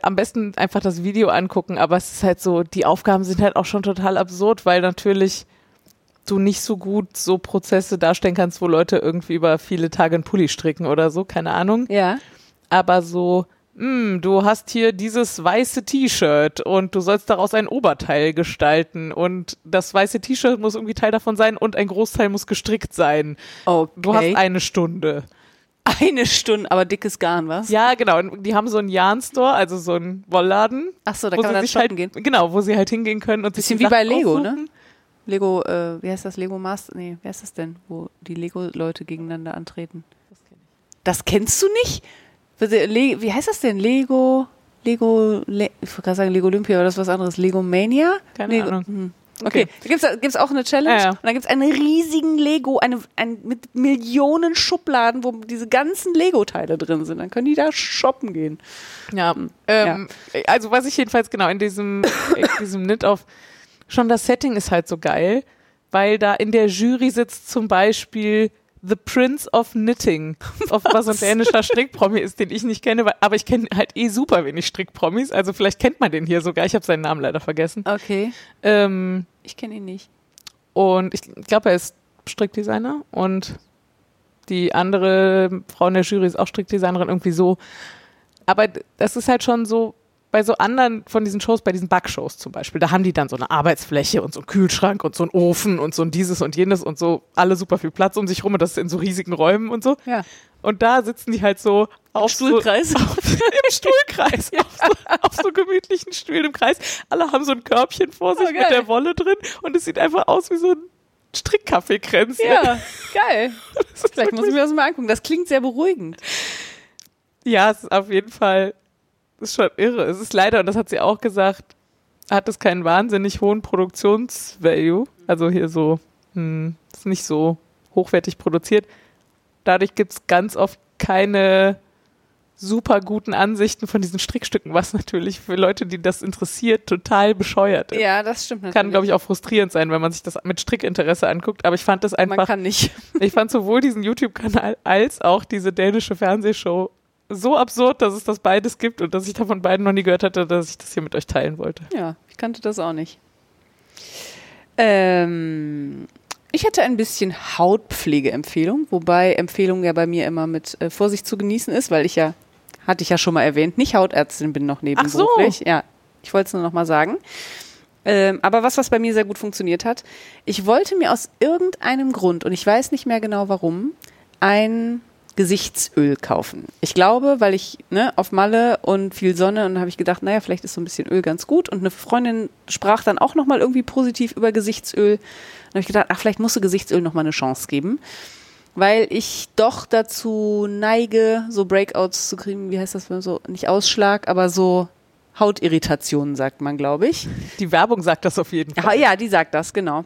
am besten einfach das Video angucken, aber es ist halt so, die Aufgaben sind halt auch schon total absurd, weil natürlich du nicht so gut so Prozesse darstellen kannst, wo Leute irgendwie über viele Tage einen Pulli stricken oder so, keine Ahnung. Ja. Aber so, hm, du hast hier dieses weiße T-Shirt und du sollst daraus ein Oberteil gestalten und das weiße T-Shirt muss irgendwie Teil davon sein und ein Großteil muss gestrickt sein. Okay. Du hast eine Stunde. eine Stunde, aber dickes Garn, was? Ja, genau. Und die haben so einen Yarn-Store, also so einen Wollladen. Ach so, da kann man dann sich shoppen halt, gehen. Genau, wo sie halt hingehen können und sich Bisschen die wie bei Lego, ne? Lego, äh, wie heißt das? Lego Master? Nee, wer ist das denn? Wo die Lego-Leute gegeneinander antreten. Das kennst du nicht? Wie heißt das denn? Lego, Lego, Le ich wollte gerade sagen Lego Olympia, aber das ist was anderes. Lego Mania? Keine Lego, Ahnung. Hm. Okay, da gibt's gibt's auch eine Challenge Ja, ja. und dann gibt's einen riesigen Lego, eine, ein, mit Millionen Schubladen, wo diese ganzen Lego-Teile drin sind. Dann können die da shoppen gehen. Ja, ähm, also was ich jedenfalls genau in diesem, in diesem Knit auf, schon das Setting ist halt so geil, weil da in der Jury sitzt zum Beispiel The Prince of Knitting, [laughs] auf was ein dänischer Strickpromi ist, den ich nicht kenne, aber ich kenne halt eh super wenig Strickpromis, also vielleicht kennt man den hier sogar, ich habe seinen Namen leider vergessen. Okay, Ähm, ich kenne ihn nicht. Und ich glaube, er ist Strickdesigner und die andere Frau in der Jury ist auch Strickdesignerin, irgendwie so. Aber das ist halt schon so, bei so anderen von diesen Shows, bei diesen Backshows zum Beispiel, da haben die dann so eine Arbeitsfläche und so einen Kühlschrank und so einen Ofen und so ein dieses und jenes und so alle super viel Platz um sich rum und das in so riesigen Räumen und so. Ja. Und da sitzen die halt so auf Stuhlkreis. So, [laughs] auf, im Stuhlkreis, [laughs] auf, so, auf so gemütlichen Stühlen im Kreis. Alle haben so ein Körbchen vor sich Oh, mit der Wolle drin und es sieht einfach aus wie so ein Strickkaffeekränzchen. Ja, [laughs] geil. Vielleicht muss ich mir das mal angucken. Das klingt sehr beruhigend. Ja, es ist auf jeden Fall, ist schon irre. Es ist leider, und das hat sie auch gesagt, hat es keinen wahnsinnig hohen Produktionsvalue. Also hier so, hm, ist nicht so hochwertig produziert. Dadurch gibt es ganz oft keine super guten Ansichten von diesen Strickstücken, was natürlich für Leute, die das interessiert, total bescheuert ist. Ja, das stimmt natürlich. Kann, glaube ich, auch frustrierend sein, wenn man sich das mit Strickinteresse anguckt. Aber ich fand das Man einfach kann nicht. ich fand sowohl diesen YouTube-Kanal als auch diese dänische Fernsehshow so absurd, dass es das beides gibt und dass ich davon beiden noch nie gehört hatte, dass ich das hier mit euch teilen wollte. Ja, ich kannte das auch nicht. Ähm, ich hätte ein bisschen Hautpflegeempfehlung, wobei Empfehlung ja bei mir immer mit äh, Vorsicht zu genießen ist, weil ich ja, hatte ich ja schon mal erwähnt, nicht Hautärztin bin noch nebenberuflich. Ja, ich wollte es nur noch mal sagen. Ähm, aber was, was bei mir sehr gut funktioniert hat, ich wollte mir aus irgendeinem Grund, und ich weiß nicht mehr genau warum, ein Gesichtsöl kaufen. Ich glaube, weil ich ne, auf Malle und viel Sonne und habe ich gedacht, naja, vielleicht ist so ein bisschen Öl ganz gut. Und eine Freundin sprach dann auch nochmal irgendwie positiv über Gesichtsöl. Dann habe ich gedacht, ach, vielleicht musst du Gesichtsöl nochmal eine Chance geben. Weil ich doch dazu neige, so Breakouts zu kriegen, wie heißt das, so nicht Ausschlag, aber so Hautirritationen, sagt man, glaube ich. Die Werbung sagt das auf jeden Ja, Fall. ja, die sagt das, genau.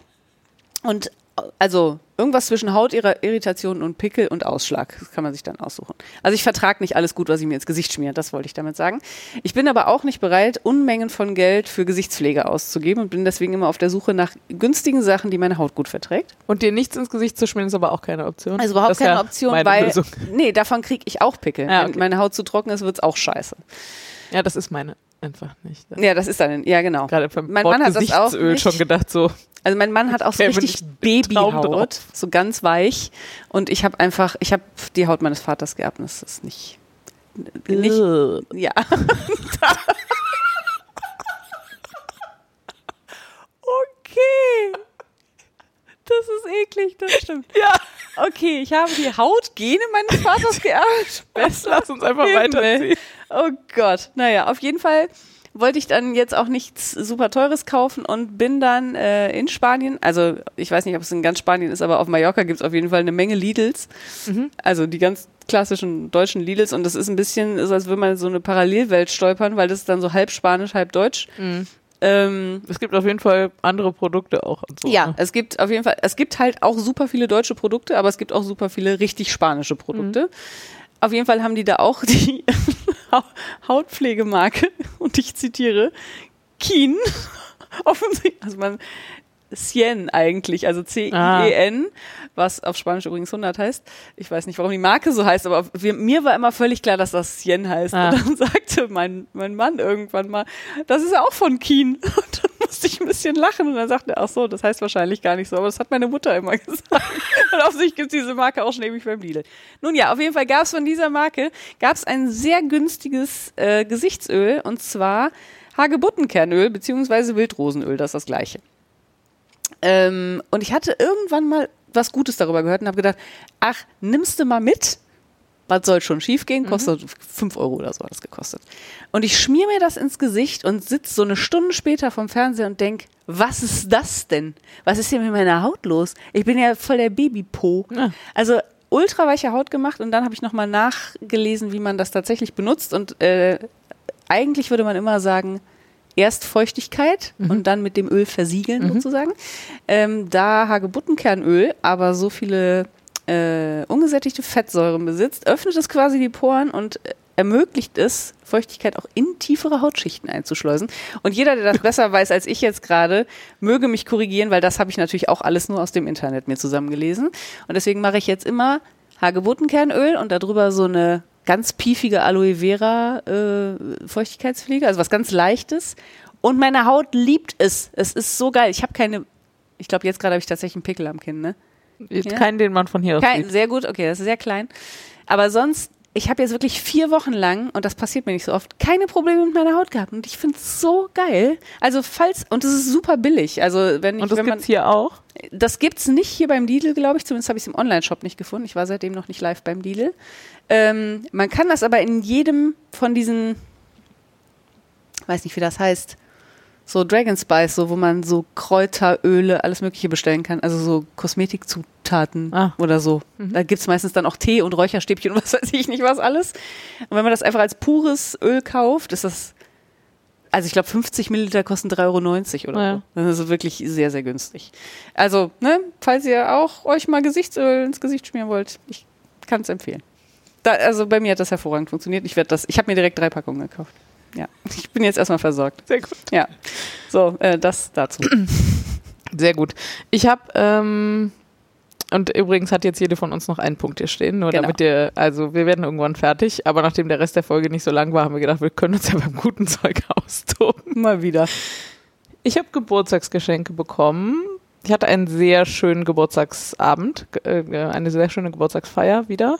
Und also irgendwas zwischen Hautirritation und Pickel und Ausschlag. Das kann man sich dann aussuchen. Also ich vertrage nicht alles gut, was ich mir ins Gesicht schmiere, das wollte ich damit sagen. Ich bin aber auch nicht bereit, Unmengen von Geld für Gesichtspflege auszugeben und bin deswegen immer auf der Suche nach günstigen Sachen, die meine Haut gut verträgt. Und dir nichts ins Gesicht zu schmieren, ist aber auch keine Option. Also überhaupt Das keine ja Option, weil Lösung. nee, davon kriege ich auch Pickel. Ah, okay. Wenn meine Haut zu trocken ist, wird's auch scheiße. Ja, das ist meine einfach nicht. Ja, das ist dann, ja genau. Gerade beim Mein Wort Mann hat das auch nicht. schon gedacht, so. Also mein Mann hat auch so richtig Babyhaut, so ganz weich. Und ich habe einfach, ich habe die Haut meines Vaters geerbt. und Das ist nicht, nicht, ja. [laughs] okay. Das ist eklig, das stimmt. Ja, Okay, ich habe die Hautgene meines Vaters [laughs] geerbt. Besser. lass uns einfach weiterziehen. Oh Gott. Naja, auf jeden Fall wollte ich dann jetzt auch nichts super Teures kaufen und bin dann äh, in Spanien, also ich weiß nicht, ob es in ganz Spanien ist, aber auf Mallorca gibt es auf jeden Fall eine Menge Lidls. Also die ganz klassischen deutschen Lidls und das ist ein bisschen, ist, als würde man so eine Parallelwelt stolpern, weil das ist dann so halb Spanisch, halb Deutsch. Ähm, Es gibt auf jeden Fall andere Produkte auch. So, ja, ne? es gibt auf jeden Fall, es gibt halt auch super viele deutsche Produkte, aber es gibt auch super viele richtig spanische Produkte. Auf jeden Fall haben die da auch die [laughs] Hautpflegemarke, und ich zitiere, Keen. [laughs] Offensichtlich, also man, Cien eigentlich, also C-I-E-N, was auf Spanisch übrigens 100 heißt. Ich weiß nicht, warum die Marke so heißt, aber wir, mir war immer völlig klar, dass das Cien heißt. Ah. Und dann [laughs] sagte mein, mein Mann irgendwann mal, das ist ja auch von Keen. [laughs] Und dann musste ich ein bisschen lachen und dann sagte er, ach so, das heißt wahrscheinlich gar nicht so, aber das hat meine Mutter immer [laughs] gesagt. Und auf sich gibt es diese Marke auch schon ewig beim Lidl. Nun ja, auf jeden Fall gab es von dieser Marke, gab es ein sehr günstiges äh, Gesichtsöl und zwar Hagebuttenkernöl beziehungsweise Wildrosenöl, das ist das gleiche. Ähm, und ich hatte irgendwann mal was Gutes darüber gehört und habe gedacht, ach, nimmst du mal mit? Was soll schon schief gehen? Kostet fünf Euro oder so hat das gekostet. Und ich schmier mir das ins Gesicht und sitz so eine Stunde später vom Fernseher und denk, was ist das denn? Was ist hier mit meiner Haut los? Ich bin ja voll der Babypo. Ja. Also ultra weiche Haut gemacht und dann habe ich nochmal nachgelesen, wie man das tatsächlich benutzt. Und äh, eigentlich würde man immer sagen, erst Feuchtigkeit und dann mit dem Öl versiegeln sozusagen. Ähm, da Hagebuttenkernöl aber so viele äh, ungesättigte Fettsäuren besitzt, öffnet es quasi die Poren und äh, ermöglicht es, Feuchtigkeit auch in tiefere Hautschichten einzuschleusen. Und jeder, der das [laughs] besser weiß als ich jetzt gerade, möge mich korrigieren, weil das habe ich natürlich auch alles nur aus dem Internet mir zusammengelesen. Und deswegen mache ich jetzt immer Hagebuttenkernöl und darüber so eine ganz piefige Aloe Vera äh, Feuchtigkeitspflege, also was ganz leichtes. Und meine Haut liebt es. Es ist so geil. Ich habe keine Ich glaube, jetzt gerade habe ich tatsächlich einen Pickel am Kinn, ne? Ja? Keinen, den man von hier aus Kein, sieht. sehr gut, okay, das ist sehr klein. Aber sonst, ich habe jetzt wirklich vier Wochen lang, und das passiert mir nicht so oft, keine Probleme mit meiner Haut gehabt. Und ich finde es so geil. Also falls, und es ist super billig. Also wenn ich, Und das wenn man, gibt's hier auch. das gibt's nicht hier beim Lidl, glaube ich. Zumindest habe ich es im Online-Shop nicht gefunden. Ich war seitdem noch nicht live beim Lidl. Ähm, man kann das aber in jedem von diesen, weiß nicht, wie das heißt, so Dragon Spice, so wo man so Kräuter, Öle, alles Mögliche bestellen kann. Also so Kosmetikzutaten Ah. oder so. Da gibt's meistens dann auch Tee und Räucherstäbchen und [laughs] was weiß ich nicht was alles. Und wenn man das einfach als pures Öl kauft, ist das, also ich glaube 50 Milliliter kosten 3,90 Euro oder Ja. so. Das ist wirklich sehr, sehr günstig. Also, ne, falls ihr auch euch mal Gesichtsöl ins Gesicht schmieren wollt, ich kann es empfehlen. Da, also bei mir hat das hervorragend funktioniert. Ich werde das, ich habe mir direkt drei Packungen gekauft. Ja, ich bin jetzt erstmal versorgt. Sehr gut. Ja, so, äh, das dazu. [clears throat] Sehr gut. Ich habe, ähm, und übrigens hat jetzt jede von uns noch einen Punkt hier stehen, nur Genau. damit ihr, also wir werden irgendwann fertig, aber nachdem der Rest der Folge nicht so lang war, haben wir gedacht, wir können uns ja beim guten Zeug [laughs] austoben. Mal wieder. Ich habe Geburtstagsgeschenke bekommen. Ich hatte einen sehr schönen Geburtstagsabend, ge- äh, eine sehr schöne Geburtstagsfeier wieder.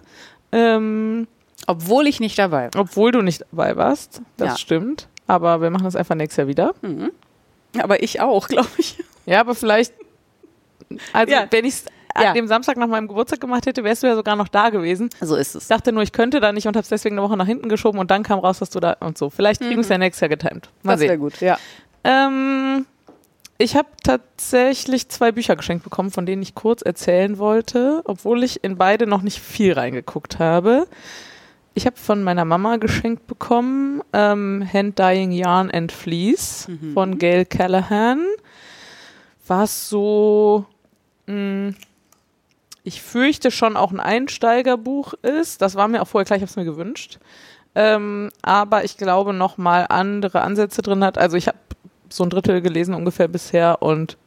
Ähm, Obwohl ich nicht dabei war. obwohl du nicht dabei warst, das Ja. stimmt. Aber wir machen das einfach nächstes Jahr wieder. Mhm. Aber ich auch, [laughs] glaube ich. Ja, aber vielleicht, also Ja. wenn ich es Ja. an dem Samstag nach meinem Geburtstag gemacht hätte, wärst du ja sogar noch da gewesen. So ist es. Ich dachte nur, ich könnte da nicht und habe es deswegen eine Woche nach hinten geschoben und dann kam raus, dass du da und so. Vielleicht kriegen wir es ja nächstes Jahr getimt. Mal Das wäre gut, ja. Ähm, ich habe tatsächlich zwei Bücher geschenkt bekommen, von denen ich kurz erzählen wollte, obwohl ich in beide noch nicht viel reingeguckt habe. Ich habe von meiner Mama geschenkt bekommen ähm, Hand Dyeing Yarn and Fleece von Gail Callahan. Was so, mh, ich fürchte schon auch ein Einsteigerbuch ist. Das war mir auch vorher klar, ich habe es mir gewünscht. Ähm, aber ich glaube noch mal andere Ansätze drin hat. Also ich habe so ein Drittel gelesen ungefähr bisher und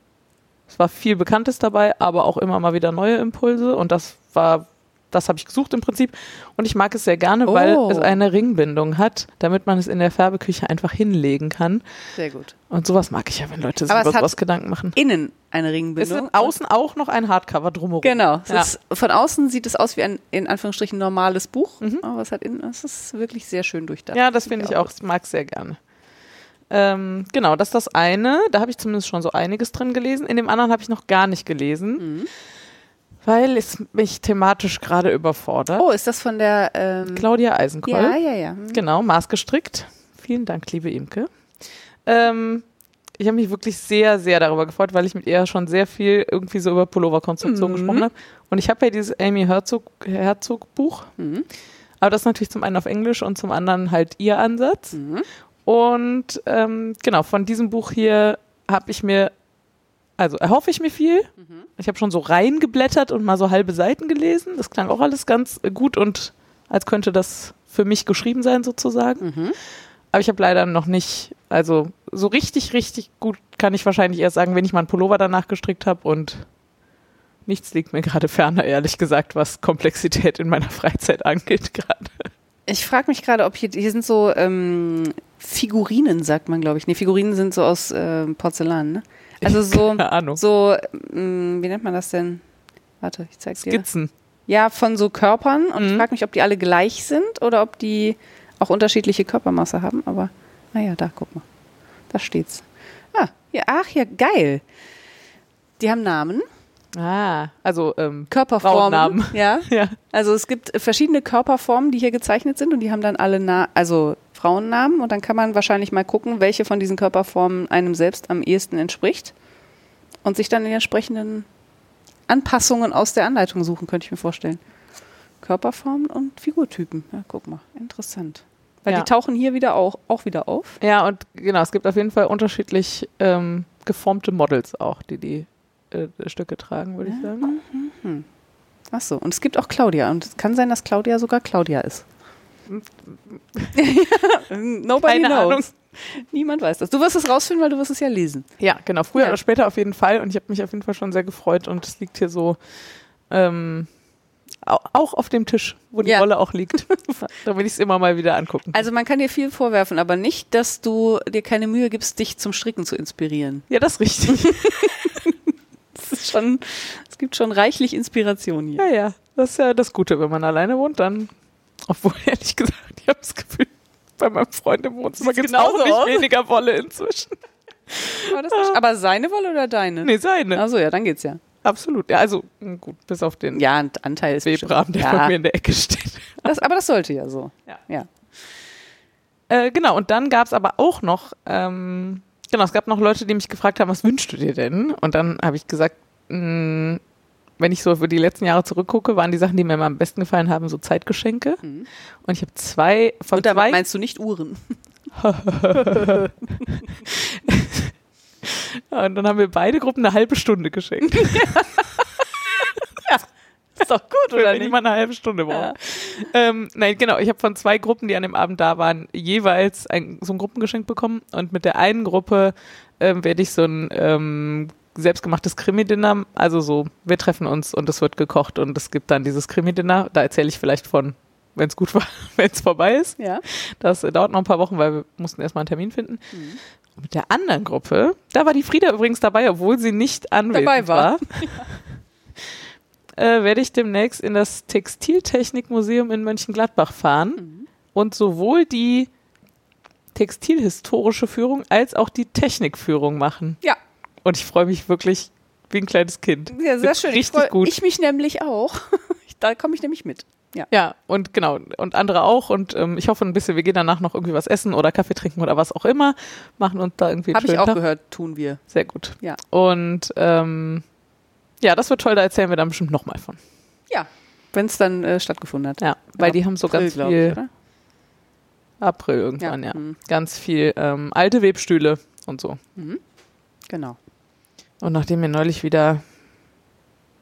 es war viel Bekanntes dabei, aber auch immer mal wieder neue Impulse und das war, das habe ich gesucht im Prinzip und ich mag es sehr gerne, weil Oh. es eine Ringbindung hat, damit man es in der Färbeküche einfach hinlegen kann Sehr gut. und sowas mag ich ja, wenn Leute sich es über sowas Gedanken machen. Innen eine Es Ringbindung. ist außen auch noch ein Hardcover drumherum. Genau. Es Ja. ist, von außen sieht es aus wie ein, in Anführungsstrichen, normales Buch. Aber es hat innen, es ist wirklich sehr schön durchdacht. Ja, das finde ich auch. Ich mag es sehr gerne. Ähm, genau, das ist das eine. Da habe ich zumindest schon so einiges drin gelesen. In dem anderen habe ich noch gar nicht gelesen, weil es mich thematisch gerade überfordert. Oh, ist das von der. Ähm, Claudia Eisenkreuz. ja, ja, ja. Hm. Genau, maßgestrickt. Vielen Dank, liebe Imke. Ähm, ich habe mich wirklich sehr, sehr darüber gefreut, weil ich mit ihr schon sehr viel irgendwie so über Pulloverkonstruktion Mhm. gesprochen habe. Und ich habe ja dieses Amy Herzog, Herzog Buch. Mhm. Aber das natürlich zum einen auf Englisch und zum anderen halt ihr Ansatz. Mhm. Und ähm, genau, von diesem Buch hier habe ich mir, also erhoffe ich mir viel. Mhm. Ich habe schon so reingeblättert und mal so halbe Seiten gelesen. Das klang auch alles ganz gut und als könnte das für mich geschrieben sein sozusagen. Mhm. Aber ich habe leider noch nicht, also so richtig, richtig gut kann ich wahrscheinlich erst sagen, wenn ich mal einen Pullover danach gestrickt habe und nichts liegt mir gerade ferner, ehrlich gesagt, was Komplexität in meiner Freizeit angeht [laughs] gerade. Ich frage mich gerade, ob hier, hier sind so ähm, Figurinen, sagt man, glaube ich. Nee, Figurinen sind so aus ähm, Porzellan, ne? Also so, [laughs] so, ähm, wie nennt man das denn? Warte, ich zeig's dir. Skizzen. Ja, von so Körpern. Und ich Mhm. frage mich, ob die alle gleich sind oder ob die auch unterschiedliche Körpermasse haben. Aber, naja, da, guck mal. Da steht's. Ah, ja, ach ja, geil. Die haben Namen, Ah, also ähm, Körperformen. [laughs] Ja, ja. also es gibt verschiedene Körperformen, die hier gezeichnet sind und die haben dann alle Na also Frauennamen und dann kann man wahrscheinlich mal gucken, welche von diesen Körperformen einem selbst am ehesten entspricht und sich dann die entsprechenden Anpassungen aus der Anleitung suchen, könnte ich mir vorstellen. Körperformen und Figurtypen. Ja, guck mal, interessant. Weil Ja. die tauchen hier wieder auch, auch wieder auf. Ja, und genau, es gibt auf jeden Fall unterschiedlich ähm, geformte Models auch, die die äh, Stücke tragen, würde ich sagen. Ach so, und es gibt auch Claudia und es kann sein, dass Claudia sogar Claudia ist. [laughs] Nobody Keine knows. Ahnung. Niemand weiß das. Du wirst es rausfinden, weil du wirst es ja lesen. Ja, genau, früher Ja. oder später auf jeden Fall. Und ich habe mich auf jeden Fall schon sehr gefreut und es liegt hier so ähm, au- auch auf dem Tisch, wo die Ja. Rolle auch liegt. [laughs] da will ich es immer mal wieder angucken. Also man kann dir viel vorwerfen, aber nicht, dass du dir keine Mühe gibst, dich zum Stricken zu inspirieren. Ja, das ist richtig. [laughs] Es ist schon, es gibt schon reichlich Inspiration hier. Ja, ja. Das ist ja das Gute, wenn man alleine wohnt, dann, obwohl [laughs] ehrlich gesagt, ich habe das Gefühl, bei meinem Freund im Wohnzimmer gibt es auch genauso nicht aus? weniger Wolle inzwischen. Ist, aber seine Wolle oder deine? Nee, seine. Achso, ja, dann geht's ja. Absolut. Ja, also mh, gut, bis auf den Ja, Anteil ist Webrahmen, der bestimmt- bei mir ja, in der Ecke steht. das, aber das sollte ja so. Ja. ja. Äh, genau, und dann gab es aber auch noch, ähm, genau, es gab noch Leute, die mich gefragt haben, was wünschst du dir denn? Und dann habe ich gesagt, mh, wenn ich so über die letzten Jahre zurückgucke, waren die Sachen, die mir immer am besten gefallen haben, so Zeitgeschenke. Und ich habe zwei von Und da zwei. meinst du nicht Uhren? [laughs] Und dann haben wir beide Gruppen eine halbe Stunde geschenkt. [laughs] Ist doch gut, oder nicht? jemand eine halbe Stunde braucht. Ähm, nein, genau. Ich habe von zwei Gruppen, die an dem Abend da waren, jeweils ein, so ein Gruppengeschenk bekommen. Und mit der einen Gruppe ähm, werde ich so ein ähm, selbstgemachtes Krimi-Dinner, also so, wir treffen uns und es wird gekocht und es gibt dann dieses Krimi-Dinner. Da erzähle ich vielleicht von, wenn es gut war, [laughs] wenn es vorbei ist. Ja. Das dauert noch ein paar Wochen, weil wir mussten erstmal einen Termin finden. Und mit der anderen Gruppe, da war die Frieda übrigens dabei, obwohl sie nicht anwesend Dabei war. war. [laughs] äh, werde ich demnächst in das Textiltechnikmuseum in Mönchengladbach fahren und sowohl die textilhistorische Führung als auch die Technikführung machen. Ja. Und ich freue mich wirklich wie ein kleines Kind. Ja, sehr Wird schön. Richtig ich gut. Ich mich nämlich auch. [laughs] da komme ich nämlich mit. Ja. Ja, und genau, und andere auch. Und ähm, ich hoffe ein bisschen, wir gehen danach noch irgendwie was essen oder Kaffee trinken oder was auch immer. Machen uns da irgendwie Habe ich auch Tag. gehört, tun wir. Sehr gut. Ja. Und ähm, ja, das wird toll, da erzählen wir dann bestimmt nochmal von. Ja. Wenn es dann äh, stattgefunden hat. Ja, weil die haben so April, ganz viel ich, oder? April irgendwann, ja. hm, Ganz viel ähm, alte Webstühle und so. Genau. Und nachdem mir neulich wieder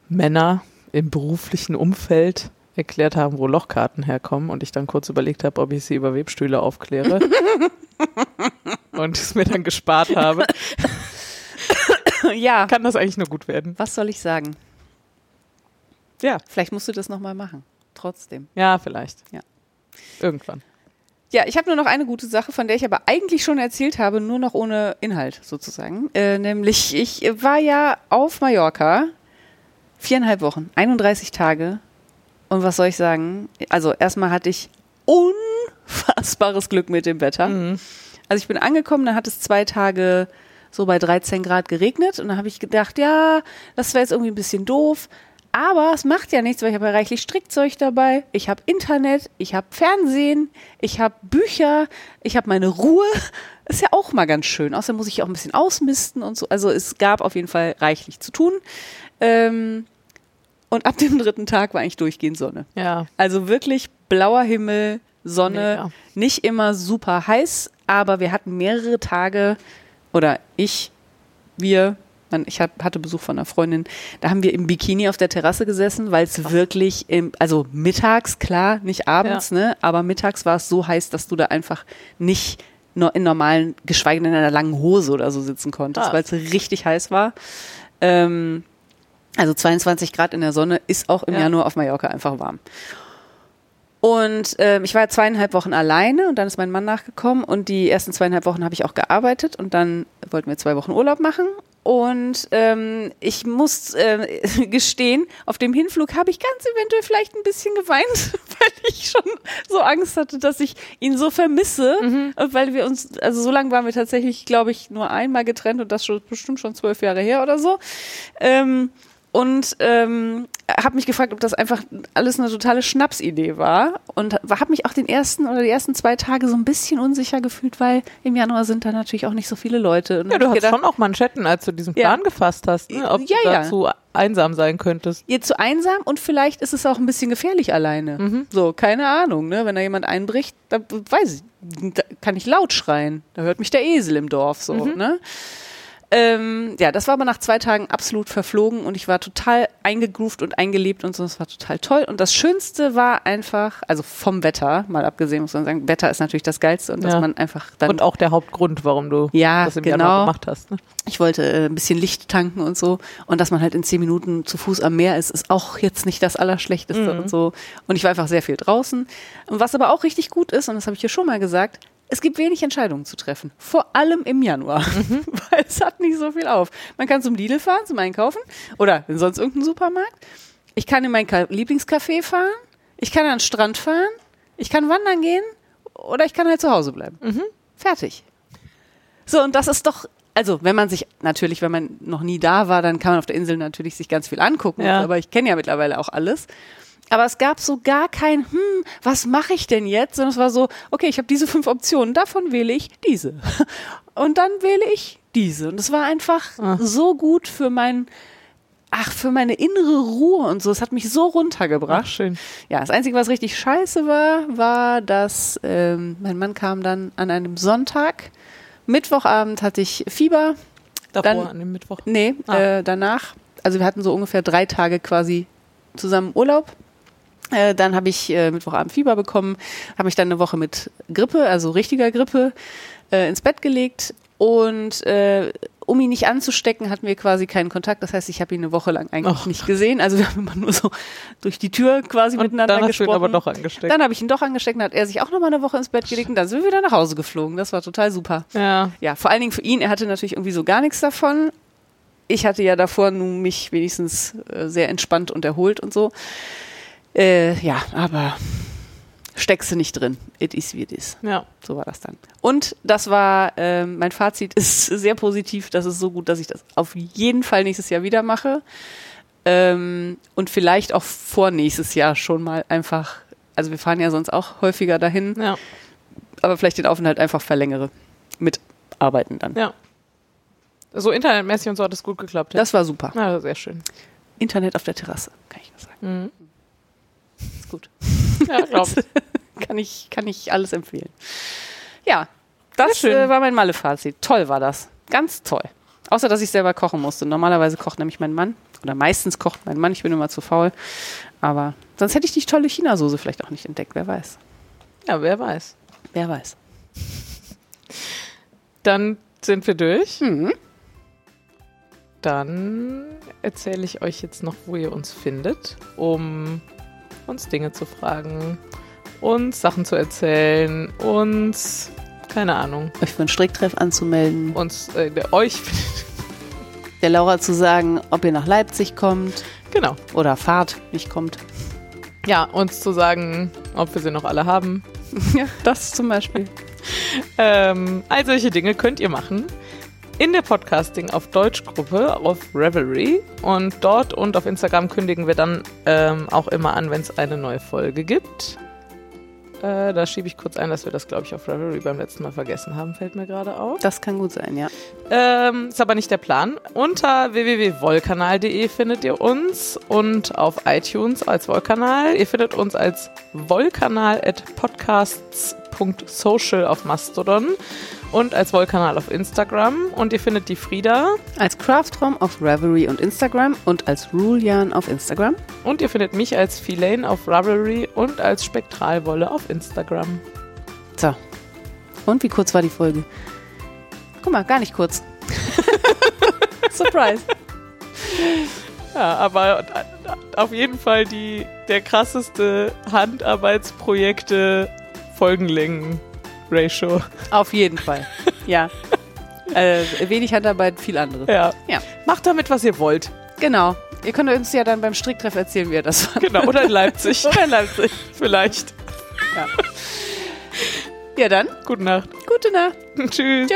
Männer im beruflichen Umfeld erklärt haben, wo Lochkarten herkommen und ich dann kurz überlegt habe, ob ich sie über Webstühle aufkläre [laughs] und es mir dann gespart habe, [laughs] [laughs] ja. kann das eigentlich nur gut werden. Was soll ich sagen? Ja. Vielleicht musst du das nochmal machen. Trotzdem. Ja, vielleicht. Ja. Irgendwann. Ja, ich habe nur noch eine gute Sache, von der ich aber eigentlich schon erzählt habe, nur noch ohne Inhalt sozusagen. Äh, nämlich, ich war ja auf Mallorca viereinhalb Wochen, 31 Tage. Und was soll ich sagen? Also erstmal hatte ich unfassbares Glück mit dem Wetter. Mhm. Also ich bin angekommen, dann hat es zwei Tage so bei 13 Grad geregnet und dann habe ich gedacht, ja, das wäre jetzt irgendwie ein bisschen doof. Aber es macht ja nichts, weil ich habe ja reichlich Strickzeug dabei. Ich habe Internet, ich habe Fernsehen, ich habe Bücher, ich habe meine Ruhe. [laughs] Ist ja auch mal ganz schön. Außerdem muss ich auch ein bisschen ausmisten und so. Also es gab auf jeden Fall reichlich zu tun. Ähm, und ab dem dritten Tag war eigentlich durchgehend Sonne. Ja. Also wirklich blauer Himmel, Sonne, Mega. nicht immer super heiß, aber wir hatten mehrere Tage, oder ich, wir, ich hab, hatte Besuch von einer Freundin, da haben wir im Bikini auf der Terrasse gesessen, weil es wirklich, im, also mittags, klar, nicht abends, ne, aber mittags war es so heiß, dass du da einfach nicht nur in normalen, geschweige denn in einer langen Hose oder so sitzen konntest, Ah. weil es richtig heiß war. Ähm, also 22 Grad in der Sonne ist auch im Ja. Januar auf Mallorca einfach warm. Und ähm, ich war zweieinhalb Wochen alleine und dann ist mein Mann nachgekommen und die ersten zweieinhalb Wochen habe ich auch gearbeitet und dann wollten wir zwei Wochen Urlaub machen. Und ähm, ich muss äh, [laughs] gestehen, auf dem Hinflug habe ich ganz eventuell vielleicht ein bisschen geweint, [laughs] weil ich schon so Angst hatte, dass ich ihn so vermisse, Und weil wir uns, also so lange waren wir tatsächlich, glaube ich, nur einmal getrennt und das schon bestimmt schon zwölf Jahre her oder so. Ähm, und ähm, habe mich gefragt, ob das einfach alles eine totale Schnapsidee war und habe mich auch den ersten oder die ersten zwei Tage so ein bisschen unsicher gefühlt, weil im Januar sind da natürlich auch nicht so viele Leute. Und Ja, du hast gedacht, schon auch Manschetten, als du diesen Ja. Plan gefasst hast, ne? ob Ja, du ja. dazu einsam sein könntest. ihr zu einsam und vielleicht ist es auch ein bisschen gefährlich alleine. So, keine Ahnung, ne? Wenn da jemand einbricht, da weiß ich, da kann ich laut schreien. Da hört mich der Esel im Dorf so, ne? Ähm, ja, das war aber nach zwei Tagen absolut verflogen und ich war total eingegroovt und eingelebt und so. Das war total toll. Und das Schönste war einfach, also vom Wetter, mal abgesehen muss man sagen, Wetter ist natürlich das Geilste und dass Ja. man einfach dann Und auch der Hauptgrund, warum du Ja, das im genau. Januar gemacht hast. Ne? ich wollte äh, ein bisschen Licht tanken und so. Und dass man halt in zehn Minuten zu Fuß am Meer ist, ist auch jetzt nicht das Allerschlechteste und so. Und ich war einfach sehr viel draußen. Und was aber auch richtig gut ist, und das habe ich hier schon mal gesagt, es gibt wenig Entscheidungen zu treffen. Vor allem im Januar. [laughs] Weil es hat nicht so viel auf. Man kann zum Lidl fahren, zum Einkaufen oder in sonst irgendeinen Supermarkt. Ich kann in mein Lieblingscafé fahren. Ich kann an den Strand fahren. Ich kann wandern gehen. Oder ich kann halt zu Hause bleiben. Fertig. So, und das ist doch, also wenn man sich, natürlich, wenn man noch nie da war, dann kann man auf der Insel natürlich sich ganz viel angucken. Ja. Aber ich kenne ja mittlerweile auch alles. Aber es gab so gar kein, hm, was mache ich denn jetzt? Sondern es war so, okay, ich habe diese fünf Optionen, davon wähle ich diese. [laughs] Und dann wähle ich diese. Und es war einfach Ah. so gut für mein, ach, für meine innere Ruhe und so. Es hat mich so runtergebracht. Ach, schön. Ja, das Einzige, was richtig scheiße war, war, dass ähm, mein Mann kam dann an einem Sonntag. Mittwochabend hatte ich Fieber. Davor Dann- an dem Mittwoch. Nee, Ah. äh, danach. Also wir hatten so ungefähr drei Tage quasi zusammen Urlaub. Äh, dann habe ich äh, Mittwochabend Fieber bekommen, habe mich dann eine Woche mit Grippe, also richtiger Grippe, äh, ins Bett gelegt und äh, um ihn nicht anzustecken, hatten wir quasi keinen Kontakt. Das heißt, ich habe ihn eine Woche lang eigentlich Ach. nicht gesehen. Also [laughs] wir haben immer nur so durch die Tür quasi Und miteinander dann hast du ihn gesprochen. aber doch angesteckt. Dann habe ich ihn doch angesteckt, dann hat er sich auch nochmal eine Woche ins Bett gelegt und dann sind wir wieder nach Hause geflogen. Das war total super. ja. Ja, vor allen Dingen für ihn, er hatte natürlich irgendwie so gar nichts davon. Ich hatte ja davor nun mich wenigstens äh, sehr entspannt und erholt und so. Äh, ja, aber steckst du nicht drin. It is wie it is. Ja. So war das dann. Und das war, ähm, mein Fazit [laughs] ist sehr positiv. Das ist so gut, dass ich das auf jeden Fall nächstes Jahr wieder mache. Ähm, und vielleicht auch vor nächstes Jahr schon mal einfach, also wir fahren ja sonst auch häufiger dahin, Ja. aber vielleicht den Aufenthalt einfach verlängere. Mit Arbeiten dann. Ja. So internetmäßig und so hat es gut geklappt. Ja. Das war super. ja, sehr schön. Internet auf der Terrasse, kann ich nur sagen. Mhm. Ist gut. Ja, [laughs] glaub kann ich, kann ich alles empfehlen. Ja, das äh, war mein Malle-Fazit. Toll war das. Ganz toll. Außer, dass ich selber kochen musste. Normalerweise kocht nämlich mein Mann. Oder meistens kocht mein Mann. Ich bin immer zu faul. Aber sonst hätte ich die tolle Chinasoße vielleicht auch nicht entdeckt. Wer weiß. Ja, wer weiß. Wer weiß. Dann sind wir durch. Mhm. Dann erzähle ich euch jetzt noch, wo ihr uns findet, um uns Dinge zu fragen, uns Sachen zu erzählen, uns, keine Ahnung, Euch für einen Stricktreff anzumelden. uns, äh, euch, [laughs] Der Laura zu sagen, ob ihr nach Leipzig kommt. genau, Oder fahrt, nicht kommt. ja, uns zu sagen, ob wir sie noch alle haben. [laughs] ja, das zum Beispiel. [laughs] Ähm, all solche Dinge könnt ihr machen in der Podcasting auf Deutsch Gruppe auf Revelry und dort und auf Instagram kündigen wir dann ähm, auch immer an, wenn es eine neue Folge gibt. Äh, da schiebe ich kurz ein, dass wir das, glaube ich, auf Revelry beim letzten Mal vergessen haben, fällt mir gerade auf. Das kann gut sein, ja. Ähm, ist aber nicht der Plan. Unter www.wollkanal.de findet ihr uns und auf iTunes als Wollkanal. Ihr findet uns als Wollkanal at podcasts.social auf Mastodon und als Wollkanal auf Instagram. Und ihr findet die Frieda Als Craftraum auf Ravelry und Instagram und als Rulian auf Instagram. und ihr findet mich als Filane auf Ravelry und als Spektralwolle auf Instagram. So. Und wie kurz war die Folge? Guck mal, gar nicht kurz. [laughs] Surprise. Ja, aber auf jeden Fall die, der krasseste Handarbeitsprojekte Folgenlängen-Ratio. Auf jeden Fall. Ja. [laughs] Äh, wenig Handarbeit, viel anderes. Ja. Ja. Macht damit, was ihr wollt. Genau. Ihr könnt uns ja dann beim Stricktreff erzählen, wie ihr das fand. Genau. Oder in Leipzig. [laughs] Oder in Leipzig. Vielleicht. Ja, dann. Gute Nacht. Gute Nacht. [laughs] Tschüss. Tschö.